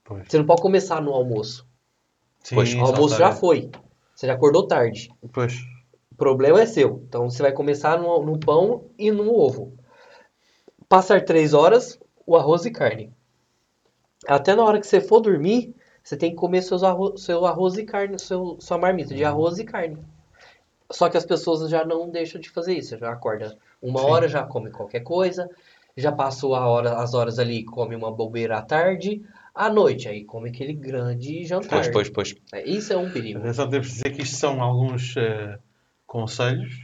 Pois. Você não pode começar no almoço. Sim, Pois, O almoço já foi. Você já acordou tarde. Pois. O problema é seu. Então você vai começar no, no pão e no ovo. Passar três horas, o arroz e carne. Até na hora que você for dormir, você tem que comer seus arro seu arroz e carne, seu, sua marmita de arroz e carne. Só que as pessoas já não deixam de fazer isso. Já acorda uma Sim. hora, já come qualquer coisa. Já passou a hora, as horas ali, come uma bobeira à tarde. À noite, aí come aquele grande jantar. Pois, pois, pois. É, Isso é um perigo. Atenção, temos de dizer que isto são alguns eh, conselhos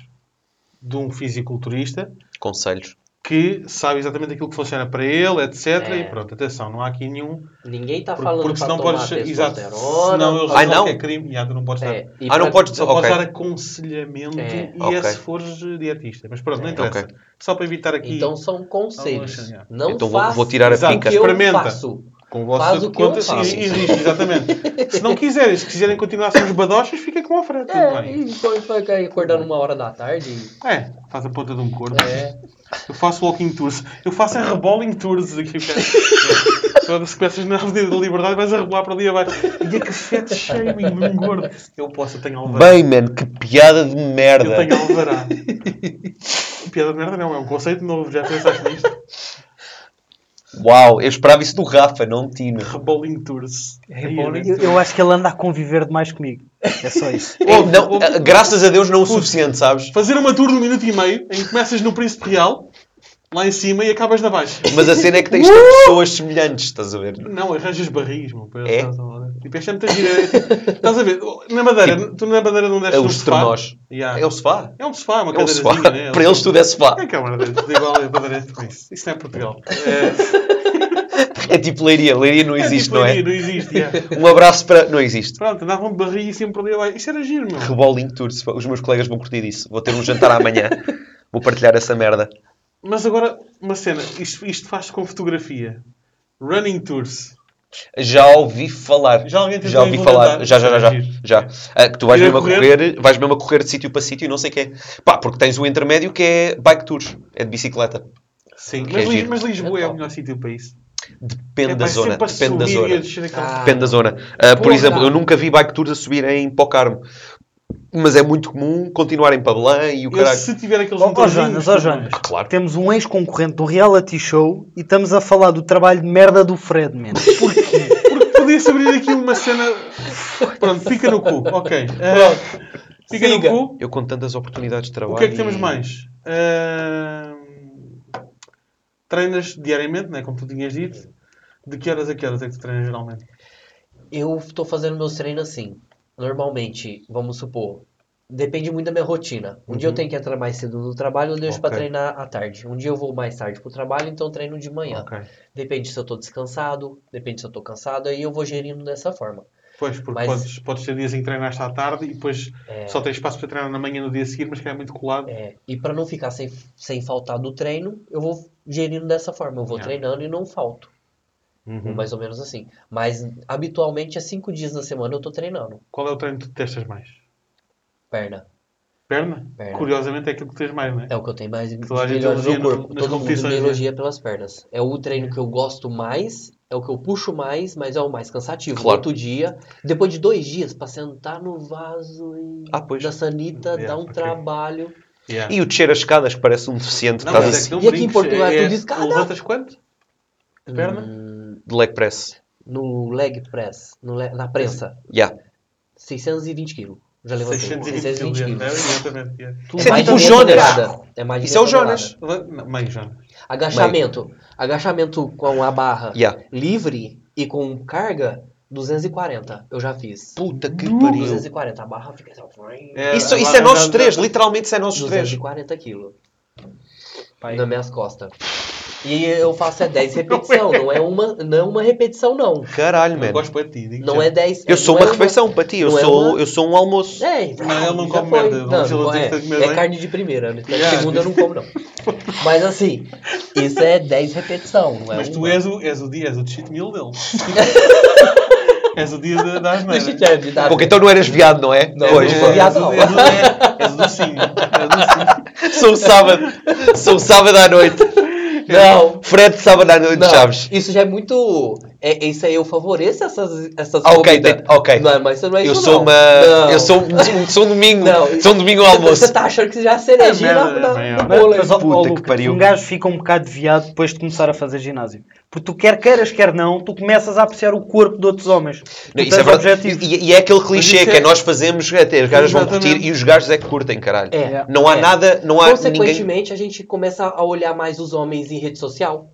de um fisiculturista Conselhos. que sabe exatamente aquilo que funciona para ele, etc. É. E pronto, atenção, não há aqui nenhum. Ninguém tá Porque, falando porque senão tomar podes. Exato. Senão eles Ai, não? que é crime. Já, tu não podes dar. É, e Ah, não podes Só Ok. podes dar aconselhamento É. e Ok. é se fores dietista. Mas pronto, não É. interessa. Ok. Só para evitar aqui. Então são conselhos. Não Então vou- faça vou tirar a Exato, pica. que eu Experimenta. Faço. com vossa faz o que eu conta faço. e, e risco, exatamente. se não quiserem, se quiserem continuar a ser uns badochas, fica com a frente. É, bem. e depois vai cair acordando uma hora da tarde. É, faz a ponta de um corpo. É. Eu faço walking tours. Eu faço a rebolling tours aqui. cara. Quando se começas na Avenida da Liberdade, vais a rebolar para ali abaixo. E é que fat shaming de um gordo. Eu posso, eu tenho alvará. Bem, man, que piada de merda. Eu tenho alvará. Piada de merda não, é um conceito novo. Já pensaste nisto? Uau, eu esperava isso do Rafa, não de Tino. Rebolling tours. Rebolling, eu, eu acho que ele anda a conviver demais comigo. É só isso. É, não, graças a Deus não o suficiente, sabes? Fazer uma tour de um minuto e meio em que começas no Príncipe Real, lá em cima, e acabas na baixa. Mas a cena é que tens de ter pessoas semelhantes, estás a ver? Não, arranjas barris, meu. para- É? Tipo, esta é muita gira. É, tipo, Estás a ver? Na Madeira, tu na Madeira não desces É os sofá? trenós. Yeah. É o sofá. É um sofá, uma É o sofá. né? Para eles tudo é sofá. É que é madeira, tudo igual a madeira isso. Isso não é Portugal. É, É tipo leiria. Leiria não é existe, tipo não é? Não existe, yeah. Um abraço para... Não existe. Pronto, andavam de barriga sempre ali abaixo. Isso era giro, meu. Rebolling Tours. Os meus colegas vão curtir isso. Vou ter um jantar amanhã. Vou partilhar essa merda. Mas agora, uma cena. Isto, isto faz com fotografia. Running tours. Já ouvi falar. Já alguém tentou Já ouvi falar. Já, já, já. já. Já. Ah, que tu vais Ir a mesmo a correr? correr, vais mesmo a correr de sítio para sítio e não sei o quê. Pá, porque tens o intermédio que é bike tours. É de bicicleta. Sim, mas, é Lis- giro. mas Lisboa é, É o melhor sítio para isso. Depende É, da zona. sempre a Depende da subir e a zona. descer aquela- Ah. Depende da zona. Ah, por Porra. exemplo, eu nunca vi bike tours a subir em Pocarmo. Mas é muito comum continuarem para Belém e o caralho. se tiver aqueles motorzinhos, Jonas, tudo Jonas. Ah, claro. Temos um ex-concorrente um reality show e estamos a falar do trabalho de merda do Fred, man. Porque podia-se abrir aqui uma cena. Pronto, pica no cu. Ok. Eh, pica Siga. no cu. Eu com tantas oportunidades de trabalho. O que é que temos e- mais? Ahm, treinas diariamente, né? como tu tinhas dito. De que horas a que horas é que tu treinas geralmente? Eu estou fazendo meus treinos assim. Normalmente, vamos supor, depende muito da minha rotina. Um dia eu tenho que entrar mais cedo no trabalho, eu deixo para Ok. treinar à tarde. Um dia eu vou mais tarde pro trabalho, então eu treino de manhã. Ok. Depende se eu tô descansado, depende se eu tô cansado, aí eu vou gerindo dessa forma. Pois, porque Mas- podes, podes ter dias em que treinaste à tarde e depois É. só tens espaço para treinar na manhã no dia a seguir, mas que é muito colado. É, e para não ficar sem, sem faltar do treino, eu vou gerindo dessa forma. Eu vou Yeah. treinando e não falto. Uhum. Mais ou menos assim. Mas habitualmente é cinco dias na semana eu tô treinando. Qual é o treino que tu testas mais? Perna. Perna? Perna. Curiosamente é aquilo que tens mais, não é? É o que eu tenho mais de Toda a gente melhor no corpo. Todo mundo me né? elogia pelas pernas. É o treino que eu gosto mais, é o que eu puxo mais, mas é o mais cansativo. Claro. Outro dia, depois de dois dias, pra sentar no vaso e Ah, pois. da sanita, Yeah, dá um trabalho. Yeah. E o descer as escadas que parece um deficiente. Não, é assim, E aqui em Portugal é é- tudo escada. Levantas quanto? De perna? Hum, de leg press. no leg press, no le- na prensa, Yeah. 620 quilos. Já levantei. 620 620 quilos. quilos. É, exatamente. yeah. Isso é Mais tipo de o Jonas. É mais de Isso é o meia tonelada. Jonas. Não, Meio. Agachamento. Agachamento com a barra Yeah. livre e com carga, 240. Eu já fiz. Puta que pariu. 240. A barra fica assim. É, Isso, isso é nossos três, literalmente isso é nossos três. 240 quilos nas minhas costas. E eu faço é 10 repetição, não é uma, não é uma repetição não. Caralho, Eu man. gosto para ti. digo Não já. é 10. Eu sou não uma é refeição para ti, eu não é sou, uma- eu sou um almoço. É, Não, ele não come foi. merda, não Não, não, é, comer é carne de primeira, né? Yeah. segunda eu não como não. Mas assim, isso é 10 repetição, não é Mas tu uma. és o, és o dia, és o cheat meal dele. és o dia da, da Deixa asneira. eu te ajudar. Porque então não eras viado, não é? Não, pois, não é. viado és, o- és, o- é- és o docinho. És o. Sou sábado. Sou sábado à noite. Não. Fred sábado à noite, Não, Chaves. isso já é muito. É, isso aí eu favoreço essas, essas ok, comidas. tem- ok. Não, mas isso não é Eu isso, sou não. uma. Não. Eu sou um, sou um domingo. Não, sou um domingo ao Você- almoço. Você tá achando que já é cerejinha É na, na, é. Mas, ó, Puta que pariu. um gajo fica um bocado desviado depois de começar a fazer ginásio. Porque tu quer queiras, quer não, tu começas a apreciar o corpo de outros homens. Não, isso é verdade. E, e é aquele clichê que é é- nós fazemos, até as gajas vão curtir e os gajos é que curtem, caralho. É. Não há É. nada, não há ninguém. Consequentemente, a gente começa a olhar mais os homens em rede social.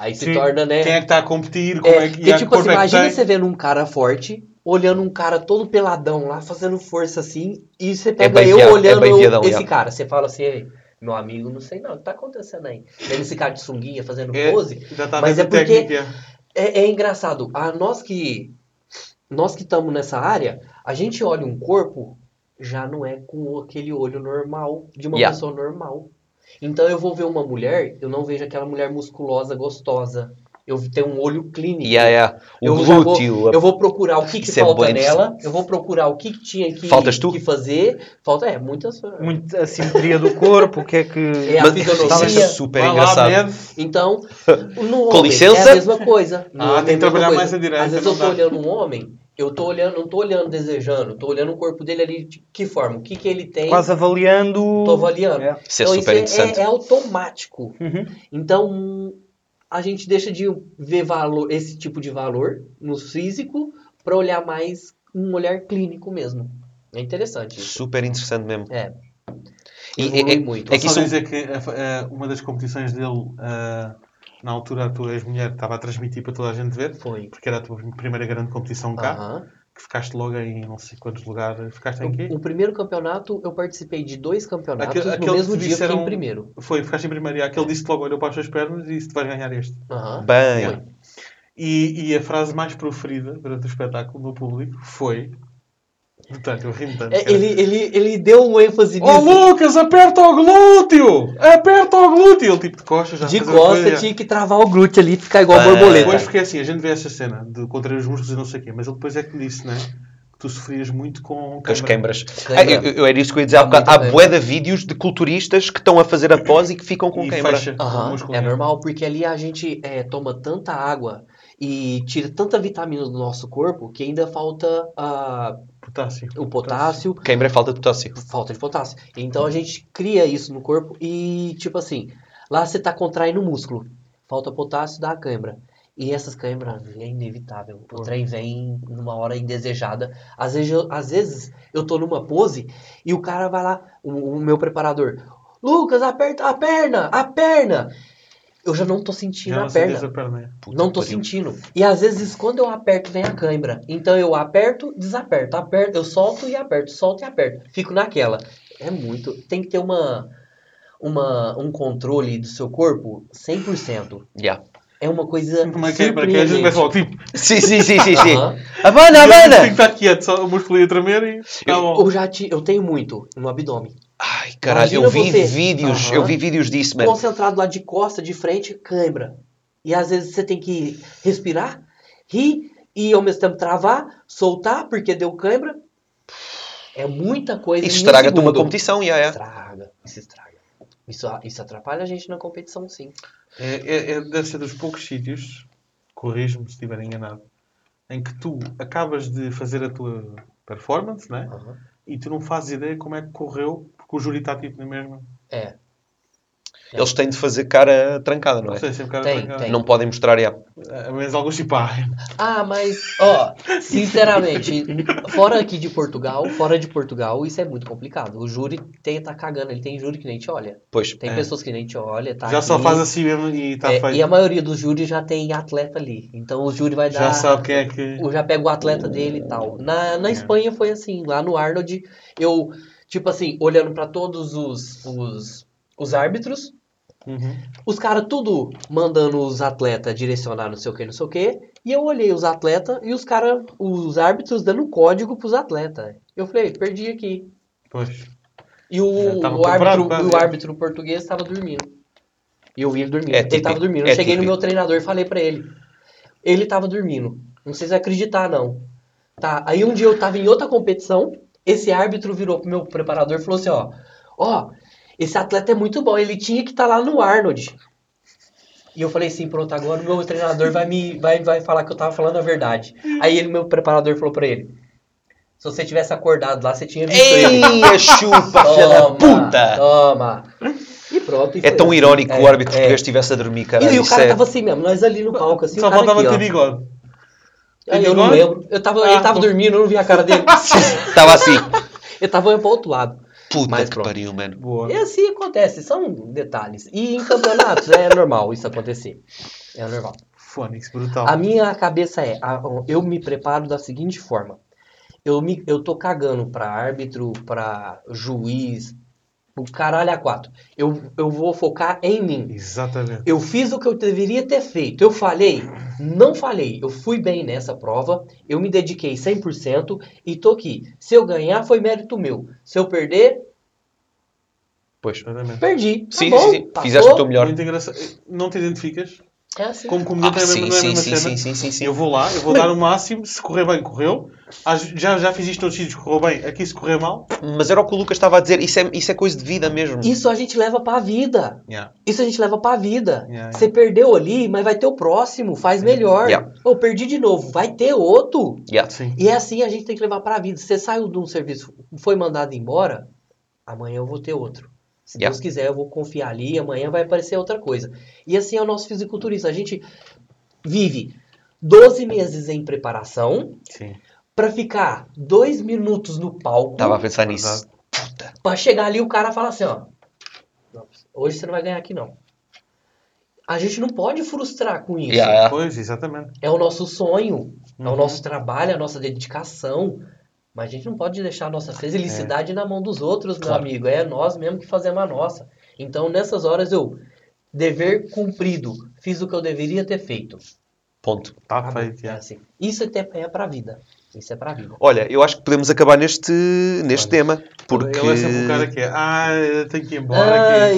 Aí se torna, né? Quem é que está a competir? Como É, é, que tipo assim, é imagina tem? você vendo um cara forte, olhando um cara todo peladão lá, fazendo força assim, e você pega bem eu viado, é olhando viadão, esse cara. Você fala assim, "Ei, meu amigo, não sei não, o que tá acontecendo aí? Vendo esse cara de sunguinha fazendo É, pose. a Mas é porque técnica. é, é engraçado. A nós que nós que estamos nessa área, a gente olha um corpo já não é com aquele olho normal de uma Yeah. pessoa normal. Então eu vou ver uma mulher, eu não vejo aquela mulher musculosa, gostosa. Eu tenho um olho clínico. Yeah, yeah. O Eu já glúteo. vou, eu vou procurar o que, que é falta bué nela, eu vou procurar o que, que tinha que, Faltas tu? que fazer. Falta, é, muitas. Muita assimetria do corpo, o que é que. É a fisionomia. isso é super Vai engraçado. Então, no Com homem licença? é a mesma coisa. No Ah, homem tem é que trabalhar mais a direita, Às vezes eu dá. olhando um homem, eu tô olhando, não tô olhando desejando, tô olhando o corpo dele ali, de que forma, o que que ele tem, Quase avaliando. tô avaliando. É. Isso é Então, super interessante. é, é automático. Uhum. Então, a gente deixa de ver valor, esse tipo de valor no físico para olhar mais um olhar clínico mesmo. É interessante isso. Super interessante mesmo. É. E é- é- muito. é que Só isso- dizer que eh, eh, uma das competições dele, eh, na altura a tua ex-mulher estava a transmitir para toda a gente ver, Foi. porque era a tua primeira grande competição cá, Aham. que ficaste logo em não sei quantos lugares. Ficaste em quê? O, o primeiro campeonato, eu participei de dois campeonatos. Aquele- aquele no mesmo que dia, fiquei em primeiro. Foi, ficaste em primeiro. E aquele disse logo, olhou para as suas pernas e disse: Tu vais ganhar este. Aham. Bem. E, e a frase mais proferida durante o espetáculo no público foi. Eu tanto. É, cara. ele, ele, ele deu um ênfase Oh nisso. Lucas, aperta o glúteo! Aperta o glúteo! Ele tipo de costas já. de a costa, tinha que travar o glúteo ali e ficar igual Ah. borboleta. Depois porque assim, a gente vê essa cena de contrair os músculos e não sei o quê, mas ele depois é que me disse, né? Que tu sofrias muito com Com as queimbras. Ah, eu, eu era isso que eu ia dizer há bocado. Há bué de vídeos de culturistas que estão a fazer a pose e que ficam com E queimbra. fecha o Aham, músculo. é normal, porque ali a gente é, toma tanta água e tira tanta vitamina do nosso corpo que ainda falta ah, Potássio. o potássio, Queimbra é falta de potássio. falta de potássio. Então a gente cria isso no corpo e, tipo assim, lá você tá contraindo o músculo, falta potássio, dá a cãibra. E essas câimbras é inevitável. O trem vem numa hora indesejada. Às vezes, eu, às vezes eu tô numa pose e o cara vai lá, o, o meu preparador, Lucas, aperta a perna, a perna. Eu já não tô sentindo Já a não perna. a perna. é. Puta Não tô pariu. sentindo. E às vezes quando eu aperto vem a cãibra. Então eu aperto, desaperto, aperto, eu solto e aperto, solto e aperto. Fico naquela. É muito. Tem que ter uma, uma um controle do seu corpo 100%. Yeah. É uma coisa Como é que é? Para que a gente começa logo tipo. Sim, sim, sim, sim. sim. Aham. Abana, Tem que estar quieto, só o músculo ia tremer e. Tá bom. Eu já ti, eu tenho muito no abdômen. Ai, caralho, eu vi você- vídeos, eu vi vídeos disso, mano. Concentrado lá de costa, de frente, cãibra. E às vezes você tem que respirar, rir e ao mesmo tempo travar, soltar porque deu cãibra. É muita coisa. Um estraga-te uma competição, yeah, yeah. Estraga, isso estraga. Isso, isso atrapalha a gente na competição, sim. É, é- é- deve ser dos poucos sítios, corrijo-me se estiver enganado, em que tu acabas de fazer a tua performance, né? E tu não fazes ideia como é que correu, porque o júri está tipo na mesma. É. eles têm de fazer cara trancada, não é? Não sei, sempre cara Tem, trancado. tem. Não podem mostrar, yeah. Ah, Mas alguns tipo, ah, Ah, mas, ó, sinceramente, fora aqui de Portugal, fora de Portugal, isso é muito complicado. O júri tem, tá cagando, ele tem júri que nem te olha. Pois. Tem É. pessoas que nem te olha, tá já só aqui. faz assim mesmo e está É, feito. e a maioria dos júris já tem atleta ali. Então o júri vai dar. Já sabe quem é que. Já pego o atleta dele e tal. Na, na É. Espanha foi assim, lá no Arnold, eu, tipo assim, olhando pra todos os, os, os árbitros, Uhum. os caras tudo mandando os atletas direcionar não sei o que, não sei o que, e eu olhei os atletas e os caras, os árbitros dando código pros atletas. Eu falei, perdi aqui. Pois. E o, o, árbitro, o é. árbitro português estava dormindo. E eu vi ele dormindo. É ele típico, tava dormindo. é Eu cheguei no típico. meu treinador e falei pra ele. Ele tava dormindo. Não sei se acreditar, não. Tá. Aí um dia eu tava em outra competição. Esse árbitro virou pro meu preparador e falou assim: ó, ó, esse atleta é muito bom. Ele tinha que estar lá no Arnold. E eu falei assim, pronto, agora o meu treinador vai me vai, vai falar que eu tava falando a verdade. Aí ele, meu preparador falou pra ele: se você tivesse acordado lá, você tinha visto ele. Ei, a chupa, filha da Toma, puta! Toma. E pronto. e É tão assim. irónico que o É, árbitro é. português estivesse a dormir, E, caralho. e o cara é- tava assim mesmo, nós ali no palco, assim, Só o cara faltava ter bigode. Aí eu não lembro. Eu tava, Ah, ele tava pô. dormindo, eu não vi a cara dele. Estava assim. ele tava olhando pro outro lado. Puta Mas que pronto. pariu, mano. Boa. E assim acontece, são detalhes. E em campeonatos é normal isso acontecer. É normal. Fônix, brutal. A minha cabeça é, a- eu me preparo da seguinte forma. Eu, me, eu tô cagando pra árbitro, pra juiz, o caralho a quatro. Eu, eu vou focar em mim. Exatamente. Eu fiz o que eu deveria ter feito. Eu falhei? Não falhei. Eu fui bem nessa prova. Eu me dediquei 100% e tô aqui. Se eu ganhar, foi mérito meu. Se eu perder, Pois. Exatamente. perdi. Tá Sim, bom, sim, sim. Fizeste o teu melhor. Muito engraçado. Não te identificas? É assim. Como comediante Ah, é a sim, mesma- não é a sim, mesma sim, cena. sim, sim, sim, sim. Eu vou lá, eu vou dar o máximo. Se correr bem, correu. Às- Já, já fiz isto noutros sítios, correu bem. Aqui se correr mal. Mas era o que o Lucas estava a dizer. Isso é, isso é coisa de vida mesmo. Isso a gente leva pra vida. Yeah. Isso a gente leva pra vida. Yeah, Você perdeu ali, mas vai ter o próximo. Faz melhor. Yeah. Ou perdi de novo. Vai ter outro. Yeah. Sim. E é assim a gente tem que levar pra vida. Você saiu de um serviço, foi mandado embora, amanhã eu vou ter outro. Se Yeah. Deus quiser, eu vou confiar ali, amanhã vai aparecer outra coisa. E assim é o nosso fisiculturista. A gente vive 12 meses em preparação pra ficar dois minutos no palco Estava a pensar nisso. Pra chegar ali e o cara fala assim, ó. "Não, Hoje você não vai ganhar aqui não. A gente não pode frustrar com isso. Yeah. Pois, exatamente. É o nosso sonho, é o Uhum. nosso trabalho, é a nossa dedicação. Mas a gente não pode deixar a nossa felicidade na mão dos outros, meu Claro. amigo. É nós mesmo que fazemos a nossa. Então, nessas horas, eu, dever cumprido, fiz o que eu deveria ter feito. Ponto. Está Acabou. feito. É yeah. assim. Isso é, te- é pra vida. Isso é pra vida. Olha, eu acho que podemos acabar neste, neste Olha, tema. Porque. Ele é sempre o cara que é. Ah, eu tenho que ir embora. aqui.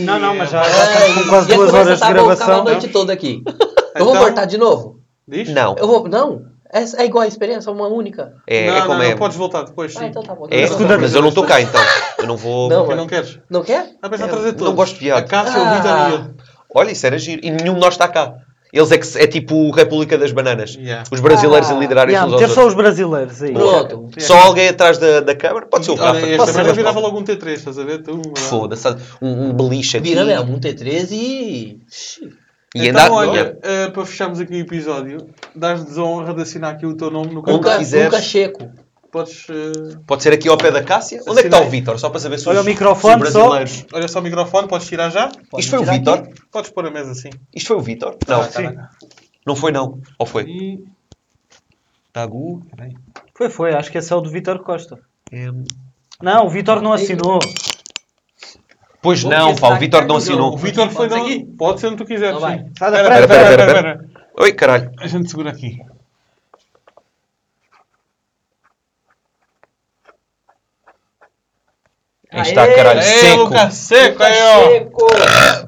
Ai, Não, não, mas já, já estamos com quase e duas horas de tá boa, ficava gravação. a noite toda aqui. Eu vou Então- cortar de novo? Diz? Não, Eu vou... Não. É, é igual a experiência, uma única. é, não, é como não, é. não, podes voltar depois, sim. Ah, então tá bom. É, Segunda mas eu não estou cá então. Eu não vou. Não, Porque é. não queres? Não quer? Ah, pensar não gosto de viado. A Cássia, o Ah. Vitor e eu. Olha, isso era giro. E nenhum de nós está cá. Eles é que é tipo República das Bananas. Yeah. Os brasileiros Ah, a liderarem Yeah, uns aos meter só os brasileiros aí. Pronto. Só alguém atrás da, da câmara. Pode ser o Olha, Rafa. esta Pode ser merda o virava logo um T3, estás a ver? Foda-se. Um, um beliche aqui. Vira mesmo, um T13 e. E então, ainda- olha, eh, para fecharmos aqui o episódio, dás desonra de assinar aqui o teu nome no Onde canto. Nunca, quiseres. nunca checo. Podes. eh, Pode ser aqui ao pé da Cássia. Onde é que está o Assinei. Vítor? Só para saber se Olha os, o microfone se os só. brasileiros. olha só o microfone, podes tirar já? Isto foi o tirar aqui? Podes pôr a mesa assim. Isto foi o Vítor? Não, Ah, sim. não foi não. Ou foi? E. Tagu. Foi, foi. Acho que esse é o do Vitor Costa. É- Não, o Vitor não assinou. Pois Vou não, pá, o Vitor aqui, não não. assinou. O Vitor foi não. aqui? Pode ser onde tu quiseres. Então vai. Pera, espera, pera, espera, pera. espera. Oi, caralho. A gente segura aqui. Aí está, Aê! caralho, Ei, seco. Lucas, seco aí, ó. checo.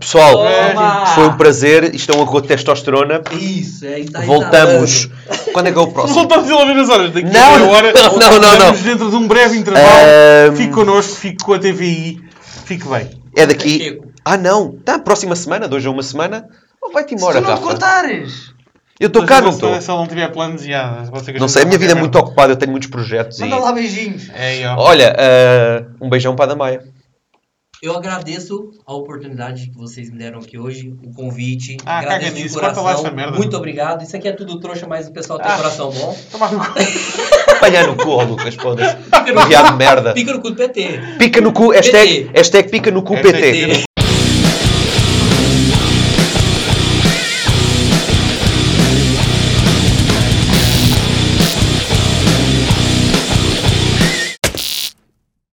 Pessoal, Toma. foi um prazer. Isto é um arroto de testosterona. Isso, é tá Voltamos. Quando é que é o próximo? Voltamos a ver as horas. Daqui Não, a meia hora. não, não, não, não. Estamos dentro de um breve intervalo. Ahm. Fique connosco, fique com a TVI. Fique bem. É daqui. Checo. Ah, não. Tá, próxima semana, de hoje a uma semana. Oh, vai-te embora, Rafa. contares. Eu estou cá, não Se estou. Se ela não tiver planos, já. que Não sei, a minha vida é muito ocupada, eu tenho muitos projetos. E... Manda lá beijinhos. É ó. Olha, ah, um beijão para a Damaia. Eu agradeço a oportunidade que vocês me deram aqui hoje, o convite. Ah, agradeço de coração. essa merda. Muito obrigado. Isso aqui é tudo trouxa, mas o pessoal tem Ah. coração bom. Toma no cu. Apanhar no cu, Lucas, foda-se. Pica no, Viado de merda. pica no cu do PT. Pica no cu, hashtag, PT. hashtag pica no cu PT. pica